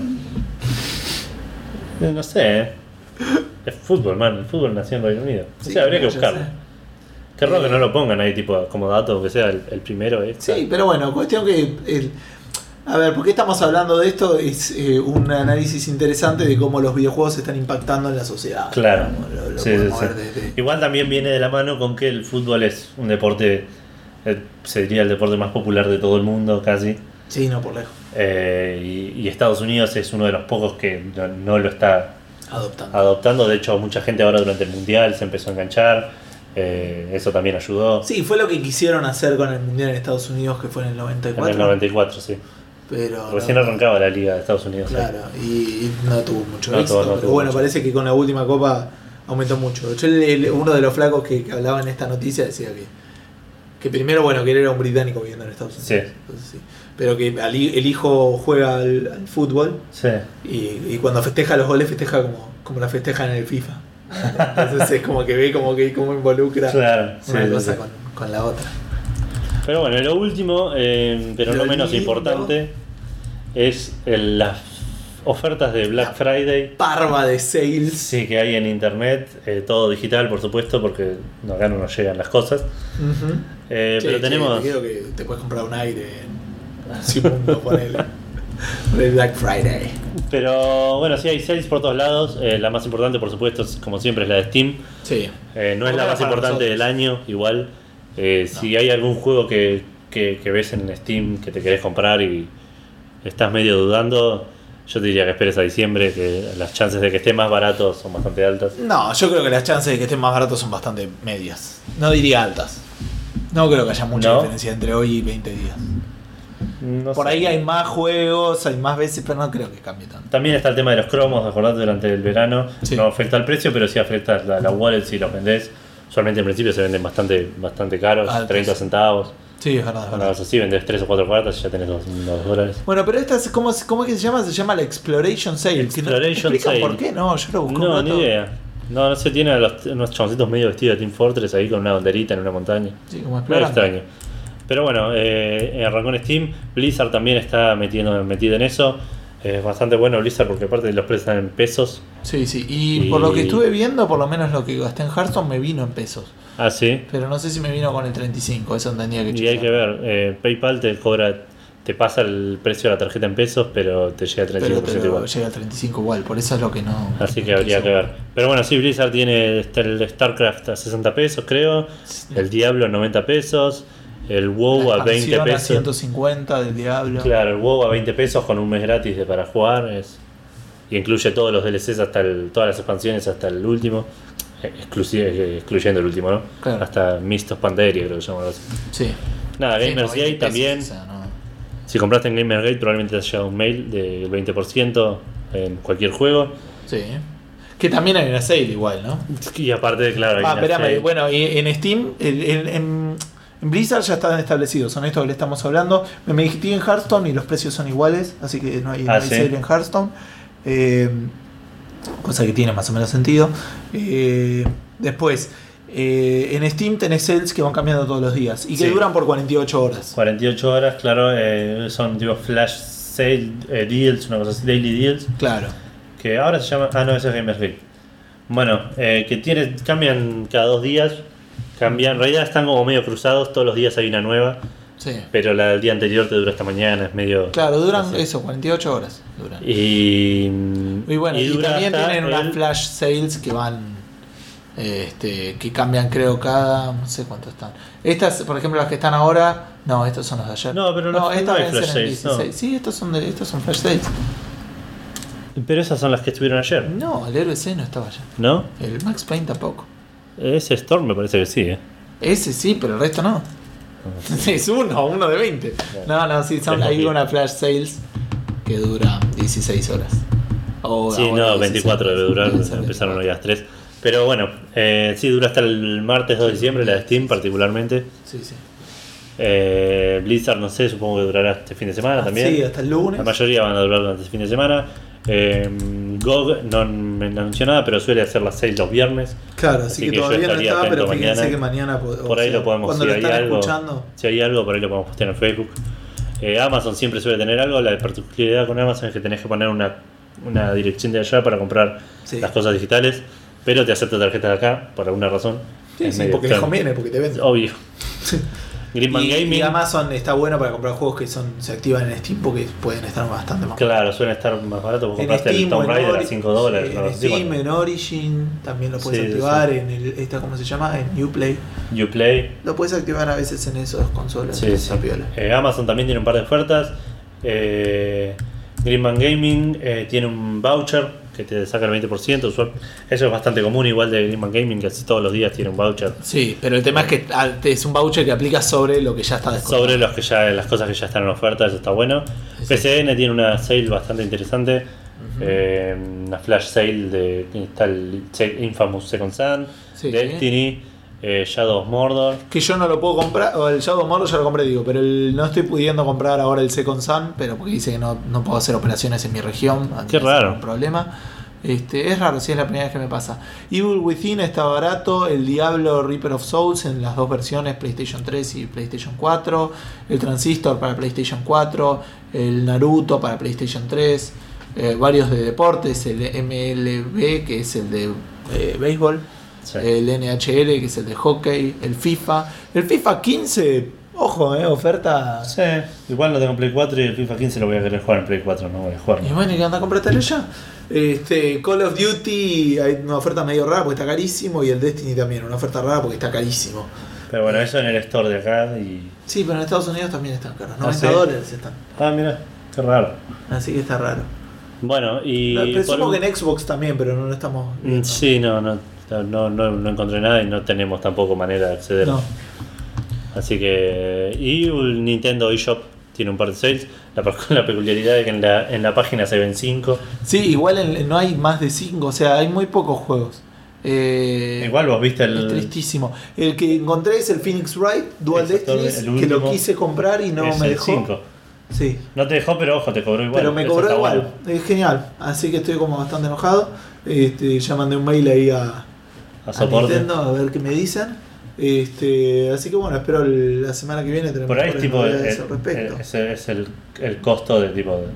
No sé, eh. Es fútbol, man. El fútbol nació en Reino Unido. O Sí, sea, habría que buscarlo. Qué raro que Eh. no lo pongan ahí, tipo, como dato, que sea el, el primero. eh. Sí, pero bueno, cuestión que. el- a ver, ¿por qué estamos hablando de esto? Es eh, un análisis interesante de cómo los videojuegos están impactando en la sociedad. Claro. Lo, lo Sí, podemos sí, ver sí. desde- Igual también viene de la mano con que el fútbol es un deporte, eh, se diría el deporte más popular de todo el mundo casi. Sí, no por lejos. Eh, y, y Estados Unidos es uno de los pocos que no, no lo está Adoptando. adoptando. De hecho, mucha gente ahora durante el Mundial se empezó a enganchar. Eh, eso también ayudó. Sí, fue lo que quisieron hacer con el Mundial en Estados Unidos, que fue en el En 94. el 94, sí. Pero Recién no- arrancaba la liga de Estados Unidos. Claro, y, y no tuvo mucho No éxito. tuvo- no pero tuvo bueno, mucho. parece que con la última copa aumentó mucho. Hecho, el- el- uno de los flacos que, que hablaba en esta noticia decía que, que primero, bueno, que él era un británico viviendo en Estados Unidos. Sí. Entonces, sí. Pero que el hijo juega al, al fútbol Sí. y, y cuando festeja los goles, festeja como, como la festejan en el FIFA. Entonces es como que ve como que cómo involucra Claro, sí, una sí, cosa sí. Con, con la otra. Pero bueno, lo último, eh, pero Lo no menos lindo. importante, es el- las ofertas de Black Friday. Parva de sales. Sí, que hay en internet, eh, todo digital, por supuesto, porque acá no nos llegan las cosas. Eh, Che, pero che, tenemos. te digo que te puedes comprar un aire en Simundo, ponele. Por el Black Friday. Pero bueno, sí hay sales por todos lados. eh, la más importante, por supuesto, es, como siempre, es la de Steam. Sí. Eh, no es la más importante nosotros. del año, igual. Eh, Si hay algún juego que, que- que ves en Steam que te querés comprar y estás medio dudando, yo te diría que esperes a diciembre, que las chances de que esté más barato son bastante altas. No, yo creo que las chances de que estén más baratos son bastante medias. No diría altas. No creo que haya mucha ¿No? diferencia entre hoy y 20 días. No Por sé. ahí hay más juegos, hay más veces, pero no creo que cambie tanto. También está el tema de los cromos, acordate, durante el verano. Sí. No afecta el precio, pero sí afecta la, la wallet si los vendés. Usualmente en principio se venden bastante, bastante caros, Altos. 30 centavos. Sí, es verdad, es Una verdad. cosa así, vendés 3 o 4 cuartas y ya tenés 2 dólares. Bueno, pero esta es, ¿cómo, es- ¿cómo es que se llama? Se llama la Exploration Sale. que no- Exploration ¿explican Sale. por qué? No, yo lo busqué un No, ni idea. No, no sé, tiene a los, unos chaboncitos medio vestidos de Team Fortress ahí con una banderita en una montaña. Sí, como extraño. Pero bueno, eh, arrancó en Steam. Blizzard también está metiendo, metido en eso. Es bastante bueno Blizzard porque aparte los precios están en pesos. Sí, sí. Y, Y- por lo que estuve viendo, por lo menos lo que gasté en Hearthstone me vino en pesos. Ah, sí. Pero no sé si me vino con el 35, eso tendría que Y hay chequear. que ver, eh, PayPal te cobra te pasa el precio de la tarjeta en pesos, pero te llega al 35% Pero te lo igual. llega al 35 igual, por eso es lo que no. Así que habría que ver. Pero bueno, sí, Blizzard tiene el StarCraft a 60 pesos, creo. El Diablo a 90 pesos. El WoW La a 20 expansión a pesos. 150 del Diablo. Claro, el WoW a 20 pesos con un mes gratis de para jugar. Es, y incluye todos los DLCs hasta el, todas las expansiones hasta el último. excluyendo el último, ¿no? Claro. Hasta Mist of Pandaria, creo que se llama algo así. Sí. Nada, Sí, Gamers no, 20 Gate pesos, también. o sea, no. Si compraste en Gamergate probablemente te haya llegado un mail del 20% en cualquier juego. Sí. Que también hay una sale igual, ¿no? Y aparte, claro, Ah, espérame, bueno, y en Steam, en, en- en- Blizzard ya están establecidos, son estos que le estamos hablando. Me metí en Hearthstone y los precios son iguales, así que no hay, no Ah, hay ¿sí? sale en Hearthstone. Eh, cosa que tiene más o menos sentido. Eh, después, eh, en Steam tenés sales que van cambiando todos los días y que Sí. duran por 48 horas. 48 horas, claro, son tipo flash sale deals, una cosa así, daily deals. Claro. Que ahora se llama. Ah, no, eso es Gamergate. Bueno, que tiene, cambian cada dos días. Cambian, en realidad están como medio cruzados, todos los días hay una nueva. Sí. Pero la del día anterior te dura hasta mañana, es medio. Claro, duran así. eso, 48 horas. Duran. Y, Y bueno, y, también tienen unas flash sales que van. Este, que cambian creo cada. no sé cuánto están. Estas, por ejemplo, las que están ahora. No, estos son los de ayer. No, pero no- estas no hay vencen flash sales, no. 16. Sí, estos son, de, estos son flash sales. Pero esas son las que estuvieron ayer, No, el héroe C no estaba allá. ¿no? El Max Payne tampoco. Ese Storm me parece que sí, ¿eh? Ese sí, pero el resto no. es uno, uno de 20. No, no, sí, son, Es hay una flash sales que dura 16 horas. O Sí, no, 16 24 debe durar, empezaron 24. hoy a las 3. Pero bueno, eh, sí, dura hasta el martes 2 de diciembre, la de Steam particularmente. Sí, sí. Eh, Blizzard, no sé, supongo que durará este fin de semana también. Ah, Sí, hasta el lunes. La mayoría van a durar durante este fin de semana. Eh, GOG no me anunció nada, pero suele hacer las 6 los viernes. Claro, Así que todavía no estaba, pero fíjense mañana. que mañana Por ahí sea, lo podemos, si lo hay algo, escuchando. si hay algo, por ahí lo podemos postear en Facebook. Eh, Amazon siempre suele tener algo. La particularidad con Amazon es que tenés que poner una, una dirección de allá para comprar Sí. las cosas digitales, pero te acepta tarjeta de acá por alguna razón. Sí, sí, porque les conviene, porque te venden. Obvio. Greenman Gaming. y Amazon está bueno para comprar juegos que son se activan en Steam porque pueden estar bastante más Claro, suele estar más barato. Vos En compraste el Steam, o Tomb en Raider a Ori- 5 dólares. en así, Steam, en Origin también lo puedes Sí, activar, sí. en el, esta, ¿cómo se llama? En Uplay. Uplay. Lo puedes activar a veces en esas consolas. Sí, sí. piola. Eh, Amazon también tiene un par de ofertas. Eh, Greenman Gaming eh, tiene un voucher que te saca el 20%. usual- Eso es bastante común, igual de Greenman Gaming, que casi todos los días tiene un voucher Sí, pero el tema es que ah, es un voucher que aplica sobre lo que ya está descontado. sobre los que ya, las cosas que ya están en oferta. Eso está bueno. PCN tiene una sale bastante interesante. eh, una flash sale de está el Infamous Second Sun, Sí. Destiny, eh, Shadow of Mordor. Que yo no lo puedo comprar, o el Shadow Mordor ya lo compré, digo, pero el- no estoy pudiendo comprar ahora el Second Sun, pero porque dice que no, no puedo hacer operaciones en mi región. Qué raro. Un problema. Este, es raro, sí, es la primera vez que me pasa. Evil Within está barato, el Diablo Reaper of Souls en las dos versiones, PlayStation 3 y PlayStation 4, el Transistor para PlayStation 4, el Naruto para PlayStation 3, eh, varios de deportes, el MLB que es el de eh, béisbol, Sí. el NHL que es el de hockey, el FIFA, el FIFA 15, ojo, eh, oferta. Sí, igual no tengo Play 4 y el FIFA 15 lo voy a querer jugar en Play 4, no voy a jugar. Y bueno, ¿y qué onda? Comprátelo ya. Este, Call of Duty hay una oferta medio rara porque está carísimo y el Destiny también, una oferta rara porque está carísimo. Pero bueno, eso en el store de acá y. Sí, pero en Estados Unidos también están caros, 90 ¿sí? dólares están. Ah, mira, qué raro. Así que está raro. Bueno, y. No, presumo por- que en Xbox también, pero no lo estamos. Mm, viendo. Sí, no, no, no, no, no encontré nada y no tenemos tampoco manera de acceder. No. Así que. Y el Nintendo eShop tiene un par de sales. La, la peculiaridad es que en la, en la página se ven 5. Sí, igual en- no hay más de 5, o sea, hay muy pocos juegos. Eh, Igual vos viste Es el. tristísimo. El que encontré es el Phoenix Wright Dual el que lo quise comprar y no es me dejó. 5. Sí, No te dejó, pero ojo, te cobró igual. pero me cobró igual. bueno. Es genial. Así que estoy como bastante enojado. Este, ya mandé un mail ahí a, A a soporte. Nintendo a ver qué me dicen. Este, así que bueno, espero el- la semana que viene tener Por ahí es tipo. El, al respecto. el- ese es el, el costo de tipo. De,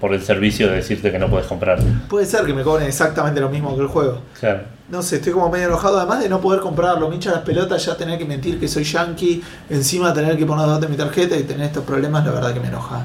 por el servicio de decirte que no puedes comprar. Puede ser que me cobren exactamente lo mismo que el juego. Claro. No sé, estoy como medio enojado. Además de no poder comprarlo, me hincha las pelotas ya tener que mentir que soy yankee, encima tener que poner datos de mi tarjeta y tener estos problemas, la verdad que me enoja.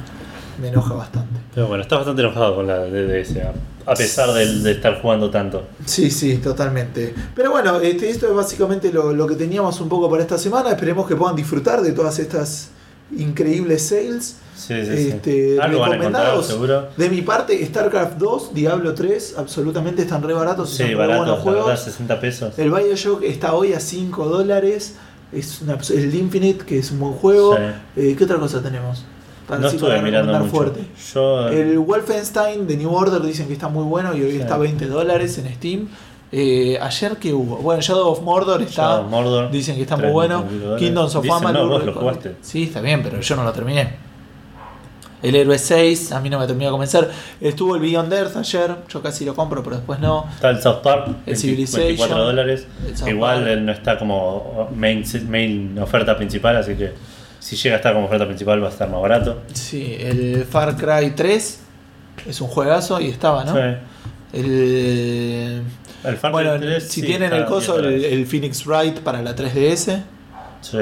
Me enoja bastante. Pero bueno, estás bastante enojado con la DDS, a- pesar de, de estar jugando tanto. Sí, sí, totalmente. Pero bueno, este, esto es básicamente lo, lo que teníamos un poco para esta semana. Esperemos que puedan disfrutar de todas estas increíbles sales. Sí, sí, sí. Este, Algo van a encontrar, recomendados. seguro. De mi parte, StarCraft 2, Diablo 3, absolutamente están re baratos. y son Sí, re buenos la verdad, juegos. 60 pesos. El Bioshock está hoy a 5 dólares. Es una, el Infinite, que es un buen juego. Sí. Eh, ¿Qué otra cosa tenemos? Para No estuve para mirando mucho. fuerte. Yo, El Wolfenstein de New Order dicen que está muy bueno y hoy Sí. está a 20 dólares en Steam. Eh, ayer que hubo, bueno, Shadow of Mordor está, of Mordor, dicen que está muy 30 bueno. Kingdoms of Amalur. no, vos lo recuerdo. jugaste. Sí, está bien, pero yo no lo terminé. El Héroe 6, a mí no me terminó de convencer. Estuvo el Beyond Earth ayer, yo casi lo compro, pero después no. Está el South Park, El 20 Civilization, 24 dólares. el Igual Park. él no está como main, main oferta principal, así que si llega a estar como oferta principal va a estar más barato. Sí, el Far Cry 3 es un juegazo y estaba, ¿no? Sí. El, El Far Cry bueno, 3, si sí, tienen el coso, a 10 el, el Phoenix Wright para la 3DS. Sí,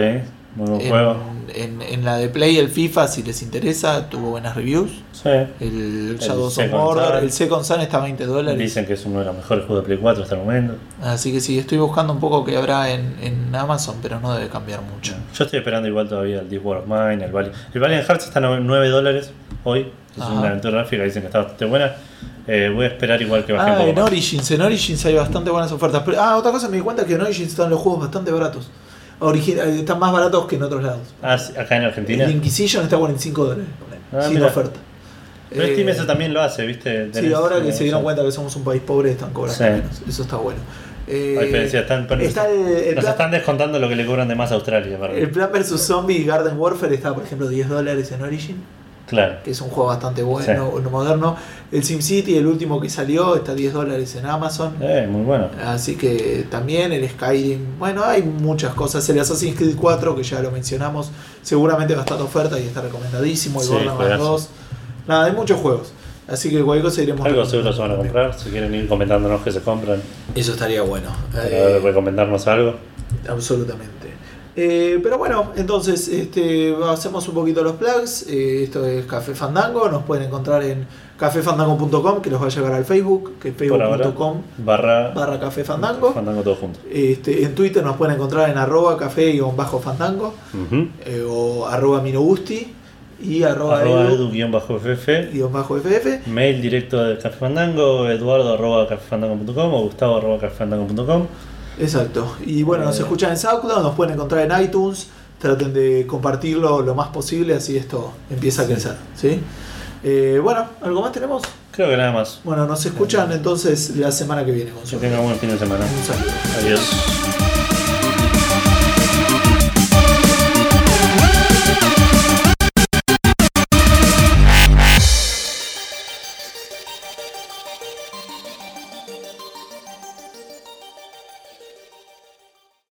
muy buen juego. En, en, la de Play, el FIFA, si les interesa, tuvo buenas reviews. Sí. El Shadows of Mordor, el Second Sun está a 20 dólares. Dicen que es uno de los mejores juegos de Play 4 hasta el momento. Así que sí, estoy buscando un poco que habrá en, en Amazon, pero no debe cambiar mucho. Yo estoy esperando igual todavía el Deep War of Mine, el Valiant. El Valiant Hearts está a 9 dólares hoy. Es Ajá. una aventura gráfica, dicen que está bastante buena. Eh, voy a esperar igual que baje un Ah, poco en más. Origins, en Origins hay bastante buenas ofertas. Pero- ah, otra cosa, me di cuenta que en Origins están los juegos bastante baratos. Eh, están más baratos que en otros lados. Ah, acá en Argentina. El Inquisition está a 45 dólares, Ah, sin mira. oferta. Pero Eh, Steam eso también lo hace, ¿viste? Sí, ahora que eh, se dieron cuenta que somos un país pobre, están cobrando Sí. menos. Eso está bueno. Eh, están, pero está el, el nos plan, están descontando lo que le cobran de más a Australia. para- el plan versus Zombie Garden Warfare está, por ejemplo, 10 dólares en Origin, Claro. que es un juego bastante bueno, no moderno. El SimCity, el último que salió, está 10 dólares en Amazon. Eh, muy bueno. Así que también el Skyrim, bueno, hay muchas cosas. El Assassin's Creed 4, que ya lo mencionamos, seguramente va a estar de oferta y está recomendadísimo. El Sí, Borderlands juegazo. 2. Nada, hay muchos juegos. Así que cualquier cosa iremos Algo seguro se van a comprar. Si quieren ir comentándonos que se compran, Eso estaría bueno. Eh, recomendarnos algo. absolutamente. Eh, pero bueno, entonces este, hacemos un poquito los plugs. Eh, esto es Café Fandango. Nos pueden encontrar en cafefandango.com, que los va a llegar al Facebook, que es facebook.com barra, barra Café Fandango. Fandango todo junto. Este, en Twitter nos pueden encontrar en arroba café-fandango eh, o arroba minogusti y arroba, Arroba edu, guion bajo ff. Mail directo de Café Fandango, eduardo arroba cafefandango.com o gustavo arroba cafefandango.com. Exacto. Y bueno, nos Eh. escuchan en SoundCloud, nos pueden encontrar en iTunes. Traten de compartirlo lo más posible, así esto empieza a crecer. ¿sí? Eh, bueno, ¿algo más tenemos? Creo que nada más. Bueno, nos escuchan entonces la semana que viene. Que tengan buen fin de semana. Un saludo. Adiós.